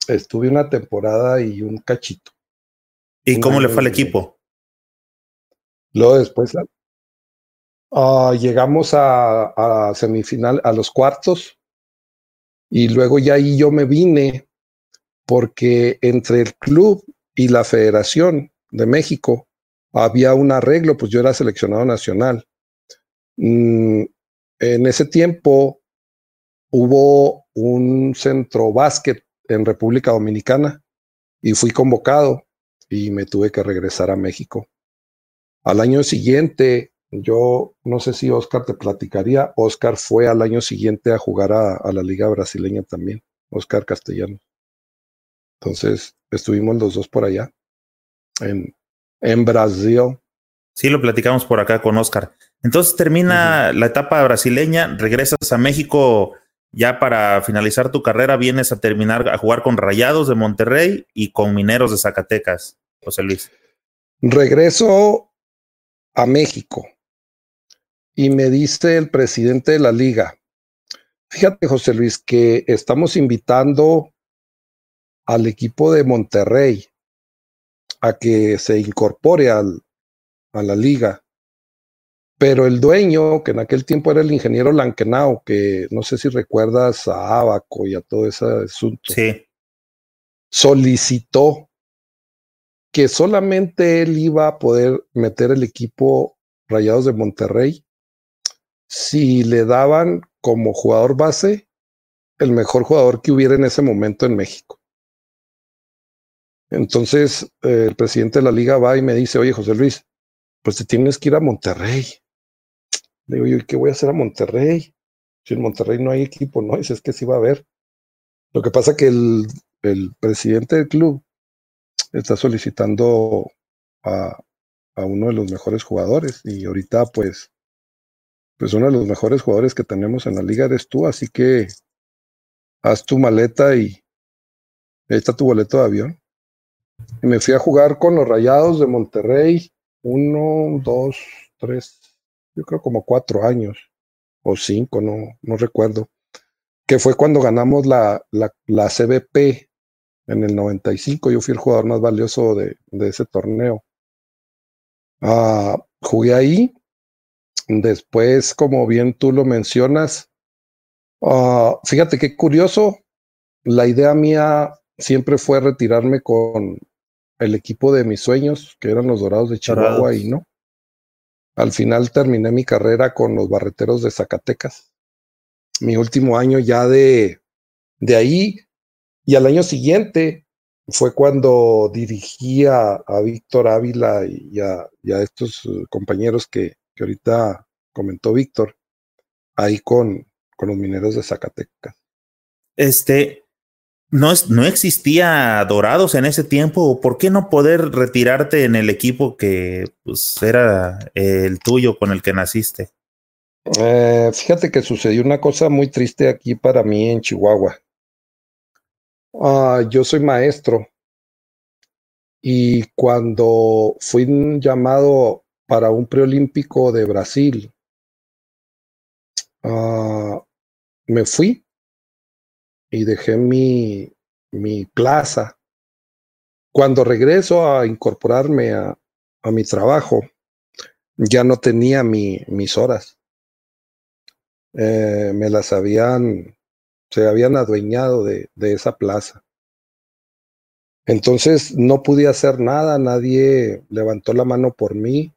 Estuve una temporada y un cachito. ¿Y cómo le fue al equipo? Luego después ah, llegamos a, a semifinal, a los cuartos, y luego ya ahí yo me vine porque entre el club y la Federación de México había un arreglo, pues yo era seleccionado nacional. Mm, en ese tiempo hubo un centro básquet en República Dominicana y fui convocado y me tuve que regresar a México. Al año siguiente yo no sé si Oscar te platicaría. Oscar fue al año siguiente a jugar a, la Liga Brasileña también, Oscar Castellano. Entonces estuvimos los dos por allá, en, en Brasil. Sí, lo platicamos por acá con Oscar. Entonces termina la etapa brasileña, regresas a México ya para finalizar tu carrera, vienes a terminar a jugar con Rayados de Monterrey y con Mineros de Zacatecas, José Luis. Regreso a México y me dice el presidente de la liga, fíjate José Luis, que estamos invitando al equipo de Monterrey a que se incorpore al, a la liga. Pero el dueño, que en aquel tiempo era el ingeniero Lankenau, que no sé si recuerdas a Abaco y a todo ese asunto, sí. solicitó que solamente él iba a poder meter el equipo Rayados de Monterrey si le daban como jugador base el mejor jugador que hubiera en ese momento en México. Entonces, eh, el presidente de la liga va y me dice, oye, José Luis, pues te tienes que ir a Monterrey. Le digo, ¿y qué voy a hacer a Monterrey? Si en Monterrey no hay equipo, no, dice, es que sí va a haber. Lo que pasa que el, el presidente del club está solicitando a, a uno de los mejores jugadores y ahorita pues pues uno de los mejores jugadores que tenemos en la liga eres tú, así que haz tu maleta y ahí está tu boleto de avión. Y me fui a jugar con los Rayados de Monterrey, uno, dos, tres, yo creo como cuatro años, o cinco, no, no recuerdo, que fue cuando ganamos la, la, la CBP en el 95, yo fui el jugador más valioso de, de ese torneo. Uh, jugué ahí. Después, como bien tú lo mencionas, uh, fíjate qué curioso. La idea mía siempre fue retirarme con el equipo de mis sueños, que eran los Dorados de Chihuahua, y no. Al final terminé mi carrera con los Barreteros de Zacatecas. Mi último año ya de, de ahí, y al año siguiente fue cuando dirigí a, Víctor Ávila y a, estos eh, compañeros que, que, ahorita comentó Víctor, ahí con, con los mineros de Zacatecas. Este, no, no existía Dorados en ese tiempo. ¿Por qué no poder retirarte en el equipo que pues, era el tuyo con el que naciste? Eh, fíjate que sucedió una cosa muy triste aquí para mí en Chihuahua. Uh, yo soy maestro y cuando fui llamado para un preolímpico de Brasil, uh, me fui y dejé mi, mi plaza. Cuando regreso a incorporarme a, a mi trabajo, ya no tenía mi, mis horas. Eh, me las habían se habían adueñado de, de esa plaza. Entonces no pude hacer nada, nadie levantó la mano por mí.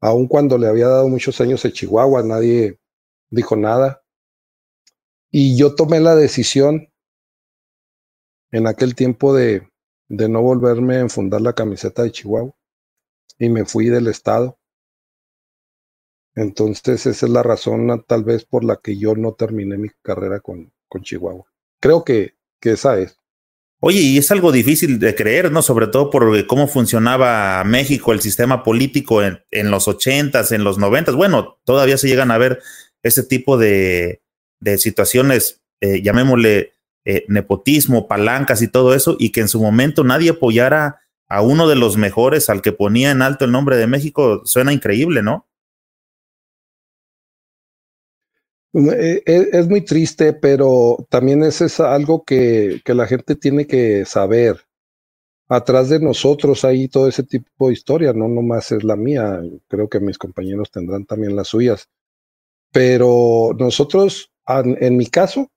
Aun cuando le había dado muchos años a Chihuahua, nadie dijo nada. Y yo tomé la decisión en aquel tiempo de, de no volverme a enfundar la camiseta de Chihuahua. Y me fui del estado. Entonces esa es la razón tal vez por la que yo no terminé mi carrera con, con Chihuahua. Creo que, que esa es. Oye, y es algo difícil de creer, ¿no? Sobre todo por cómo funcionaba México, el sistema político en, en los ochentas, en los noventas. Bueno, todavía se llegan a ver ese tipo de, de situaciones, eh, llamémosle eh, nepotismo, palancas y todo eso, y que en su momento nadie apoyara a uno de los mejores, al que ponía en alto el nombre de México, suena increíble, ¿no? Eh, eh, es, muy triste, pero también es, es algo que, que, la gente tiene que saber. Atrás de nosotros hay todo ese tipo de historia, no nomás es la mía, creo que mis compañeros tendrán también las suyas. Pero nosotros, en mi caso,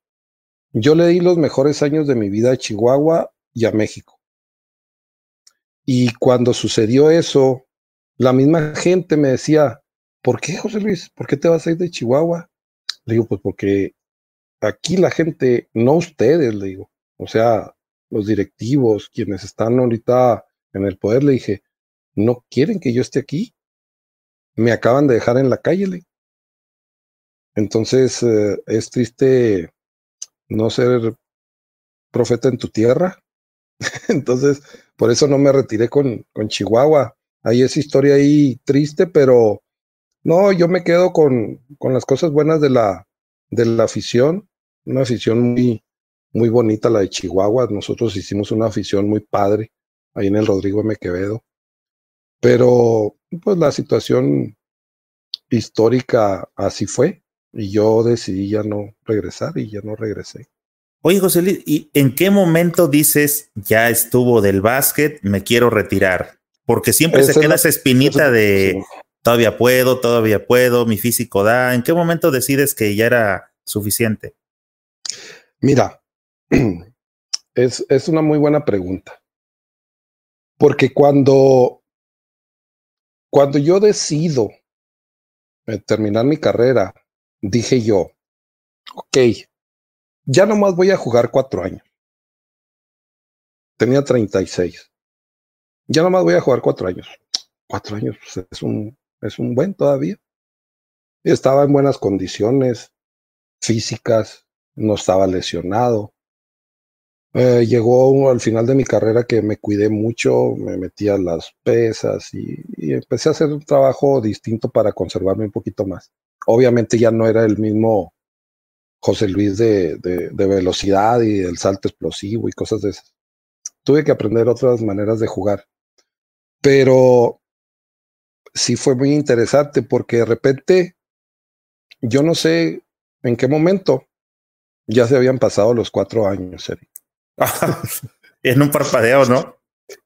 yo le di los mejores años de mi vida a Chihuahua y a México. Y cuando sucedió eso, la misma gente me decía, ¿por qué, José Luis? ¿Por qué te vas a ir de Chihuahua? Le digo, pues porque aquí la gente, no ustedes, le digo, o sea, los directivos, quienes están ahorita en el poder, le dije, no quieren que yo esté aquí. Me acaban de dejar en la calle, le. Entonces, eh, es triste no ser profeta en tu tierra. <laughs> Entonces, por eso no me retiré con, con Chihuahua. Hay esa historia ahí triste, pero no, yo me quedo con, con las cosas buenas de la, de la afición, una afición muy, muy bonita la de Chihuahua. Nosotros hicimos una afición muy padre ahí en el Rodrigo M. Quevedo. Pero pues la situación histórica así fue y yo decidí ya no regresar y ya no regresé. Oye, José Luis, ¿y en qué momento dices ya estuvo del básquet, me quiero retirar? Porque siempre se queda esa espinita de, todavía puedo, todavía puedo, mi físico da. ¿En qué momento decides que ya era suficiente? Mira, <clears throat> es, es una muy buena pregunta. Porque cuando, cuando yo decido eh, terminar mi carrera, dije yo, ok, ya nomás voy a jugar cuatro años. Tenía 36. Ya nomás voy a jugar cuatro años cuatro años pues, es, un, es un buen todavía. Estaba en buenas condiciones físicas, no estaba lesionado. Eh, llegó al final de mi carrera que me cuidé mucho, me metí a las pesas y, empecé a hacer un trabajo distinto para conservarme un poquito más. Obviamente ya no era el mismo José Luis de, de, velocidad y el salto explosivo y cosas de esas. Tuve que aprender otras maneras de jugar. Pero sí fue muy interesante porque de repente, yo no sé en qué momento ya se habían pasado los cuatro años, Eric. <laughs> en un parpadeo, ¿no?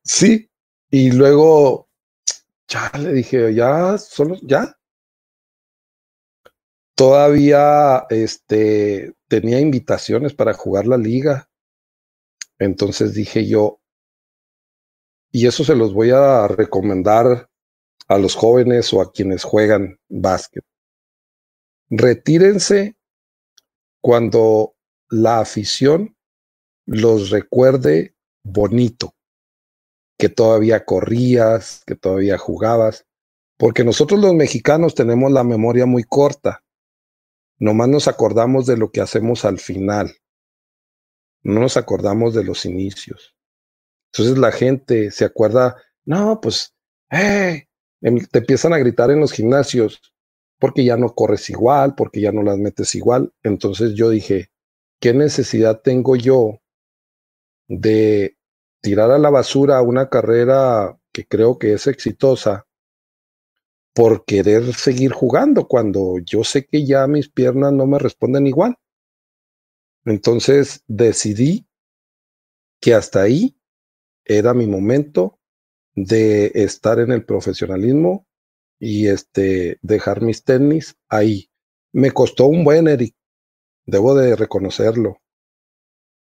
Sí. Y luego ya le dije, ya, solo, ya. Todavía este, tenía invitaciones para jugar la liga. Entonces dije yo, y eso se los voy a recomendar a los jóvenes o a quienes juegan básquet. Retírense cuando la afición los recuerde bonito, que todavía corrías, que todavía jugabas, porque nosotros los mexicanos tenemos la memoria muy corta. Nomás nos acordamos de lo que hacemos al final. No nos acordamos de los inicios. Entonces la gente se acuerda, no, pues, hey, em, te empiezan a gritar en los gimnasios porque ya no corres igual, porque ya no las metes igual. Entonces yo dije, ¿qué necesidad tengo yo de tirar a la basura una carrera que creo que es exitosa por querer seguir jugando cuando yo sé que ya mis piernas no me responden igual. Entonces decidí que hasta ahí era mi momento de estar en el profesionalismo y este dejar mis tenis ahí. Me costó un buen Eric, debo de reconocerlo,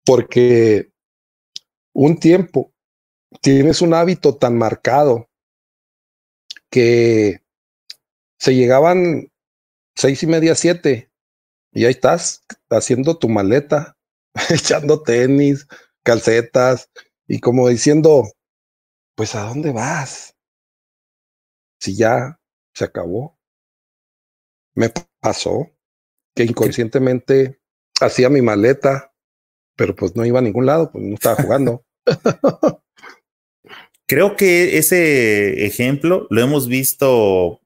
porque un tiempo tienes un hábito tan marcado que se llegaban seis y media, siete, y ahí estás haciendo tu maleta, <laughs> echando tenis, calcetas, y como diciendo, pues ¿a dónde vas? Si ya se acabó. Me pasó que inconscientemente hacía mi maleta, pero pues no iba a ningún lado, pues no estaba jugando. <laughs> Creo que ese ejemplo lo hemos visto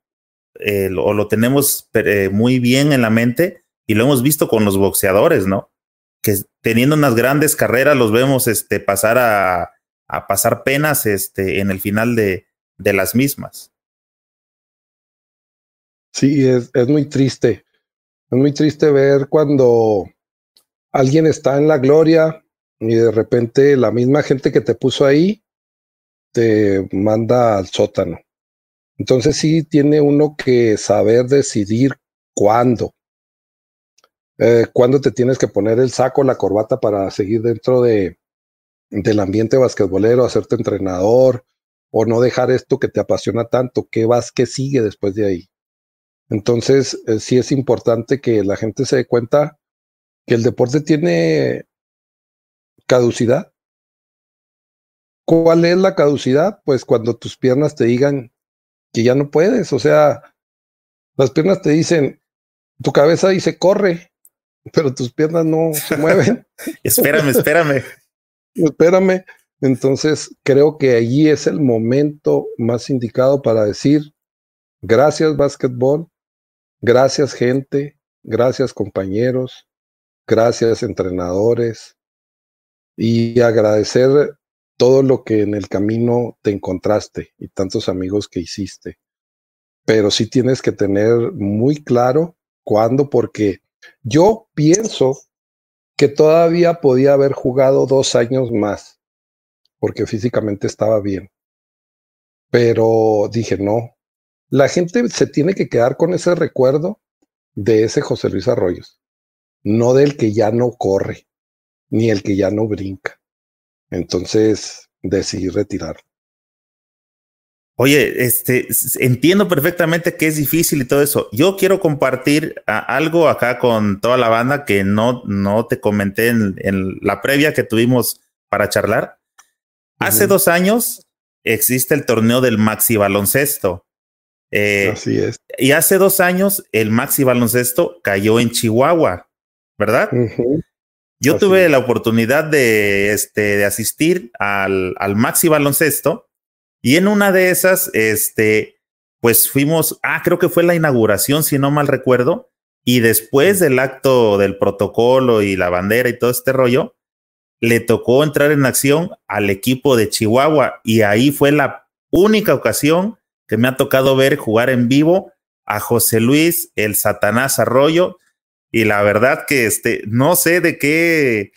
eh, o lo tenemos eh, muy bien en la mente y lo hemos visto con los boxeadores, ¿no? Que teniendo unas grandes carreras los vemos este, pasar a, pasar penas este, en el final de, de las mismas. Sí, es, es muy triste. Es muy triste ver cuando alguien está en la gloria y de repente la misma gente que te puso ahí te manda al sótano. Entonces sí tiene uno que saber decidir cuándo. Eh, cuándo te tienes que poner el saco, la corbata para seguir dentro de, del ambiente basquetbolero, hacerte entrenador o no dejar esto que te apasiona tanto. ¿Qué vas, qué sigue después de ahí? Entonces eh, sí es importante que la gente se dé cuenta que el deporte tiene caducidad. ¿Cuál es la caducidad? Pues cuando tus piernas te digan que ya no puedes, o sea, las piernas te dicen, tu cabeza dice corre, pero tus piernas no se <laughs> mueven. espérame, espérame. <laughs> espérame. Entonces, creo que allí es el momento más indicado para decir, gracias básquetbol, gracias gente, gracias compañeros, gracias entrenadores, y agradecer todo lo que en el camino te encontraste y tantos amigos que hiciste. Pero sí tienes que tener muy claro cuándo, porque yo pienso que todavía podía haber jugado dos años más, porque físicamente estaba bien. Pero dije, no, la gente se tiene que quedar con ese recuerdo de ese José Luis Arroyos, no del que ya no corre ni el que ya no brinca. Entonces decidí retirar. Oye, este, entiendo perfectamente que es difícil y todo eso. Yo quiero compartir algo acá con toda la banda que no, no te comenté en, la previa que tuvimos para charlar. Hace dos años existe el torneo del Maxi Baloncesto. Eh, Así es. Y hace dos años el Maxi Baloncesto cayó en Chihuahua, ¿verdad? Yo tuve la oportunidad de, este, de asistir al, al Maxi Baloncesto y en una de esas, este, pues fuimos, ah, creo que fue la inauguración, si no mal recuerdo, y después del acto del protocolo y la bandera y todo este rollo, le tocó entrar en acción al equipo de Chihuahua y ahí fue la única ocasión que me ha tocado ver jugar en vivo a José Luis el Satanás Arroyo y la verdad que este no sé de qué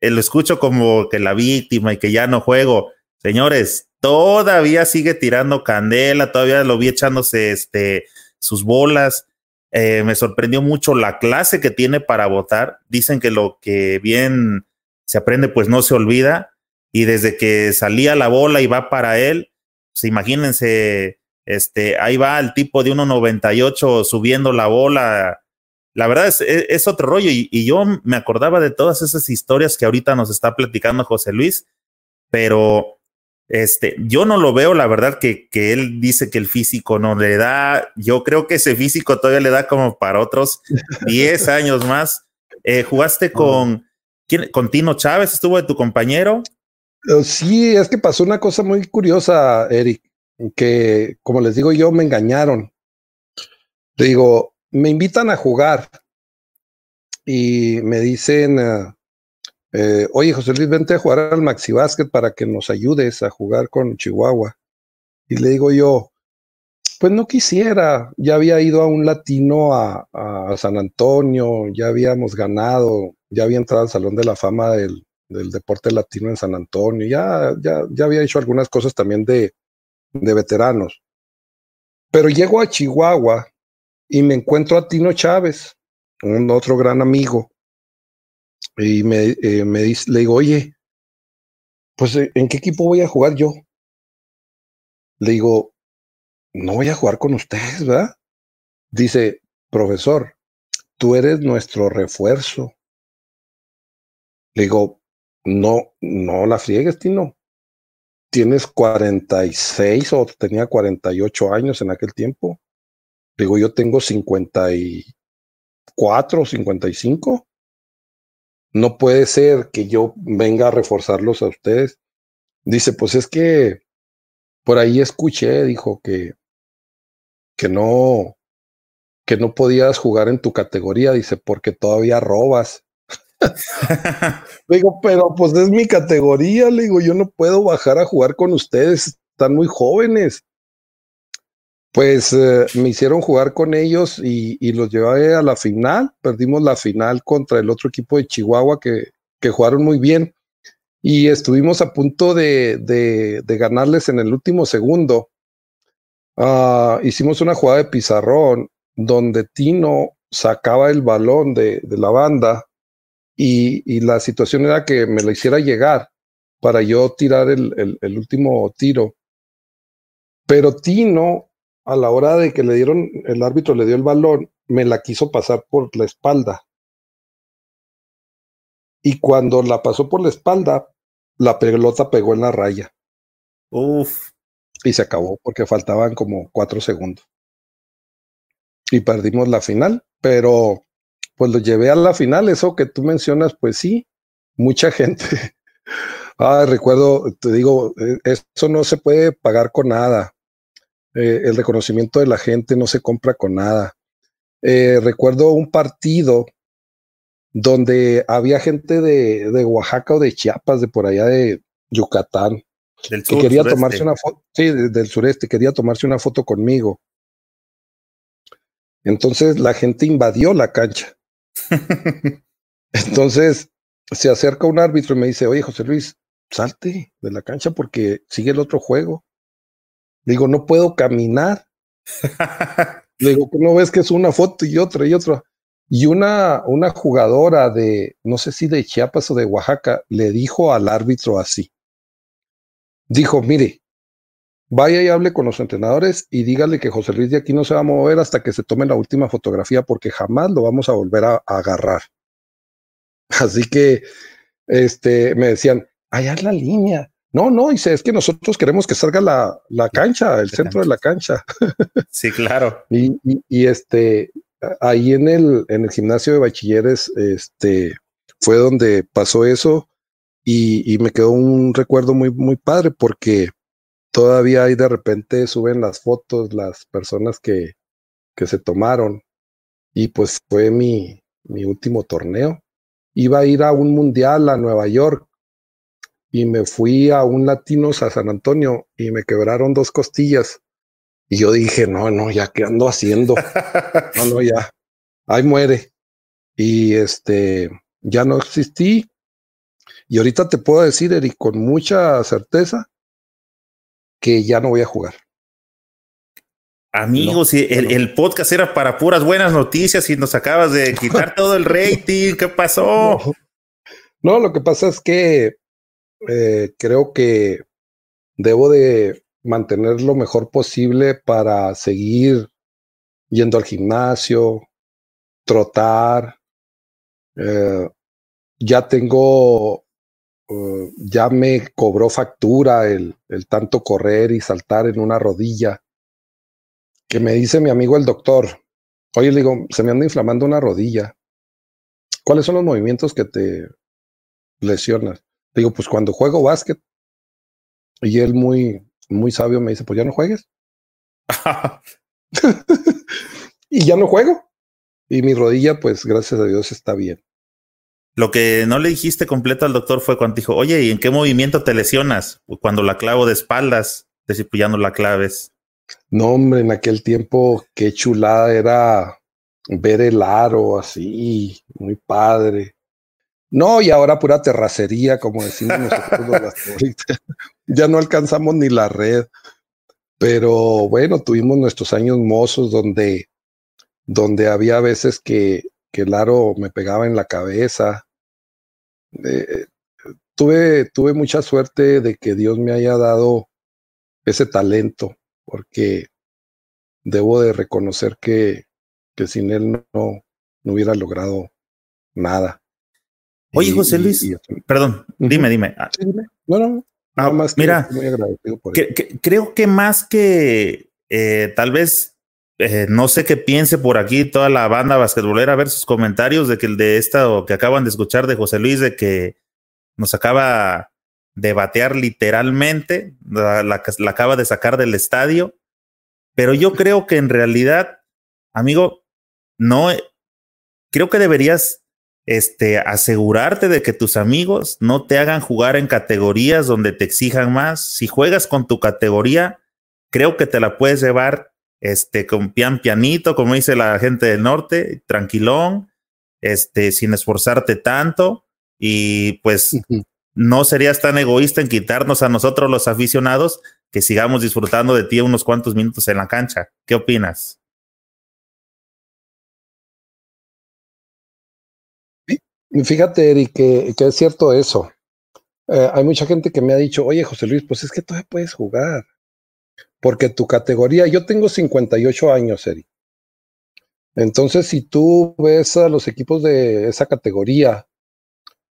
eh, lo escucho como que la víctima y que ya no juego. Señores, todavía sigue tirando candela, todavía lo vi echándose este sus bolas. Eh, me sorprendió mucho la clase que tiene para votar. Dicen que lo que bien se aprende, pues no se olvida. Y desde que salía la bola y va para él, pues imagínense, este, ahí va el tipo de 1.98 subiendo la bola. La verdad es, es, otro rollo. Y, y, yo me acordaba de todas esas historias que ahorita nos está platicando José Luis, pero este, yo no lo veo, la verdad, que, que él dice que el físico no le da. Yo creo que ese físico todavía le da como para otros <laughs> 10 años más. Eh, jugaste con, ¿quién, con Tino Chávez, estuvo de tu compañero. Eh, sí, es que pasó una cosa muy curiosa, Eric, que como les digo yo, me engañaron. Digo, me invitan a jugar y me dicen, uh, eh, oye, José Luis, vente a jugar al Maxi Basket para que nos ayudes a jugar con Chihuahua. Y le digo yo, pues no quisiera, ya había ido a un latino a, San Antonio, ya habíamos ganado, ya había entrado al Salón de la Fama del, deporte latino en San Antonio, ya, ya, ya había hecho algunas cosas también de, de veteranos. Pero llego a Chihuahua y me encuentro a Tino Chávez, un otro gran amigo, y me, eh, me dice, le digo, oye, pues eh, ¿en qué equipo voy a jugar yo? Le digo, no voy a jugar con ustedes, ¿verdad? Dice, profesor, tú eres nuestro refuerzo. Le digo, no, no la friegues, Tino. Tienes 46 o tenía 48 años en aquel tiempo. Digo, yo tengo 54, 55 no puede ser que yo venga a reforzarlos a ustedes. Dice, pues es que por ahí escuché, dijo que, que no, que no podías jugar en tu categoría, dice, porque todavía robas. <laughs> digo, pero pues es mi categoría, le digo, yo no puedo bajar a jugar con ustedes, están muy jóvenes pues eh, me hicieron jugar con ellos y, los llevé a la final. Perdimos la final contra el otro equipo de Chihuahua que, que jugaron muy bien y estuvimos a punto de, de, ganarles en el último segundo. Uh, hicimos una jugada de pizarrón donde Tino sacaba el balón de, de la banda y, y, la situación era que me lo hiciera llegar para yo tirar el, el último tiro. Pero Tino a la hora de que le dieron, el árbitro le dio el balón, me la quiso pasar por la espalda. Y cuando la pasó por la espalda, la pelota pegó en la raya. Uf. Y se acabó porque faltaban como cuatro segundos. Y perdimos la final, pero pues lo llevé a la final. Eso que tú mencionas, pues sí, mucha <laughs> gente. ah, recuerdo, te digo, eh, eso no se puede pagar con nada. Eh, el reconocimiento de la gente no se compra con nada. Eh, recuerdo un partido donde había gente de, de, Oaxaca o de Chiapas, de por allá de Yucatán, que quería tomarse una foto, sí, del sureste, quería tomarse una foto conmigo. Entonces la gente invadió la cancha. <laughs> Entonces se acerca un árbitro y me dice, oye José Luis, salte de la cancha porque sigue el otro juego. Le digo, no puedo caminar. <laughs> Le digo, ¿no ves que es una foto y otra y otra? Y una, una jugadora de, no sé si de Chiapas o de Oaxaca, le dijo al árbitro así. Dijo, mire, vaya y hable con los entrenadores y dígale que José Luis de aquí no se va a mover hasta que se tome la última fotografía porque jamás lo vamos a volver a, a agarrar. <laughs> Así que este, me decían, allá es la línea, No, no, dice, es que nosotros queremos que salga la, la cancha, el centro de la cancha. <laughs> Sí, claro. y, y, este, ahí en el, en el gimnasio de bachilleres, este, fue donde pasó eso y, y, me quedó un recuerdo muy, muy padre porque todavía ahí de repente suben las fotos, las personas que, que se tomaron y pues fue mi, mi último torneo. Iba a ir a un mundial a Nueva York y me fui a un Latinos a San Antonio y me quebraron dos costillas. Y yo dije, no, no, ya qué ando haciendo. <laughs> no, no, ya. Ahí muere. Y este, ya no existí. Y ahorita te puedo decir, Eric, con mucha certeza, que ya no voy a jugar. Amigos, el, el, podcast era para puras buenas noticias y nos acabas de <laughs> quitar todo el rating. ¿Qué pasó? no, lo que pasa es que eh, creo que debo de mantener lo mejor posible para seguir yendo al gimnasio, trotar. Eh, ya tengo, uh, ya me cobró factura el, el tanto correr y saltar en una rodilla. Que me dice mi amigo el doctor, oye, le digo, se me anda inflamando una rodilla. ¿Cuáles son los movimientos que te lesionas? Digo, pues cuando juego básquet. Y él muy, muy sabio me dice, pues ya no juegues. <laughs> <laughs> y ya no juego. Y mi rodilla, pues gracias a Dios está bien. Lo que no le dijiste completo al doctor fue cuando dijo, oye, ¿y en qué movimiento te lesionas? Cuando la clavo de espaldas, decir, pues ya no la claves. No, hombre, en aquel tiempo qué chulada era ver el aro así, muy padre. No, y ahora pura terracería, como decimos nosotros <laughs> Ya no alcanzamos ni la red. Pero bueno, tuvimos nuestros años mozos donde, donde había veces que, que el aro me pegaba en la cabeza. Eh, tuve, tuve mucha suerte de que Dios me haya dado ese talento, porque debo de reconocer que, que sin él no, no hubiera logrado nada. Oye, José Luis, perdón, dime, dime. Ah. No, no, nada más. mira, creo que más que eh, tal vez, eh, no sé qué piense por aquí toda la banda basquetbolera, a ver sus comentarios de que el de esta o que acaban de escuchar de José Luis, de que nos acaba de batear literalmente, la, la acaba de sacar del estadio, pero yo creo que en realidad, amigo, no, creo que deberías este, asegurarte de que tus amigos no te hagan jugar en categorías donde te exijan más. Si juegas con tu categoría, creo que te la puedes llevar este, con pian pianito, como dice la gente del norte, tranquilón, este, sin esforzarte tanto. Y pues no serías tan egoísta en quitarnos a nosotros los aficionados que sigamos disfrutando de ti unos cuantos minutos en la cancha. ¿Qué opinas? Fíjate, Eric, que, es cierto eso. Eh, hay mucha gente que me ha dicho, oye, José Luis, pues es que todavía puedes jugar. Porque tu categoría, yo tengo 58 años, Eric. Entonces, si tú ves a los equipos de esa categoría,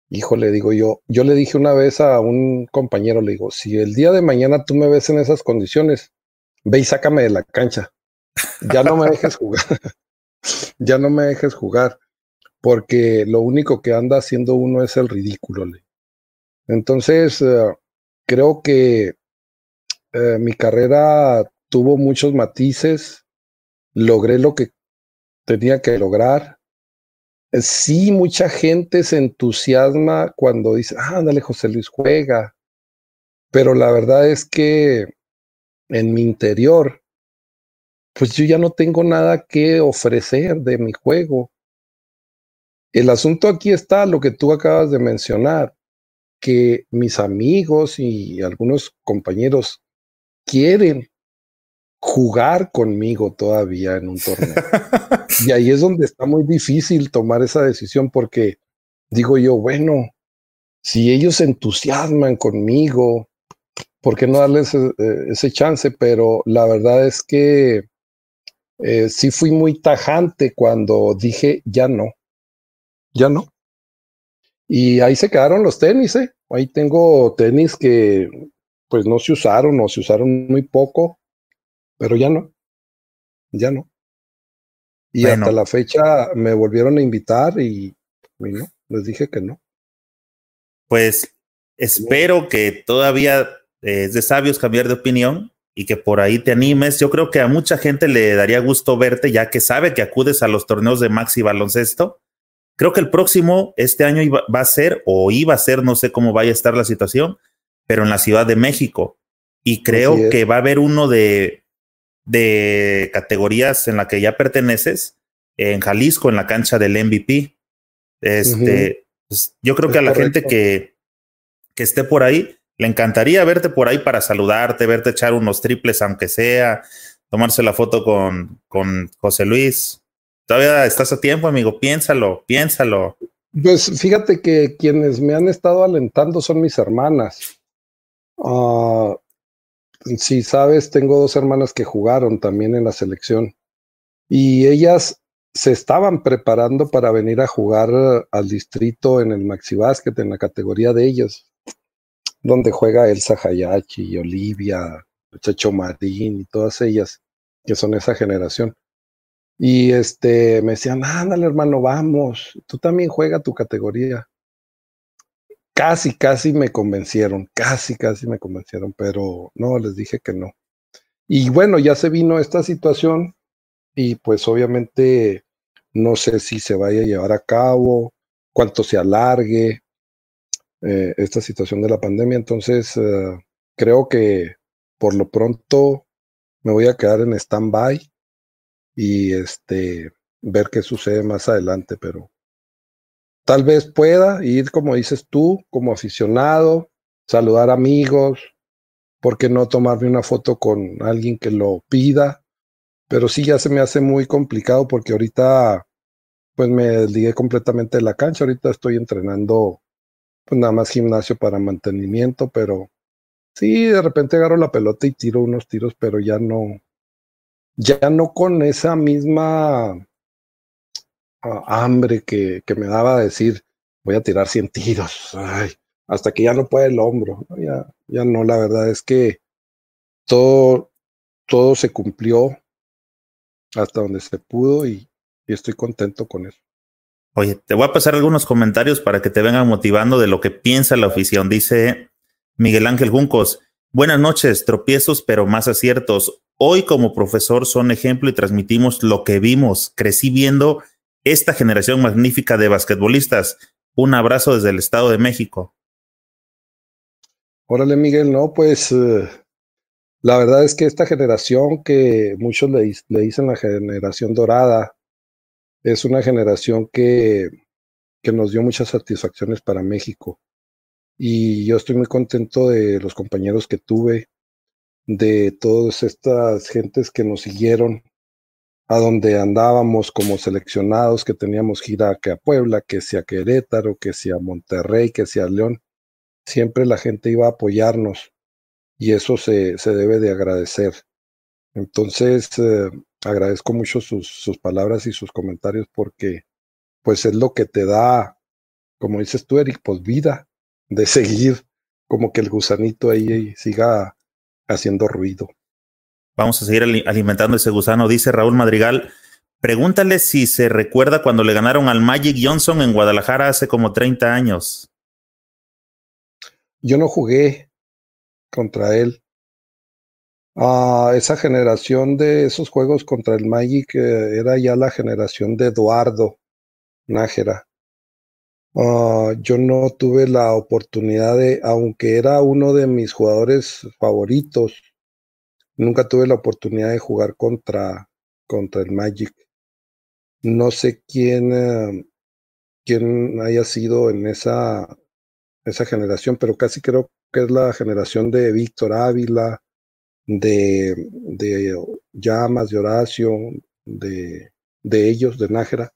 híjole, digo yo, yo le dije una vez a un compañero, le digo, si el día de mañana tú me ves en esas condiciones, ve y sácame de la cancha. Ya no me dejes jugar. <laughs> ya no me dejes jugar porque lo único que anda haciendo uno es el ridículo. Entonces, eh, creo que eh, mi carrera tuvo muchos matices, logré lo que tenía que lograr. Sí, mucha gente se entusiasma cuando dice, ah, ándale, José Luis juega, pero la verdad es que en mi interior, pues yo ya no tengo nada que ofrecer de mi juego el asunto aquí está lo que tú acabas de mencionar, que mis amigos y algunos compañeros quieren jugar conmigo todavía en un torneo. <laughs> y ahí es donde está muy difícil tomar esa decisión porque digo yo, bueno, si ellos se entusiasman conmigo, ¿por qué no darles ese, eh, ese chance? Pero la verdad es que eh, sí fui muy tajante cuando dije, ya no ya no. Y ahí se quedaron los tenis, ¿eh? Ahí tengo tenis que pues no se usaron o se usaron muy poco, pero ya no, ya no. Y hasta la fecha me volvieron a invitar y, no, les dije que no. Pues espero que todavía es de sabios cambiar de opinión y que por ahí te animes. Yo creo que a mucha gente le daría gusto verte ya que sabe que acudes a los torneos de Maxi Baloncesto. Creo que el próximo, este año va a ser o iba a ser, no sé cómo vaya a estar la situación, pero en la Ciudad de México. Y creo que va a haber uno de, de categorías en la que ya perteneces, en Jalisco, en la cancha del MVP. Este, pues, yo creo que a la gente que, que esté por ahí, le encantaría verte por ahí para saludarte, verte echar unos triples, aunque sea, tomarse la foto con, con José Luis. Todavía estás a tiempo, amigo. Piénsalo, piénsalo. Pues fíjate que quienes me han estado alentando son mis hermanas. Uh, si sabes, tengo dos hermanas que jugaron también en la selección y ellas se estaban preparando para venir a jugar al distrito en el Maxi Basket, en la categoría de ellos donde juega Elsa Hayachi y Olivia, Chacho Marín y todas ellas, que son esa generación. Y este me decían, ándale, hermano, vamos, tú también juega tu categoría. Casi, casi me convencieron, casi, casi me convencieron, pero no, les dije que no. Y bueno, ya se vino esta situación y pues obviamente no sé si se vaya a llevar a cabo, cuánto se alargue, eh, esta situación de la pandemia. Entonces, eh, creo que por lo pronto me voy a quedar en stand-by y este, ver qué sucede más adelante, pero tal vez pueda ir, como dices tú, como aficionado, saludar amigos, ¿por qué no tomarme una foto con alguien que lo pida? Pero sí ya se me hace muy complicado porque ahorita pues me desligué completamente de la cancha, ahorita estoy entrenando pues nada más gimnasio para mantenimiento, pero sí, de repente agarro la pelota y tiro unos tiros, pero ya no, ya no con esa misma ah, hambre que, que, me daba decir, voy a tirar 100 tiros, hasta que ya no puede el hombro, ya, ya no, la verdad es que todo, todo se cumplió hasta donde se pudo y estoy contento con eso. Oye, te voy a pasar algunos comentarios para que te vengan motivando de lo que piensa la afición. Dice Miguel Ángel Juncos, buenas noches, tropiezos pero más aciertos. Hoy como profesor son ejemplo y transmitimos lo que vimos. Crecí viendo esta generación magnífica de basquetbolistas. Un abrazo desde el Estado de México. Órale, Miguel, no, pues eh, la verdad es que esta generación que muchos le, le dicen la generación dorada, es una generación que, que nos dio muchas satisfacciones para México. Y yo estoy muy contento de los compañeros que tuve, de todas estas gentes que nos siguieron a donde andábamos como seleccionados, que teníamos gira que a Puebla, que sea Querétaro, que sea Monterrey, que sea León. Siempre la gente iba a apoyarnos y eso se, se debe de agradecer. Entonces, eh, agradezco mucho sus, sus palabras y sus comentarios porque pues es lo que te da, como dices tú, Eric, pues vida de <laughs> seguir como que el gusanito ahí siga haciendo ruido. Vamos a seguir alimentando ese gusano, dice Raúl Madrigal. Pregúntale si se recuerda cuando le ganaron al Magic Johnson en Guadalajara hace como 30 años. Yo no jugué contra él, esa generación de esos juegos contra el Magic eh, era ya la generación de Eduardo Nájera. Ah, yo no tuve la oportunidad de, aunque era uno de mis jugadores favoritos, nunca tuve la oportunidad de jugar contra, contra el Magic. No sé quién, eh, quién haya sido en esa, esa generación, pero casi creo que es la generación de Víctor Ávila, de, de Llamas, de Horacio, de, de ellos, de Nájera,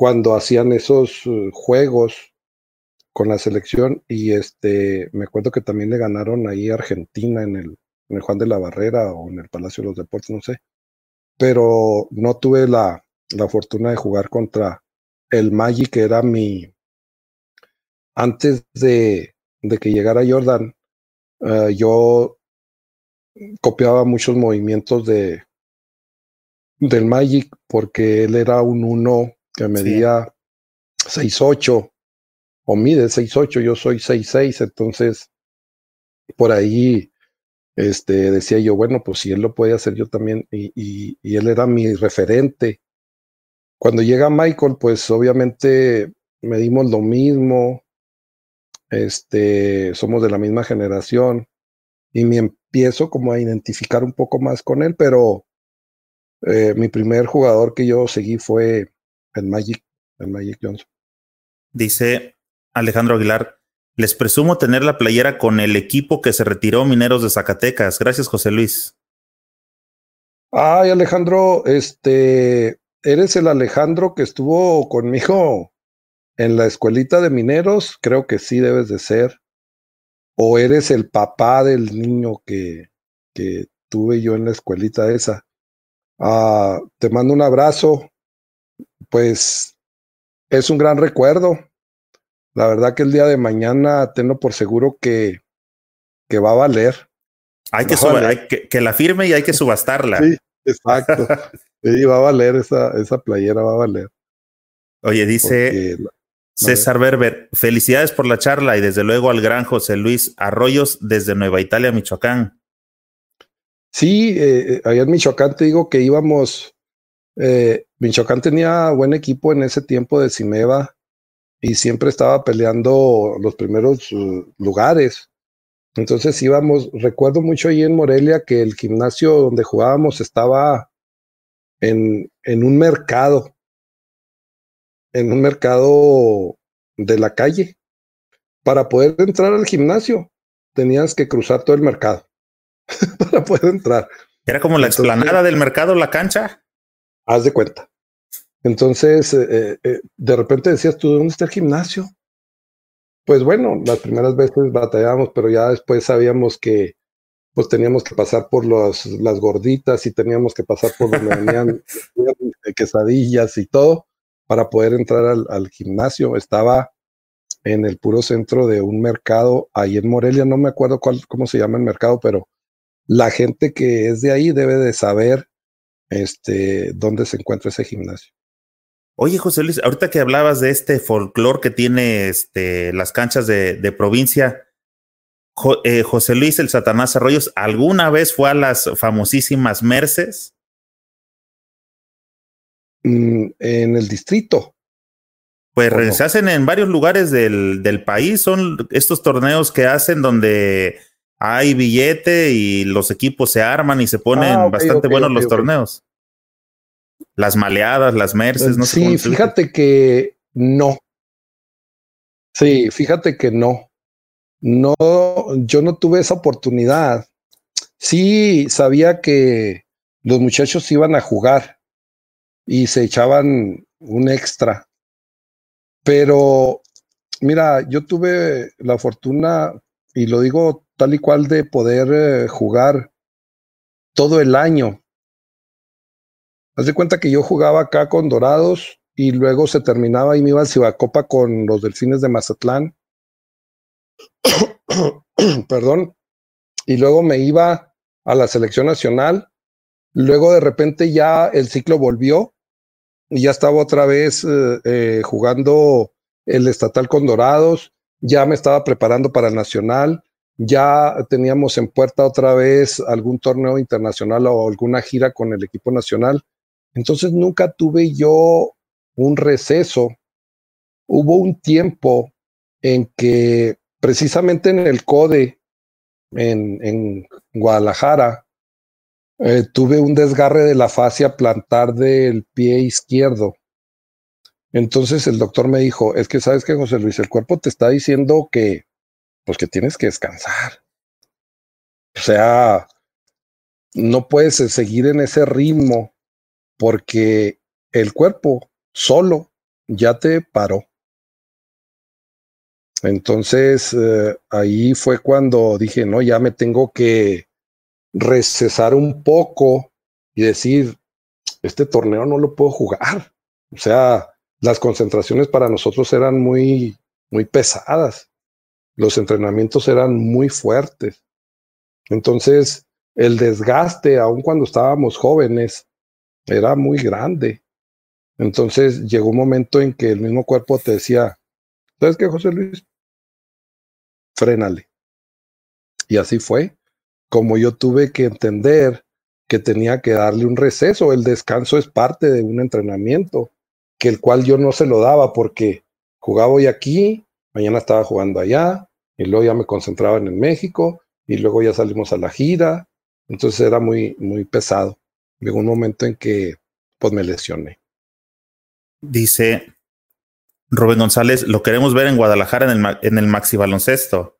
cuando hacían esos eh, juegos con la selección y este me acuerdo que también le ganaron ahí Argentina en el, en el Juan de la Barrera o en el Palacio de los Deportes, no sé. Pero no tuve la, la fortuna de jugar contra el Magic, que era mi, antes de, de que llegara Jordan, eh, yo copiaba muchos movimientos de del Magic porque él era un uno que medía 6'8 o mide 6'8, yo soy 6'6, entonces por ahí este, decía yo, bueno, pues si él lo puede hacer yo también, y, y, él era mi referente. Cuando llega Michael, pues obviamente medimos lo mismo, este, somos de la misma generación, y me empiezo como a identificar un poco más con él, pero eh, mi primer jugador que yo seguí fue el Magic, el Magic Johnson. Dice Alejandro Aguilar, les presumo tener la playera con el equipo que se retiró Mineros de Zacatecas. Gracias, José Luis. Ay, Alejandro, este, eres el Alejandro que estuvo conmigo en la escuelita de mineros, creo que sí debes de ser. O eres el papá del niño que, que tuve yo en la escuelita esa. Ah, te mando un abrazo. Pues es un gran recuerdo. La verdad que el día de mañana tengo por seguro que, que va a valer. Hay que, hay que, que, la firme y hay que subastarla. Sí, exacto. <laughs> sí, va a valer esa, esa playera, va a valer. Oye, dice César Berber, felicidades por la charla y desde luego al gran José Luis Arroyos desde Nueva Italia, Michoacán. Sí, eh, eh, allá en Michoacán te digo que íbamos, eh, Michoacán tenía buen equipo en ese tiempo de Cimeva y siempre estaba peleando los primeros uh, lugares. Entonces íbamos, recuerdo mucho ahí en Morelia que el gimnasio donde jugábamos estaba en, en un mercado, en un mercado de la calle. Para poder entrar al gimnasio tenías que cruzar todo el mercado <laughs> para poder entrar. Era como la explanada del mercado, la cancha. Haz de cuenta. Entonces, eh, eh, eh, de repente decías tú, ¿dónde está el gimnasio? Pues bueno, las primeras veces batallábamos, pero ya después sabíamos que pues teníamos que pasar por los, las gorditas y teníamos que pasar por donde venían <laughs> quesadillas y todo para poder entrar al, al, gimnasio. Estaba en el puro centro de un mercado ahí en Morelia, no me acuerdo cuál, cómo se llama el mercado, pero la gente que es de ahí debe de saber este, dónde se encuentra ese gimnasio. Oye, José Luis, ahorita que hablabas de este folclore que tiene este, las canchas de, de provincia, eh, José Luis el Satanás Arroyos, ¿alguna vez fue a las famosísimas Merces? Mm, en el distrito. Pues se hacen en varios lugares del, del país, son estos torneos que hacen donde hay billete y los equipos se arman y se ponen ah, bastante buenos los torneos. Las maleadas, las merces, no sé. Sí, fíjate que no. Sí, fíjate que no. No, yo no tuve esa oportunidad. Sí, sabía que los muchachos iban a jugar y se echaban un extra. Pero, mira, yo tuve la fortuna, y lo digo tal y cual de poder eh, jugar todo el año. Haz de cuenta que yo jugaba acá con Dorados y luego se terminaba y me iba a Copa con los Delfines de Mazatlán. <coughs> Perdón. Y luego me iba a la selección nacional. Luego de repente ya el ciclo volvió y ya estaba otra vez eh, eh, jugando el estatal con Dorados. Ya me estaba preparando para el nacional ya teníamos en puerta otra vez algún torneo internacional o alguna gira con el equipo nacional. Entonces nunca tuve yo un receso. Hubo un tiempo en que precisamente en el CODE, en, Guadalajara, eh, tuve un desgarre de la fascia plantar del pie izquierdo. Entonces el doctor me dijo, es que sabes que José Luis, el cuerpo te está diciendo que pues que tienes que descansar. O sea, no puedes seguir en ese ritmo porque el cuerpo solo ya te paró. Entonces eh, ahí fue cuando dije, no, ya me tengo que recesar un poco y decir, este torneo no lo puedo jugar. O sea, las concentraciones para nosotros eran muy muy pesadas. Los entrenamientos eran muy fuertes. Entonces, el desgaste, aun cuando estábamos jóvenes, era muy grande. Entonces llegó un momento en que el mismo cuerpo te decía, ¿sabes qué, José Luis? Frénale. Y así fue. Como yo tuve que entender que tenía que darle un receso, el descanso es parte de un entrenamiento, que el cual yo no se lo daba porque jugaba hoy aquí, mañana estaba jugando allá, y luego ya me concentraba en el México, y luego ya salimos a la gira, entonces era muy, muy pesado. Llegó un momento en que pues me lesioné. Dice Rubén González, lo queremos ver en Guadalajara en el, en el Maxi Baloncesto.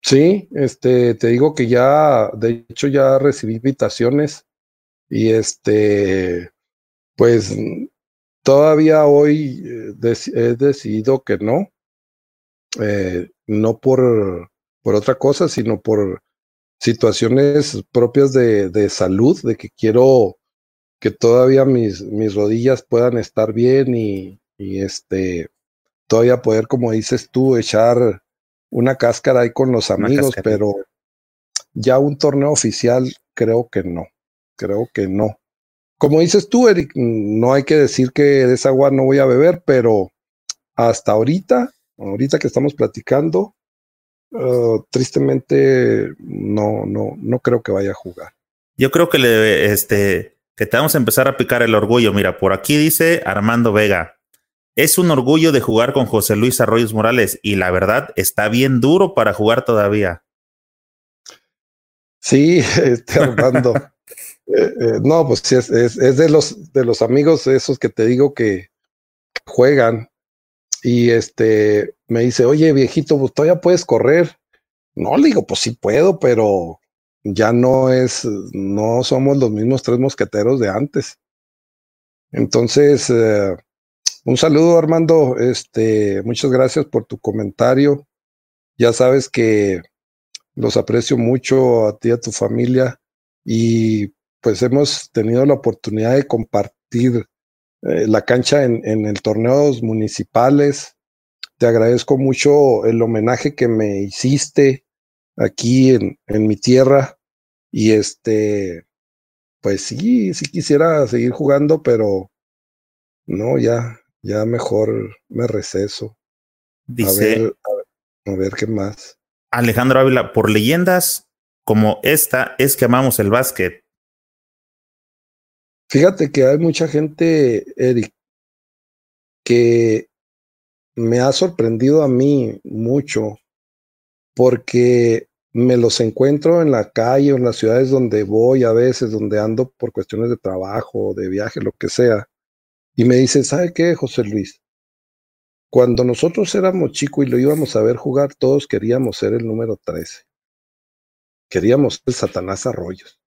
Sí, este, te digo que ya, de hecho ya recibí invitaciones y este, pues todavía hoy eh, he decidido que no, eh, no por, por otra cosa, sino por situaciones propias de, de salud, de que quiero que todavía mis, mis rodillas puedan estar bien y, y este todavía poder, como dices tú, echar una cáscara ahí con los amigos, pero ya un torneo oficial creo que no, creo que no. Como dices tú, Eric, no hay que decir que de esa agua no voy a beber, pero hasta ahorita, ahorita que estamos platicando, uh, tristemente no, no, no creo que vaya a jugar. Yo creo que le, este, que te vamos a empezar a picar el orgullo. Mira, por aquí dice Armando Vega. Es un orgullo de jugar con José Luis Arroyos Morales y la verdad está bien duro para jugar todavía. Sí, <laughs> este Armando. <laughs> Eh, eh, no, pues es, es, de los de los amigos esos que te digo que juegan y este me dice, oye viejito, pues todavía puedes correr. No, le digo, pues sí puedo, pero ya no es, no somos los mismos tres mosqueteros de antes. Entonces, eh, un saludo Armando, este, muchas gracias por tu comentario. Ya sabes que los aprecio mucho a ti y a tu familia y pues hemos tenido la oportunidad de compartir eh, la cancha en, en el torneos municipales. Te agradezco mucho el homenaje que me hiciste aquí en, en mi tierra. Y este, pues sí, sí quisiera seguir jugando, pero no, ya, ya mejor me receso. Dice, a ver, a ver, qué más. Alejandro Ávila, por leyendas como esta es que amamos el básquet. Fíjate que hay mucha gente, Eric, que me ha sorprendido a mí mucho porque me los encuentro en la calle o en las ciudades donde voy a veces, donde ando por cuestiones de trabajo, de viaje, lo que sea. Y me dicen, ¿sabe qué, José Luis? Cuando nosotros éramos chicos y lo íbamos a ver jugar, todos queríamos ser el número 13. Queríamos el Satanás Arroyos.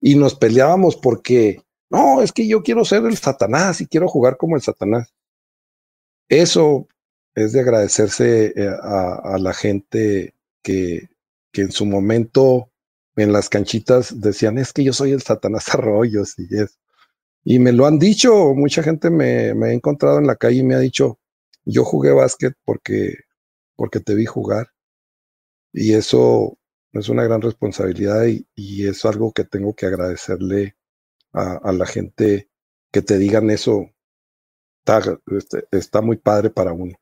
Y nos peleábamos porque, no, es que yo quiero ser el Satanás y quiero jugar como el Satanás. Eso es de agradecerse eh, a, la gente que, que en su momento en las canchitas decían, es que yo soy el Satanás <laughs> Arroyos y es. Y me lo han dicho, mucha gente me, me ha encontrado en la calle y me ha dicho, yo jugué básquet porque, porque te vi jugar. Y eso es una gran responsabilidad y, y es algo que tengo que agradecerle a, a, la gente que te digan eso. Está, este, está muy padre para uno.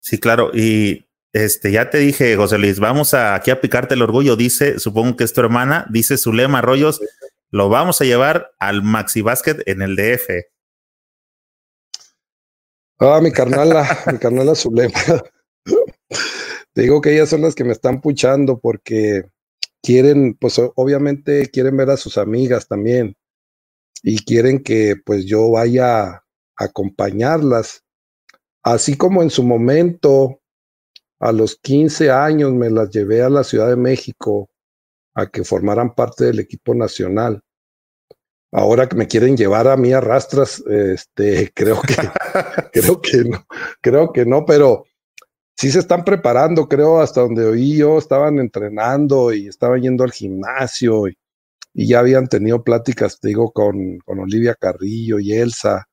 Sí, claro. Y este, ya te dije, José Luis, vamos a, aquí a picarte el orgullo, dice, supongo que es tu hermana, dice Zulema Arroyos, lo vamos a llevar al Maxi Basket en el DF. Ah, mi carnala, <laughs> mi carnala Zulema. <laughs> te digo que ellas son las que me están puchando porque quieren, pues obviamente quieren ver a sus amigas también y quieren que pues yo vaya a acompañarlas. Así como en su momento a los 15 años me las llevé a la Ciudad de México a que formaran parte del equipo nacional. Ahora que me quieren llevar a mí a rastras, este, <laughs> creo que, <laughs> creo que no, creo que no, pero sí se están preparando, creo, hasta donde oí yo, estaban entrenando y estaban yendo al gimnasio y, y ya habían tenido pláticas, te digo, con, con Olivia Carrillo y Elsa.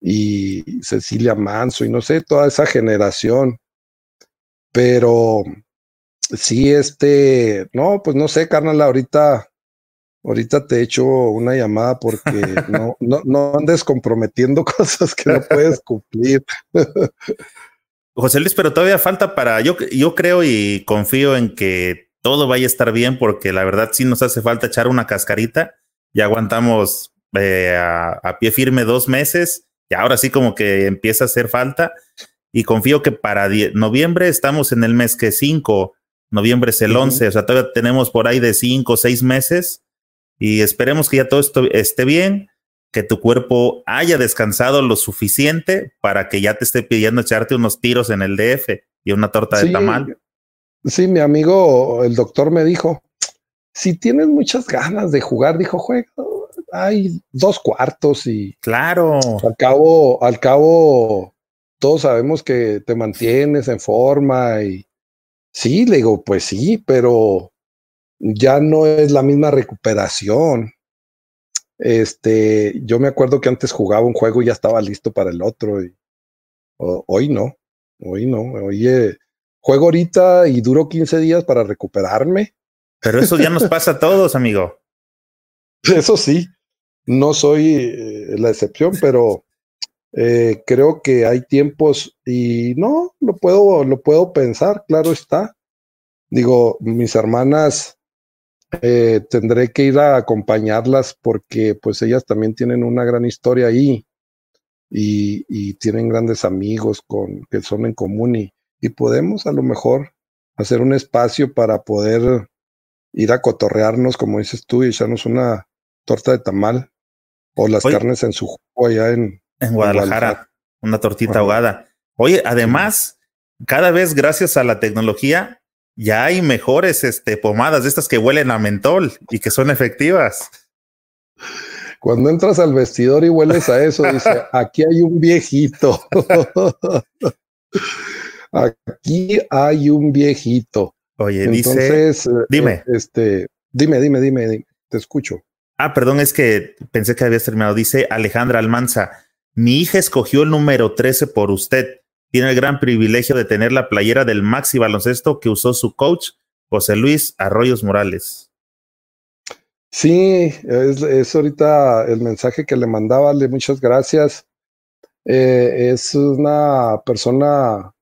y Cecilia Manso y no sé, toda esa generación. Pero sí, este, no, pues no sé, carnal, ahorita, ahorita te echo una llamada porque <laughs> no, no, no andes comprometiendo <laughs> cosas que no puedes cumplir. <laughs> José Luis, pero todavía falta para, yo, yo creo y confío en que todo vaya a estar bien porque la verdad sí nos hace falta echar una cascarita. Ya aguantamos eh, a, pie firme dos meses y ahora sí como que empieza a hacer falta. Y confío que para noviembre estamos en el mes que 5, noviembre es el 11, o sea, todavía tenemos por ahí de 5 o 6 meses y esperemos que ya todo esto esté bien que tu cuerpo haya descansado lo suficiente para que ya te esté pidiendo echarte unos tiros en el DF y una torta de tamal. Sí, mi amigo, el doctor me dijo, si tienes muchas ganas de jugar, dijo, juega, hay dos cuartos y... Claro. Al cabo, al cabo, todos sabemos que te mantienes en forma y... Sí, le digo, pues sí, pero ya no es la misma recuperación. Este, yo me acuerdo que antes jugaba un juego y ya estaba listo para el otro. Y, hoy no, hoy no. Oye, juego ahorita y duro 15 días para recuperarme. Pero eso ya nos <laughs> pasa a todos, amigo. Eso sí, no soy eh, la excepción, pero eh, creo que hay tiempos y no, lo puedo, lo puedo pensar, claro está. Digo, mis hermanas eh, tendré que ir a acompañarlas porque pues ellas también tienen una gran historia ahí y, tienen grandes amigos con, que son en común y, y, podemos a lo mejor hacer un espacio para poder ir a cotorrearnos, como dices tú, y echarnos una torta de tamal o las carnes en su jugo allá en, en Guadalajara, una tortita ahogada. Oye, además, cada vez gracias a la tecnología, ya hay mejores este, pomadas de estas que huelen a mentol y que son efectivas. Cuando entras al vestidor y hueles a eso, dice, <laughs> aquí hay un viejito. <laughs> aquí hay un viejito. Oye, dice, dime. Eh, este, dime, dime, dime, te escucho. Ah, perdón, es que pensé que habías terminado. Dice Alejandra Almanza, mi hija escogió el número 13 por usted tiene el gran privilegio de tener la playera del Maxi Baloncesto que usó su coach, José Luis Arroyos Morales. Sí, es, ahorita el mensaje que le mandaba, le muchas gracias. Eh, es una persona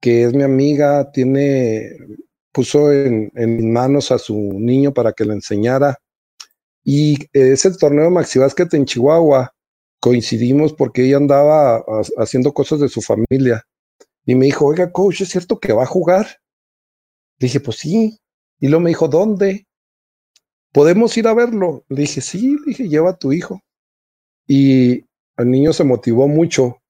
que es mi amiga, tiene, puso en, manos a su niño para que le enseñara. Y es el torneo Maxi Basket en Chihuahua coincidimos porque ella andaba haciendo cosas de su familia. Y me dijo, oiga, coach, ¿es cierto que va a jugar? Dije, pues sí. Y luego me dijo, ¿dónde? ¿Podemos ir a verlo? Le dije, sí, le dije, lleva a tu hijo. Y el niño se motivó mucho.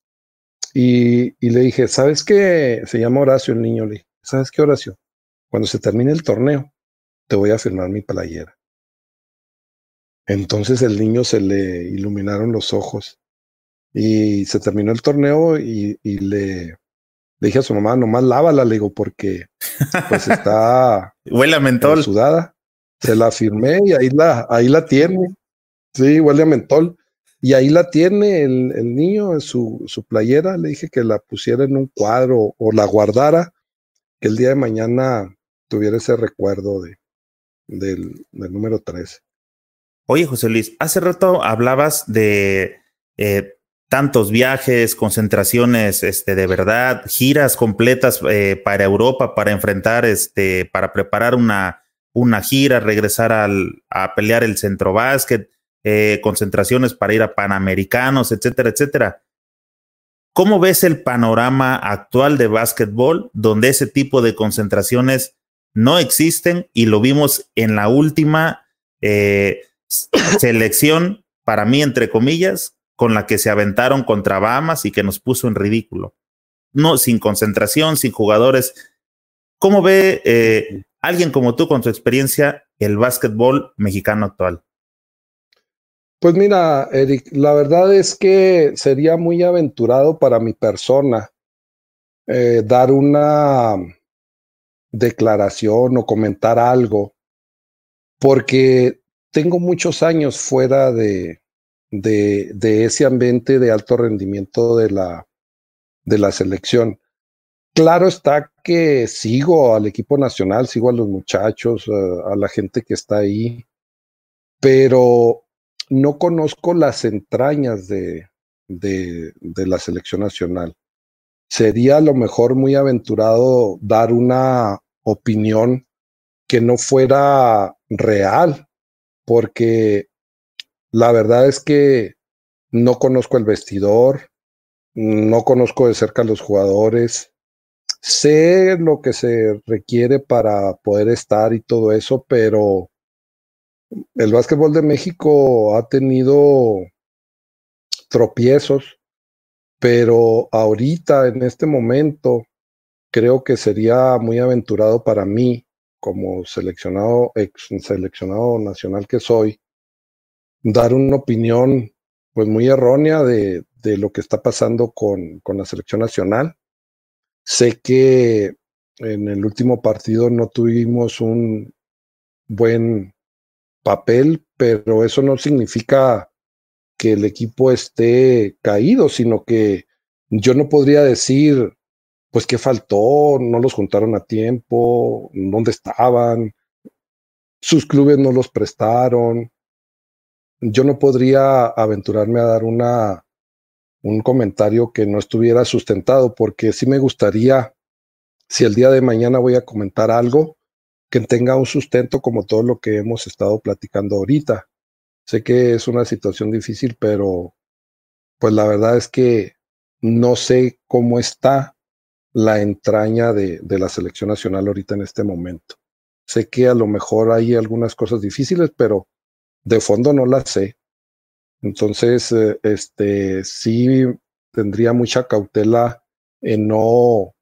Y, y le dije, ¿sabes qué? Se llama Horacio el niño. Le dije, ¿sabes qué, Horacio? Cuando se termine el torneo, te voy a firmar mi playera. Entonces el niño se le iluminaron los ojos y se terminó el torneo y, le, le, dije a su mamá, nomás lávala, le digo, porque pues está <laughs> huele a mentol. sudada. Se la firmé y ahí la, ahí la tiene. Sí, huele a mentol. Y ahí la tiene el, el niño en su, su playera. Le dije que la pusiera en un cuadro o la guardara, que el día de mañana tuviera ese recuerdo de, del, del número 13. Oye, José Luis, hace rato hablabas de eh, tantos viajes, concentraciones este, de verdad, giras completas eh, para Europa, para enfrentar, este, para preparar una, una gira, regresar al, a pelear el centro básquet, eh, concentraciones para ir a Panamericanos, etcétera, etcétera. ¿Cómo ves el panorama actual de básquetbol donde ese tipo de concentraciones no existen y lo vimos en la última selección, para mí, entre comillas, con la que se aventaron contra Bahamas y que nos puso en ridículo. No, sin concentración, sin jugadores. ¿Cómo ve eh, alguien como tú, con tu experiencia, el básquetbol mexicano actual? Pues mira, Eric, la verdad es que sería muy aventurado para mi persona eh, dar una declaración o comentar algo, porque tengo muchos años fuera de, ese ambiente de alto rendimiento de la, selección. Claro está que sigo al equipo nacional, sigo a los muchachos, a, la gente que está ahí, pero no conozco las entrañas de, la selección nacional. Sería a lo mejor muy aventurado dar una opinión que no fuera real, porque la verdad es que no conozco el vestidor, no conozco de cerca a los jugadores, sé lo que se requiere para poder estar y todo eso, pero el básquetbol de México ha tenido tropiezos, pero ahorita, en este momento, creo que sería muy aventurado para mí, como seleccionado, ex seleccionado nacional que soy, dar una opinión pues muy errónea de, de lo que está pasando con, con la selección nacional. Sé que en el último partido no tuvimos un buen papel, pero eso no significa que el equipo esté caído, sino que yo no podría decir, pues qué faltó, no los juntaron a tiempo, dónde estaban, sus clubes no los prestaron. Yo no podría aventurarme a dar una un comentario que no estuviera sustentado, porque sí me gustaría, si el día de mañana voy a comentar algo, que tenga un sustento como todo lo que hemos estado platicando ahorita. Sé que es una situación difícil, pero pues la verdad es que no sé cómo está la entraña de, de la selección nacional ahorita en este momento. Sé que a lo mejor hay algunas cosas difíciles, pero de fondo no las sé. Entonces, eh, este, sí tendría mucha cautela en no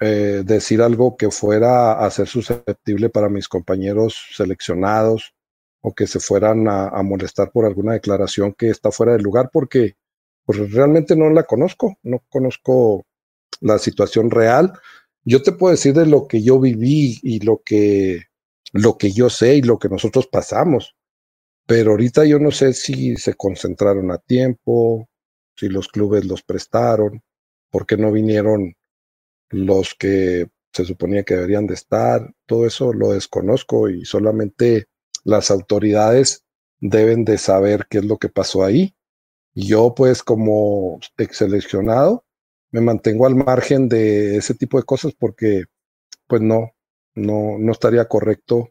eh, decir algo que fuera a ser susceptible para mis compañeros seleccionados o que se fueran a, molestar por alguna declaración que está fuera de lugar, porque pues, realmente no la conozco, no conozco la situación real. Yo te puedo decir de lo que yo viví y lo que, lo que yo sé y lo que nosotros pasamos. Pero ahorita yo no sé si se concentraron a tiempo, si los clubes los prestaron, por qué no vinieron los que se suponía que deberían de estar. Todo eso lo desconozco y solamente las autoridades deben de saber qué es lo que pasó ahí. Yo pues como ex seleccionado me mantengo al margen de ese tipo de cosas porque pues no, no, no estaría correcto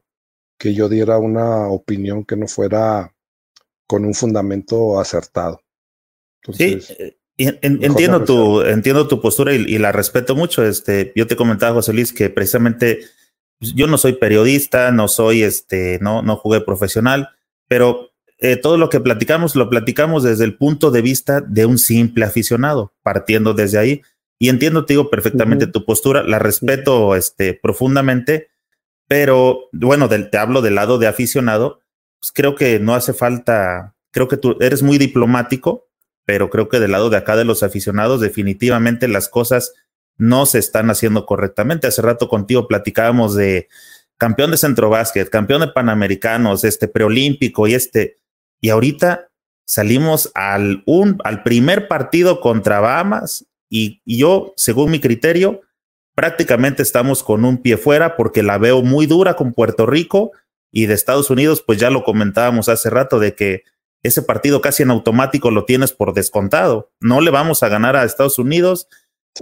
que yo diera una opinión que no fuera con un fundamento acertado. sí, eh, entiendo tu, entiendo tu postura y, la respeto mucho. Este, yo te comentaba, José Luis, que precisamente pues, yo no soy periodista, no soy, este, no, no jugué profesional, pero eh, todo lo que platicamos lo platicamos desde el punto de vista de un simple aficionado, partiendo desde ahí. Y entiendo, te digo perfectamente tu postura, la respeto este, profundamente pero bueno, te hablo del lado de aficionado, pues creo que no hace falta, creo que tú eres muy diplomático, pero creo que del lado de acá de los aficionados definitivamente las cosas no se están haciendo correctamente. Hace rato contigo platicábamos de campeón de centro básquet, campeón de panamericanos, este preolímpico y este, y ahorita salimos al, un, al primer partido contra Bahamas y, y yo, según mi criterio, prácticamente estamos con un pie fuera porque la veo muy dura con Puerto Rico y de Estados Unidos, pues ya lo comentábamos hace rato de que ese partido casi en automático lo tienes por descontado. No le vamos a ganar a Estados Unidos.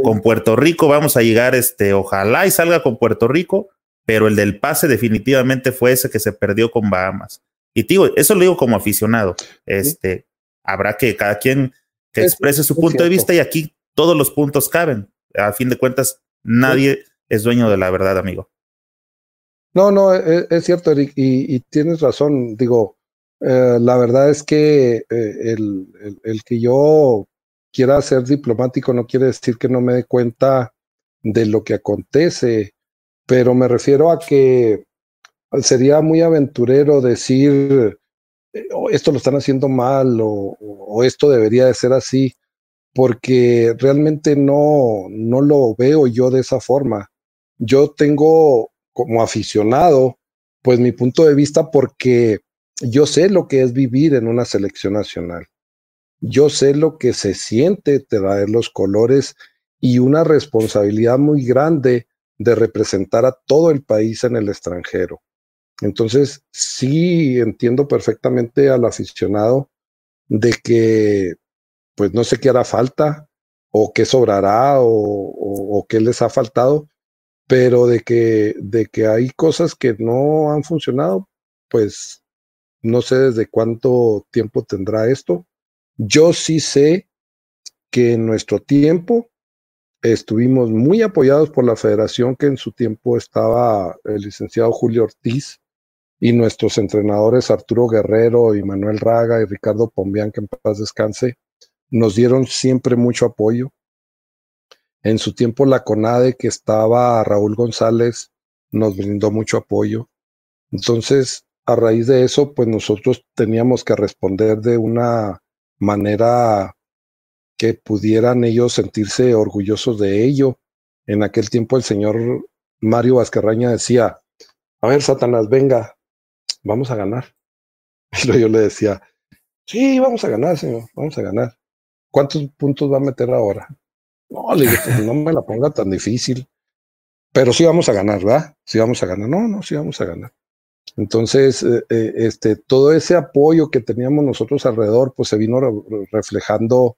Con Puerto Rico vamos a llegar, este, ojalá y salga con Puerto Rico, pero el del pase definitivamente fue ese que se perdió con Bahamas. Y digo, eso lo digo como aficionado. Este, habrá que cada quien que exprese su punto de vista y aquí todos los puntos caben. A fin de cuentas, Nadie es dueño de la verdad, amigo. No, no, e, e, es, cierto, Eric, y, tienes razón. Digo, eh, la verdad es que eh, el, el, que yo quiera ser diplomático no quiere decir que no me dé cuenta de lo que acontece, pero me refiero a que sería muy aventurero decir eh, esto lo están haciendo mal o, o, esto debería de ser así porque realmente no, no lo veo yo de esa forma. Yo tengo como aficionado, pues mi punto de vista porque yo sé lo que es vivir en una selección nacional. yo sé lo que se siente traer los colores y una responsabilidad muy grande de representar a todo el país en el extranjero. Entonces, sí entiendo perfectamente al aficionado de que, pues no sé qué hará falta o qué sobrará o, o qué les ha faltado, pero de que, de que hay cosas que no han funcionado, pues no sé desde cuánto tiempo tendrá esto. Yo sí sé que en nuestro tiempo estuvimos muy apoyados por la federación que en su tiempo estaba el licenciado Julio Ortiz y nuestros entrenadores Arturo Guerrero y Manuel Raga y Ricardo Pombián, que en paz descanse, nos dieron siempre mucho apoyo. En su tiempo la CONADE, que estaba Raúl González, nos brindó mucho apoyo. Entonces, a raíz de eso, pues nosotros teníamos que responder de una manera que pudieran ellos sentirse orgullosos de ello. En aquel tiempo el señor Mario Vazquerraña decía, a ver, Satanás, venga, vamos a ganar. <laughs> Y yo le decía, sí, vamos a ganar, señor, vamos a ganar. ¿Cuántos puntos va a meter ahora? No, le dije, pues, no me la ponga tan difícil. Pero sí vamos a ganar, ¿verdad? Sí vamos a ganar. No, no, sí vamos a ganar. Entonces, eh, eh, este, todo ese apoyo que teníamos nosotros alrededor, pues se vino reflejando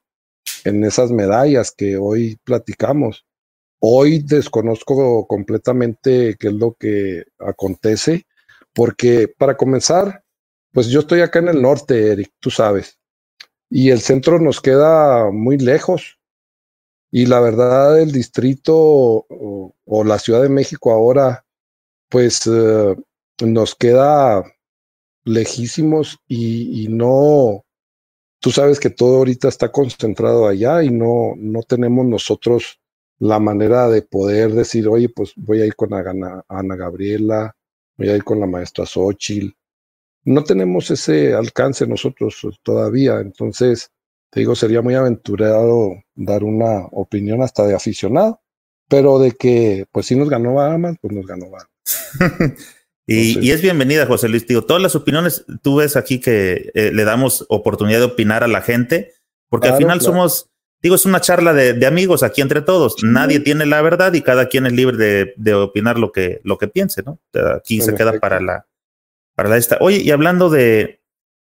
en esas medallas que hoy platicamos. Hoy desconozco completamente qué es lo que acontece, porque para comenzar, pues yo estoy acá en el norte, Eric, tú sabes, y el centro nos queda muy lejos. Y la verdad, el distrito o, la Ciudad de México ahora, pues eh, nos queda lejísimos y, no, tú sabes que todo ahorita está concentrado allá y no, no tenemos nosotros la manera de poder decir, oye, pues voy a ir con Ana, Ana Gabriela, voy a ir con la maestra Xochitl. No tenemos ese alcance nosotros todavía, entonces te digo, sería muy aventurado dar una opinión hasta de aficionado, pero de que pues si nos ganó Bahamas, pues nos ganó Bahamas. <laughs> y, es bienvenida, José Luis. Digo, todas las opiniones, tú ves aquí que eh, le damos oportunidad de opinar a la gente, porque al final somos, digo, es una charla de, amigos aquí entre todos. Nadie tiene la verdad y cada quien es libre de, opinar lo que, lo que piense, ¿no? Aquí se queda para la, para la esta. Oye, y hablando de,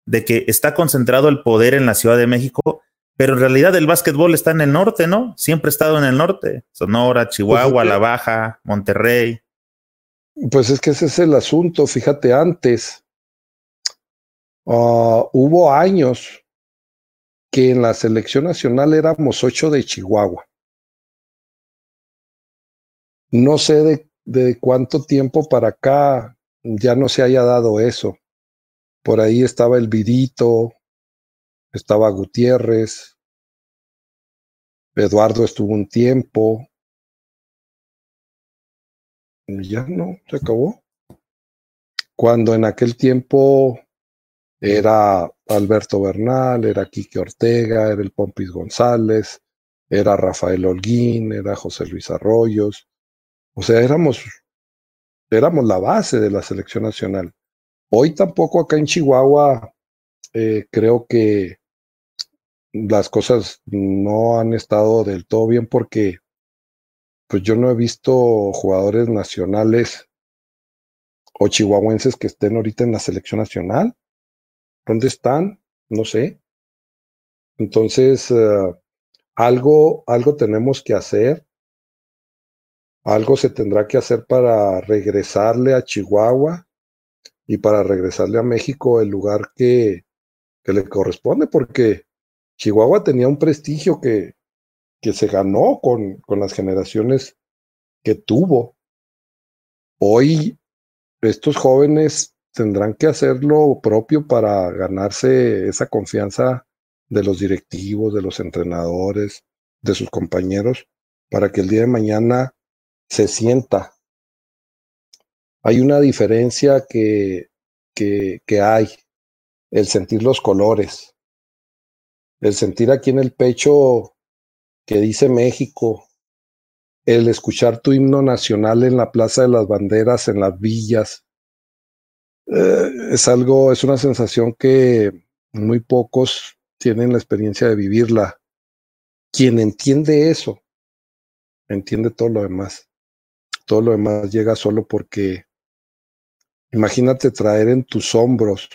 de que está concentrado el poder en la Ciudad de México, pero en realidad el básquetbol está en el norte, ¿no? Siempre ha estado en el norte. Sonora, Chihuahua, pues La Baja, Monterrey. Pues es que ese es el asunto. Fíjate, antes ah, hubo años que en la selección nacional éramos ocho de Chihuahua. No sé de, cuánto tiempo para acá ya no se haya dado eso. Por ahí estaba el Vidito, estaba Gutiérrez, Eduardo estuvo un tiempo. Ya no, se acabó. Cuando en aquel tiempo era Alberto Bernal, era Quique Ortega, era el Pompis González, era Rafael Holguín, era José Luis Arroyos. O sea, éramos, éramos la base de la selección nacional. Hoy tampoco acá en Chihuahua eh, creo que las cosas no han estado del todo bien porque pues yo no he visto jugadores nacionales o chihuahuenses que estén ahorita en la selección nacional. ¿Dónde están? No sé. Entonces, eh, algo, algo tenemos que hacer. Algo se tendrá que hacer para regresarle a Chihuahua y para regresarle a México el lugar que, le corresponde, porque Chihuahua tenía un prestigio que, se ganó con las generaciones que tuvo. Hoy estos jóvenes tendrán que hacer lo propio para ganarse esa confianza de los directivos, de los entrenadores, de sus compañeros, para que el día de mañana se sienta. Hay una diferencia que, que, que hay, el sentir los colores, el sentir aquí en el pecho que dice México, el escuchar tu himno nacional en la Plaza de las Banderas, en las villas, eh, es algo, es una sensación que muy pocos tienen la experiencia de vivirla. Quien entiende eso, entiende todo lo demás. Todo lo demás llega solo porque imagínate traer en tus hombros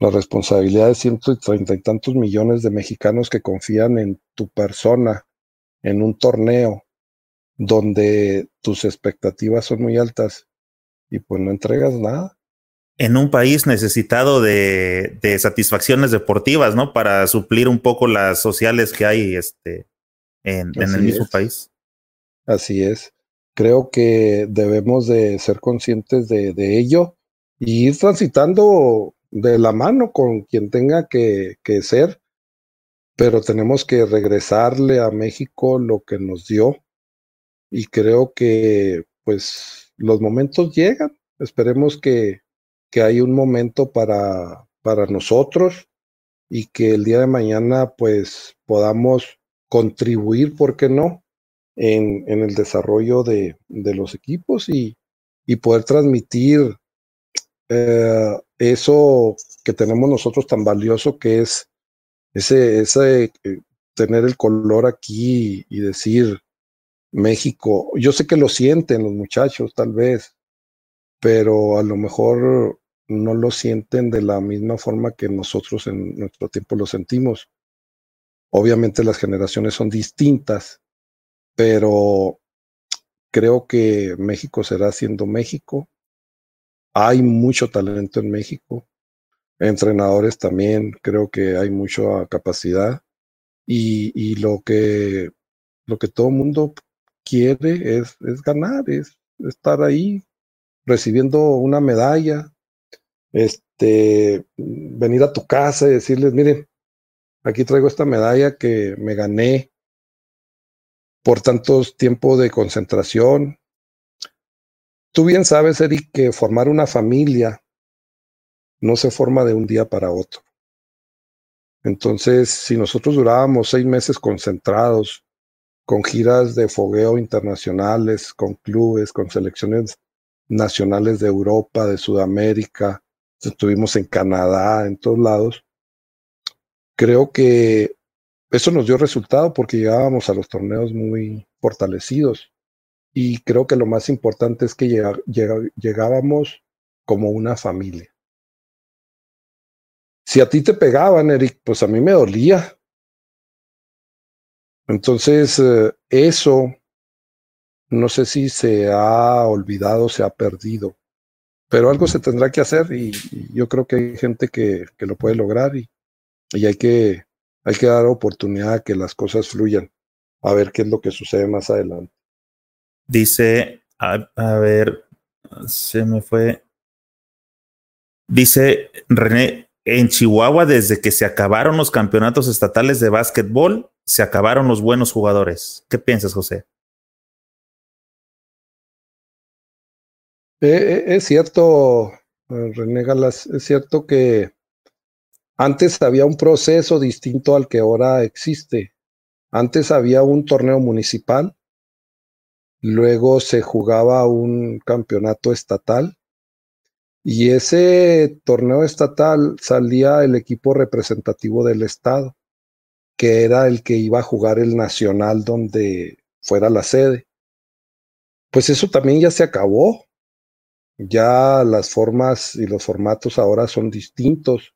la responsabilidad de ciento treinta y tantos millones de mexicanos que confían en tu persona en un torneo donde tus expectativas son muy altas y pues no entregas nada. En un país necesitado de, satisfacciones deportivas, ¿no? Para suplir un poco las sociales que hay este, en, el mismo país. Así es. Creo que debemos de ser conscientes de, de ello y ir transitando de la mano con quien tenga que, que ser, pero tenemos que regresarle a México lo que nos dio y creo que pues los momentos llegan. Esperemos que, que hay un momento para, para nosotros y que el día de mañana pues podamos contribuir, ¿por qué no?, en, en el desarrollo de, de los equipos y, y poder transmitir eh, eso que tenemos nosotros tan valioso que es ese, ese eh, tener el color aquí y decir México, yo sé que lo sienten los muchachos tal vez, pero a lo mejor no lo sienten de la misma forma que nosotros en nuestro tiempo lo sentimos. Obviamente las generaciones son distintas, pero creo que México será siendo México hay mucho talento en México. Entrenadores también, creo que hay mucha capacidad. Y, lo que lo que todo mundo quiere es, es ganar, es estar ahí recibiendo una medalla, este, venir a tu casa y decirles, miren, aquí traigo esta medalla que me gané por tantos tiempos de concentración, Tú bien sabes, Eric, que formar una familia no se forma de un día para otro. Entonces, si nosotros durábamos seis meses concentrados, con giras de fogueo internacionales, con clubes, con selecciones nacionales de Europa, de Sudamérica, estuvimos en Canadá, en todos lados, creo que eso nos dio resultado porque llegábamos a los torneos muy fortalecidos. Y creo que lo más importante es que llegábamos como una familia. Si a ti te pegaban, Eric, pues a mí me dolía. Entonces, eh, eso no sé si se ha olvidado, se ha perdido, pero algo se tendrá que hacer y, yo creo que hay gente que, que lo puede lograr y, y, hay, que, hay que dar oportunidad a que las cosas fluyan, a ver qué es lo que sucede más adelante. Dice, a, ver, se me fue. Dice René, en Chihuahua, desde que se acabaron los campeonatos estatales de básquetbol, se acabaron los buenos jugadores. ¿Qué piensas, José? Eh, eh, es cierto, René Galas, es cierto que antes había un proceso distinto al que ahora existe. Antes había un torneo municipal Luego se jugaba un campeonato estatal y ese torneo estatal salía el equipo representativo del estado, que era el que iba a jugar el nacional donde fuera la sede. Pues eso también ya se acabó. Ya las formas y los formatos ahora son distintos.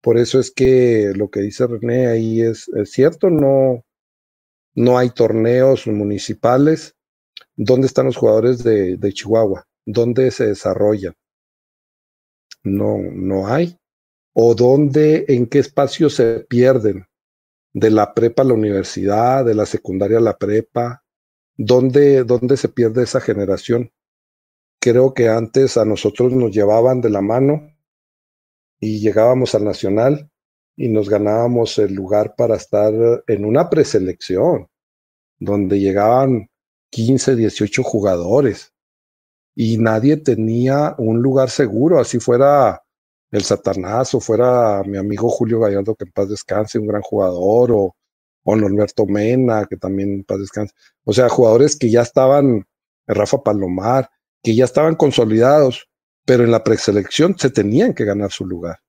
Por eso es que lo que dice René ahí es, cierto, no, no hay torneos municipales ¿Dónde están los jugadores de, Chihuahua? ¿Dónde se desarrollan? No, no hay. ¿O dónde, en qué espacio se pierden? De la prepa a la universidad, de la secundaria a la prepa. ¿Dónde, dónde se pierde esa generación? Creo que antes a nosotros nos llevaban de la mano y llegábamos al Nacional y nos ganábamos el lugar para estar en una preselección, donde llegaban 15, 18 jugadores y nadie tenía un lugar seguro, así fuera el Satanás o fuera mi amigo Julio Gallardo, que en paz descanse, un gran jugador, o, o Norberto Mena, que también en paz descanse. O sea, jugadores que ya estaban, Rafa Palomar, que ya estaban consolidados, pero en la preselección se tenían que ganar su lugar.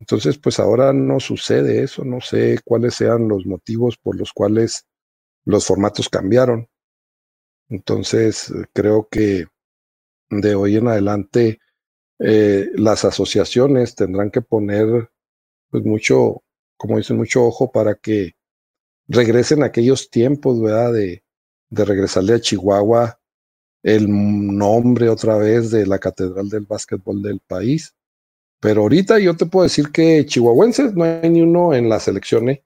Entonces, pues ahora no sucede eso, no sé cuáles sean los motivos por los cuales los formatos cambiaron. Entonces, creo que de hoy en adelante eh, las asociaciones tendrán que poner pues mucho, como dicen, mucho ojo para que regresen aquellos tiempos. De, de regresarle a Chihuahua el nombre otra vez de la catedral del básquetbol del país. Pero ahorita yo te puedo decir que chihuahuenses no hay ni uno en la selección, ¿eh?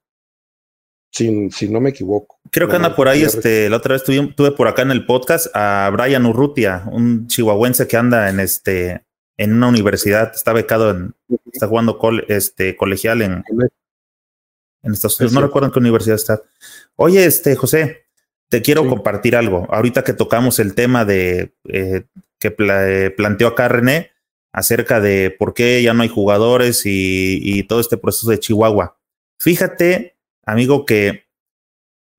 Si, si no me equivoco. Creo que anda por ahí, este, la otra vez tuve, tuve, por acá en el podcast a Brian Urrutia, un chihuahuense que anda en este, en una universidad, está becado en, está jugando este, colegial en, en Estados Unidos, no recuerdo en qué universidad está. Oye, este, José, te quiero compartir algo. Ahorita que tocamos el tema de eh, que eh, planteó acá René acerca de por qué ya no hay jugadores y, todo este proceso de Chihuahua. Fíjate, amigo, que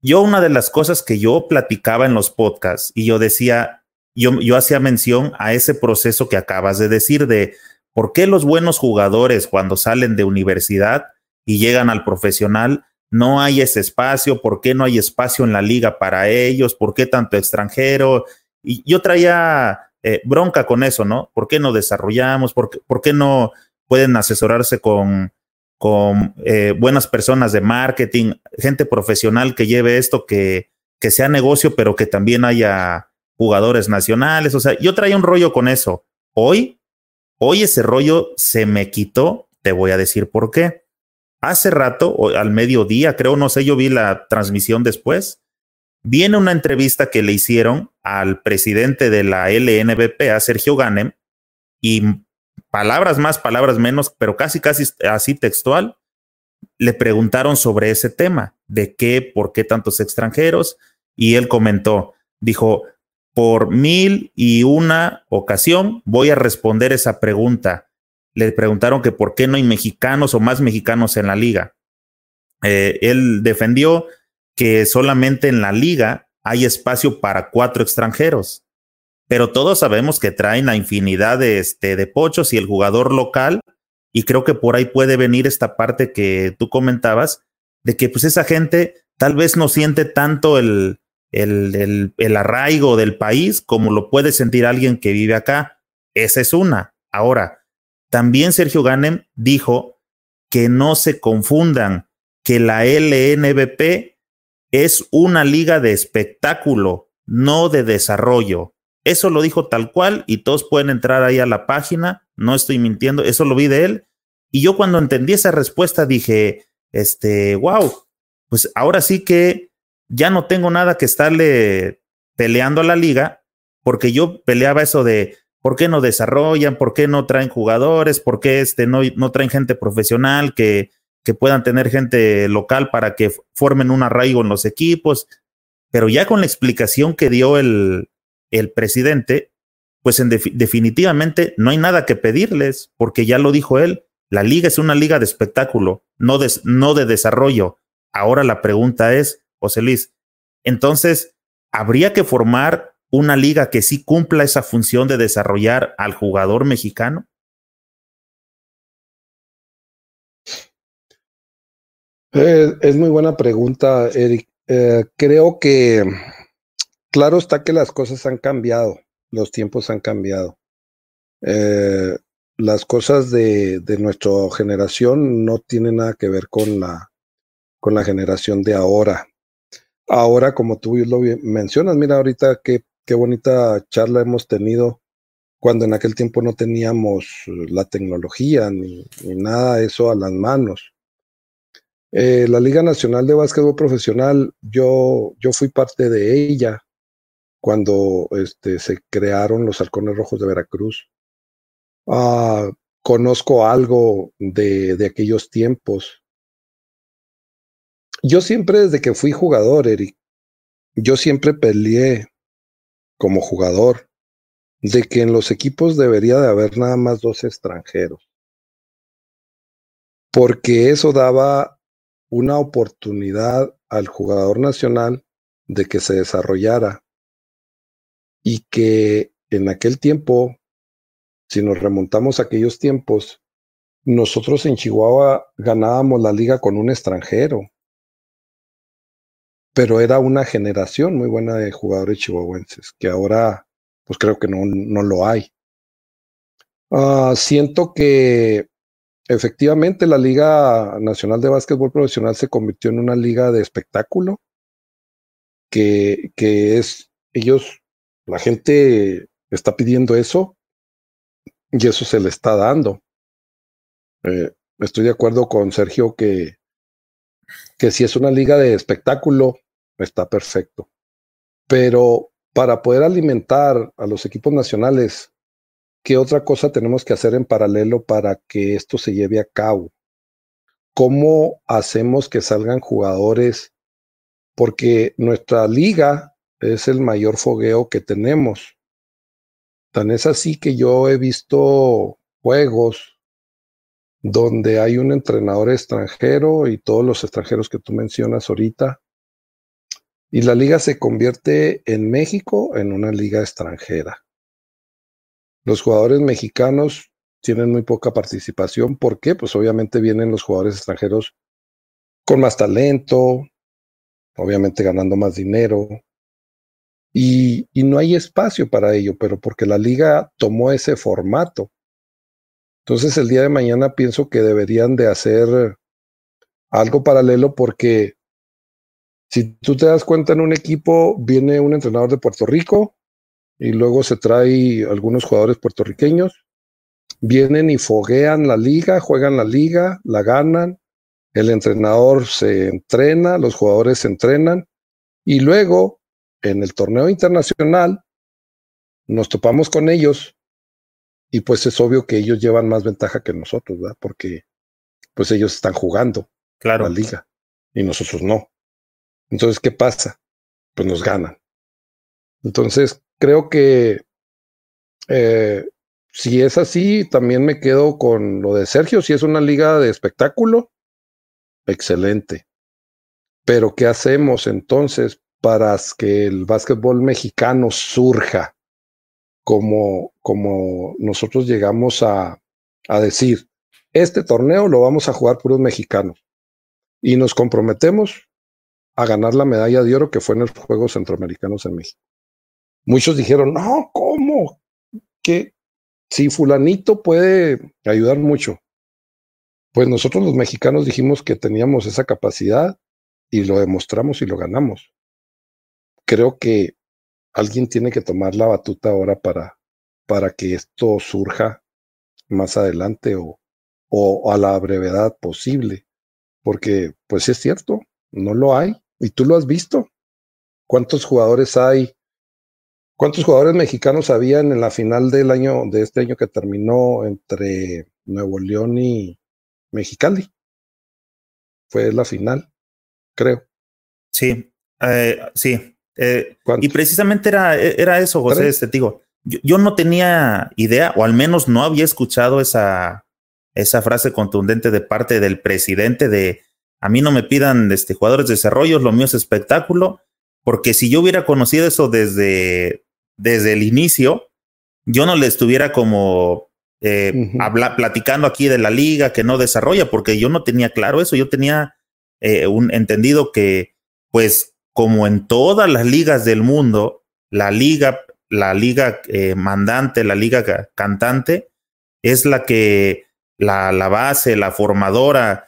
yo una de las cosas que yo platicaba en los podcasts y yo decía, yo, yo hacía mención a ese proceso que acabas de decir de por qué los buenos jugadores cuando salen de universidad y llegan al profesional no hay ese espacio, por qué no hay espacio en la liga para ellos, por qué tanto extranjero. Y yo traía eh, bronca con eso, ¿no? ¿Por qué no desarrollamos? ¿Por qué, no pueden asesorarse con, con eh, buenas personas de marketing, gente profesional que lleve esto, que, que sea negocio, pero que también haya jugadores nacionales? O sea, yo traía un rollo con eso. Hoy, hoy ese rollo se me quitó, te voy a decir por qué Hace rato, o al mediodía, creo, no sé, yo vi la transmisión después, viene una entrevista que le hicieron al presidente de la LNBP, a Sergio Ganem, y palabras más, palabras menos, pero casi, casi así textual, le preguntaron sobre ese tema, de qué, por qué tantos extranjeros, y él comentó, dijo, por mil y una ocasión voy a responder esa pregunta le preguntaron que por qué no hay mexicanos o más mexicanos en la liga. Eh, él defendió que solamente en la liga hay espacio para cuatro extranjeros, pero todos sabemos que traen la infinidad de, este, de pochos y el jugador local, y creo que por ahí puede venir esta parte que tú comentabas, de que pues esa gente tal vez no siente tanto el, el, el, el arraigo del país como lo puede sentir alguien que vive acá. Esa es una. Ahora, también Sergio Ganem dijo que no se confundan, que la LNBP es una liga de espectáculo, no de desarrollo. Eso lo dijo tal cual y todos pueden entrar ahí a la página, no estoy mintiendo, eso lo vi de él. Y yo cuando entendí esa respuesta dije, este, wow, pues ahora sí que ya no tengo nada que estarle peleando a la liga, porque yo peleaba eso de, ¿Por qué no desarrollan? ¿Por qué no traen jugadores? ¿Por qué este, no, no traen gente profesional que, que puedan tener gente local para que formen un arraigo en los equipos? Pero ya con la explicación que dio el, el presidente, pues en definitivamente no hay nada que pedirles, porque ya lo dijo él, la liga es una liga de espectáculo, no de, no de desarrollo. Ahora la pregunta es, José Luis, entonces, ¿habría que formar una liga que sí cumpla esa función de desarrollar al jugador mexicano? Eh, es muy buena pregunta, Eric. Eh, creo que, claro está que las cosas han cambiado, los tiempos han cambiado. Eh, las cosas de, de, nuestra generación no tienen nada que ver con la, con la generación de ahora. Ahora, como tú lo mencionas, mira ahorita qué qué bonita charla hemos tenido cuando en aquel tiempo no teníamos la tecnología ni, nada de eso a las manos. Eh, la Liga Nacional de Básquetbol Profesional, yo, yo fui parte de ella cuando este, se crearon los Halcones Rojos de Veracruz. Ah, conozco algo de, de aquellos tiempos. Yo siempre, desde que fui jugador, Eric, yo siempre peleé como jugador de que en los equipos debería de haber nada más dos extranjeros. Porque eso daba una oportunidad al jugador nacional de que se desarrollara y que en aquel tiempo, si nos remontamos a aquellos tiempos, nosotros en Chihuahua ganábamos la liga con un extranjero, pero era una generación muy buena de jugadores chihuahuenses, que ahora pues creo que no, no lo hay. Uh, siento que efectivamente la Liga Nacional de Básquetbol Profesional se convirtió en una liga de espectáculo, que, que es, ellos, la gente está pidiendo eso y eso se le está dando. Eh, estoy de acuerdo con Sergio que, que si es una liga de espectáculo, está perfecto. Pero para poder alimentar a los equipos nacionales, ¿qué otra cosa tenemos que hacer en paralelo para que esto se lleve a cabo? ¿Cómo hacemos que salgan jugadores? Porque nuestra liga es el mayor fogueo que tenemos. Tan es así que yo he visto juegos donde hay un entrenador extranjero y todos los extranjeros que tú mencionas ahorita. Y la liga se convierte en México en una liga extranjera. Los jugadores mexicanos tienen muy poca participación. ¿Por qué? Pues obviamente vienen los jugadores extranjeros con más talento, obviamente ganando más dinero. Y, y no hay espacio para ello, pero porque la liga tomó ese formato. Entonces el día de mañana pienso que deberían de hacer algo paralelo porque si tú te das cuenta en un equipo viene un entrenador de Puerto Rico y luego se trae algunos jugadores puertorriqueños, vienen y foguean la liga, juegan la liga, la ganan, el entrenador se entrena, los jugadores se entrenan y luego en el torneo internacional nos topamos con ellos y pues es obvio que ellos llevan más ventaja que nosotros, ¿verdad? Porque pues ellos están jugando claro. la liga y nosotros no. Entonces, ¿qué pasa? Pues nos ganan. Entonces, creo que eh, si es así, también me quedo con lo de Sergio. Si es una liga de espectáculo, excelente. Pero, ¿qué hacemos entonces para que el básquetbol mexicano surja? como, como nosotros llegamos a, a decir, este torneo lo vamos a jugar puros mexicanos y nos comprometemos a ganar la medalla de oro que fue en los Juegos Centroamericanos en México. Muchos dijeron, no, ¿cómo? Que si fulanito puede ayudar mucho. Pues nosotros los mexicanos dijimos que teníamos esa capacidad y lo demostramos y lo ganamos. Creo que alguien tiene que tomar la batuta ahora para, para que esto surja más adelante o, o a la brevedad posible. Porque, pues es cierto, no lo hay. Y tú lo has visto. ¿Cuántos jugadores hay? ¿Cuántos jugadores mexicanos habían en la final del año, de este año que terminó entre Nuevo León y Mexicali? Fue la final, creo. Sí, eh, sí, eh, y precisamente era, era eso, José, este, digo, yo, no tenía idea, o al menos no había escuchado esa, esa frase contundente de parte del presidente de a mí no me pidan este, jugadores de desarrollo, lo mío es espectáculo, porque si yo hubiera conocido eso desde, desde el inicio, yo no le estuviera como eh, habla, platicando aquí de la liga que no desarrolla, porque yo no tenía claro eso, yo tenía eh, un entendido que pues como en todas las ligas del mundo, la liga, la liga eh, mandante, la liga cantante, es la que la, la base, la formadora.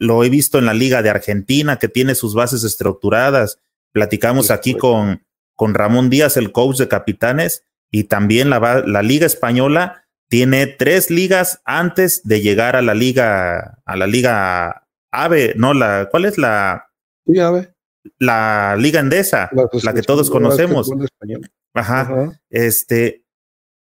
Lo he visto en la liga de Argentina, que tiene sus bases estructuradas. Platicamos aquí con, con Ramón Díaz, el coach de capitanes, y también la, la liga española tiene tres ligas antes de llegar a la liga, a la liga AVE, no, la, ¿cuál es la? Sí, AVE la Liga Endesa, la, que todos conocemos. Ajá, Este,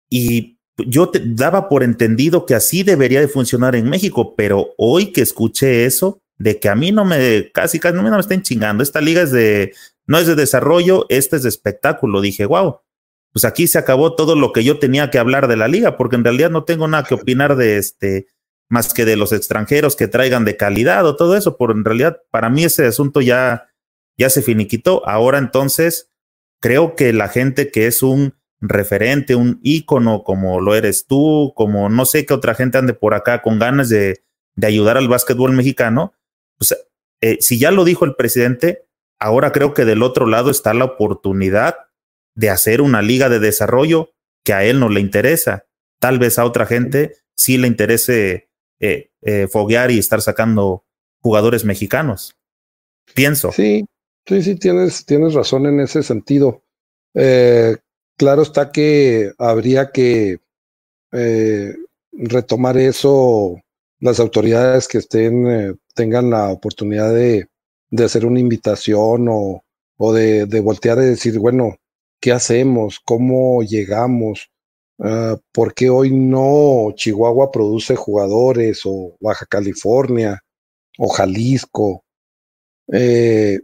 y yo te daba por entendido que así debería de funcionar en México, pero hoy que escuché eso, de que a mí no me, casi, casi no me, estén chingando, esta liga es de, no es de desarrollo, esta es de espectáculo. Dije, wow, pues aquí se acabó todo lo que yo tenía que hablar de la liga, porque en realidad no tengo nada que opinar de este, más que de los extranjeros que traigan de calidad o todo eso, por en realidad para mí ese asunto ya ya se finiquitó. Ahora entonces, creo que la gente que es un referente, un ícono como lo eres tú, como no sé qué otra gente ande por acá con ganas de, de ayudar al básquetbol mexicano, pues eh, si ya lo dijo el presidente, ahora creo que del otro lado está la oportunidad de hacer una liga de desarrollo que a él no le interesa. Tal vez a otra gente sí le interese eh, eh, foguear y estar sacando jugadores mexicanos. Pienso. Sí, sí, sí, tienes, tienes razón en ese sentido. Eh, claro está que habría que eh, retomar eso las autoridades que estén eh, tengan la oportunidad de, hacer una invitación o, de, voltear y decir, bueno, ¿qué hacemos? ¿Cómo llegamos? Uh, ¿Por qué hoy no Chihuahua produce jugadores o Baja California o Jalisco? Eh,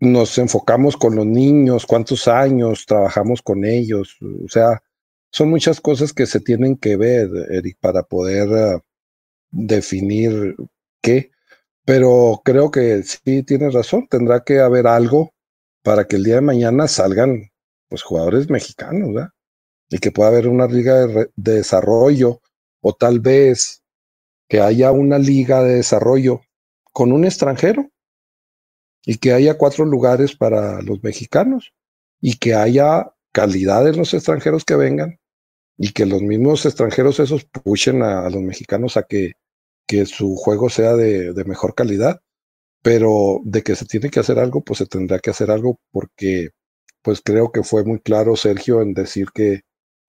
nos enfocamos con los niños, cuántos años trabajamos con ellos, o sea, son muchas cosas que se tienen que ver, Eric, para poder uh, definir qué, pero creo que sí tienes razón, tendrá que haber algo para que el día de mañana salgan pues jugadores mexicanos, ¿verdad? Y que pueda haber una liga de desarrollo o tal vez que haya una liga de desarrollo con un extranjero y que haya cuatro lugares para los mexicanos y que haya calidad en los extranjeros que vengan y que los mismos extranjeros esos pushen a, los mexicanos a que, que su juego sea de, de, mejor calidad, pero de que se tiene que hacer algo, pues se tendrá que hacer algo porque pues creo que fue muy claro Sergio en decir que,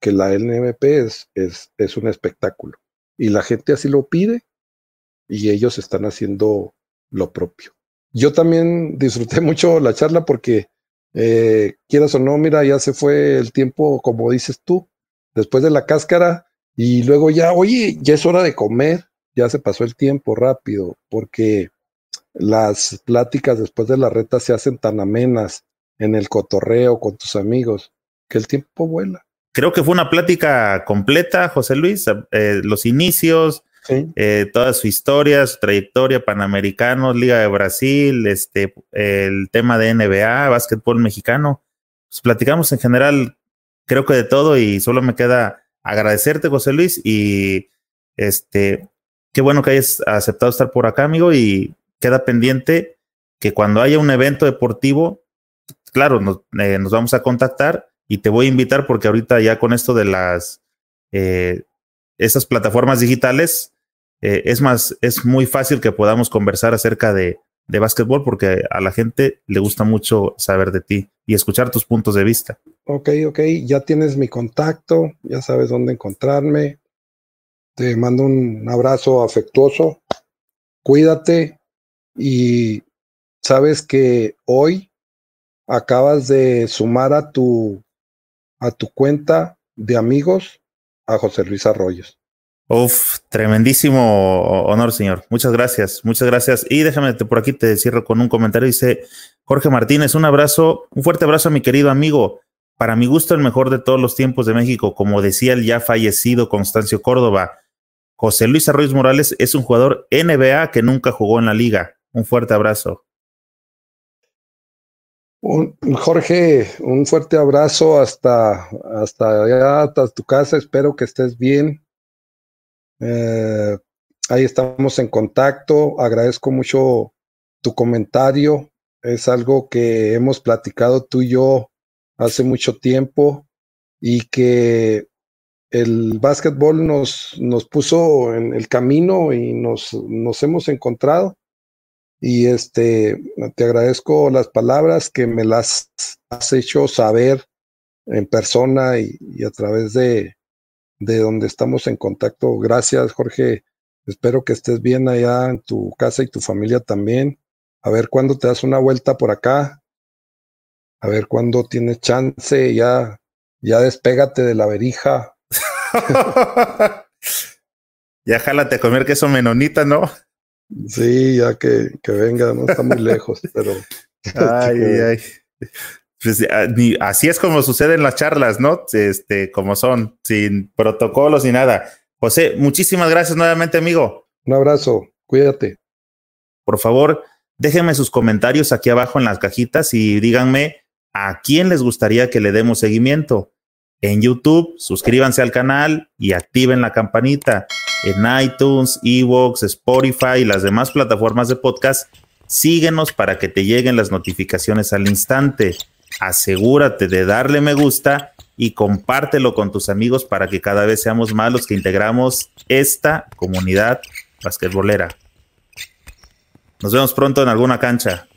que la LMP es, es, es un espectáculo y la gente así lo pide y ellos están haciendo lo propio yo también disfruté <laughs> mucho la charla porque, eh, quieras o no, mira, ya se fue el tiempo, como dices tú, después de la cáscara y luego ya, oye, ya es hora de comer, ya se pasó el tiempo rápido, porque las pláticas después de la reta se hacen tan amenas en el cotorreo con tus amigos que el tiempo vuela. Creo que fue una plática completa, José Luis, eh, los inicios, Eh, toda su historia, su trayectoria, Panamericanos, Liga de Brasil, este, el tema de NBA, básquetbol mexicano. Pues platicamos en general, creo que de todo, y solo me queda agradecerte, José Luis, y este, qué bueno que hayas aceptado estar por acá, amigo, y queda pendiente que cuando haya un evento deportivo, claro, nos, eh, nos vamos a contactar y te voy a invitar porque ahorita ya con esto de las eh, esas plataformas digitales, eh, es más, es muy fácil que podamos conversar acerca de, de básquetbol porque a la gente le gusta mucho saber de ti y escuchar tus puntos de vista. Ok, ok, ya tienes mi contacto, ya sabes dónde encontrarme. Te mando un abrazo afectuoso, cuídate y sabes que hoy acabas de sumar a tu, a tu cuenta de amigos a José Luis Arroyos. Uf, tremendísimo honor, señor. Muchas gracias, muchas gracias. Y déjame por aquí te cierro con un comentario. Dice Jorge Martínez, un abrazo, un fuerte abrazo a mi querido amigo. Para mi gusto, el mejor de todos los tiempos de México, como decía el ya fallecido Constancio Córdoba. José Luis Arroyos Morales es un jugador NBA que nunca jugó en la liga. Un fuerte abrazo. Un, Jorge, un fuerte abrazo hasta, hasta allá, hasta tu casa. Espero que estés bien eh, ahí estamos en contacto. Agradezco mucho tu comentario. Es algo que hemos platicado tú y yo hace mucho tiempo y que el básquetbol nos, nos puso en el camino y nos, nos hemos encontrado. Y este, te agradezco las palabras que me las has hecho saber en persona y, y a través de, de donde estamos en contacto. Gracias, Jorge. Espero que estés bien allá en tu casa y tu familia también. A ver cuándo te das una vuelta por acá. A ver cuándo tienes chance. Ya, ya despégate de la verija. <laughs> ya jálate a comer queso menonita, ¿no? Sí, ya que, que venga, no está muy lejos, pero. <laughs> ay, ay, ay. Pues, ah, así es como sucede en las charlas, ¿no? Este, como son, sin protocolos ni nada. José, muchísimas gracias nuevamente, amigo. Un abrazo, cuídate. Por favor, déjenme sus comentarios aquí abajo en las cajitas y díganme a quién les gustaría que le demos seguimiento. en YouTube, suscríbanse al canal y activen la campanita. En iTunes, Evox, Spotify y las demás plataformas de podcast, síguenos para que te lleguen las notificaciones al instante. Asegúrate de darle me gusta y compártelo con tus amigos para que cada vez seamos más los que integramos esta comunidad basquetbolera. Nos vemos pronto en alguna cancha.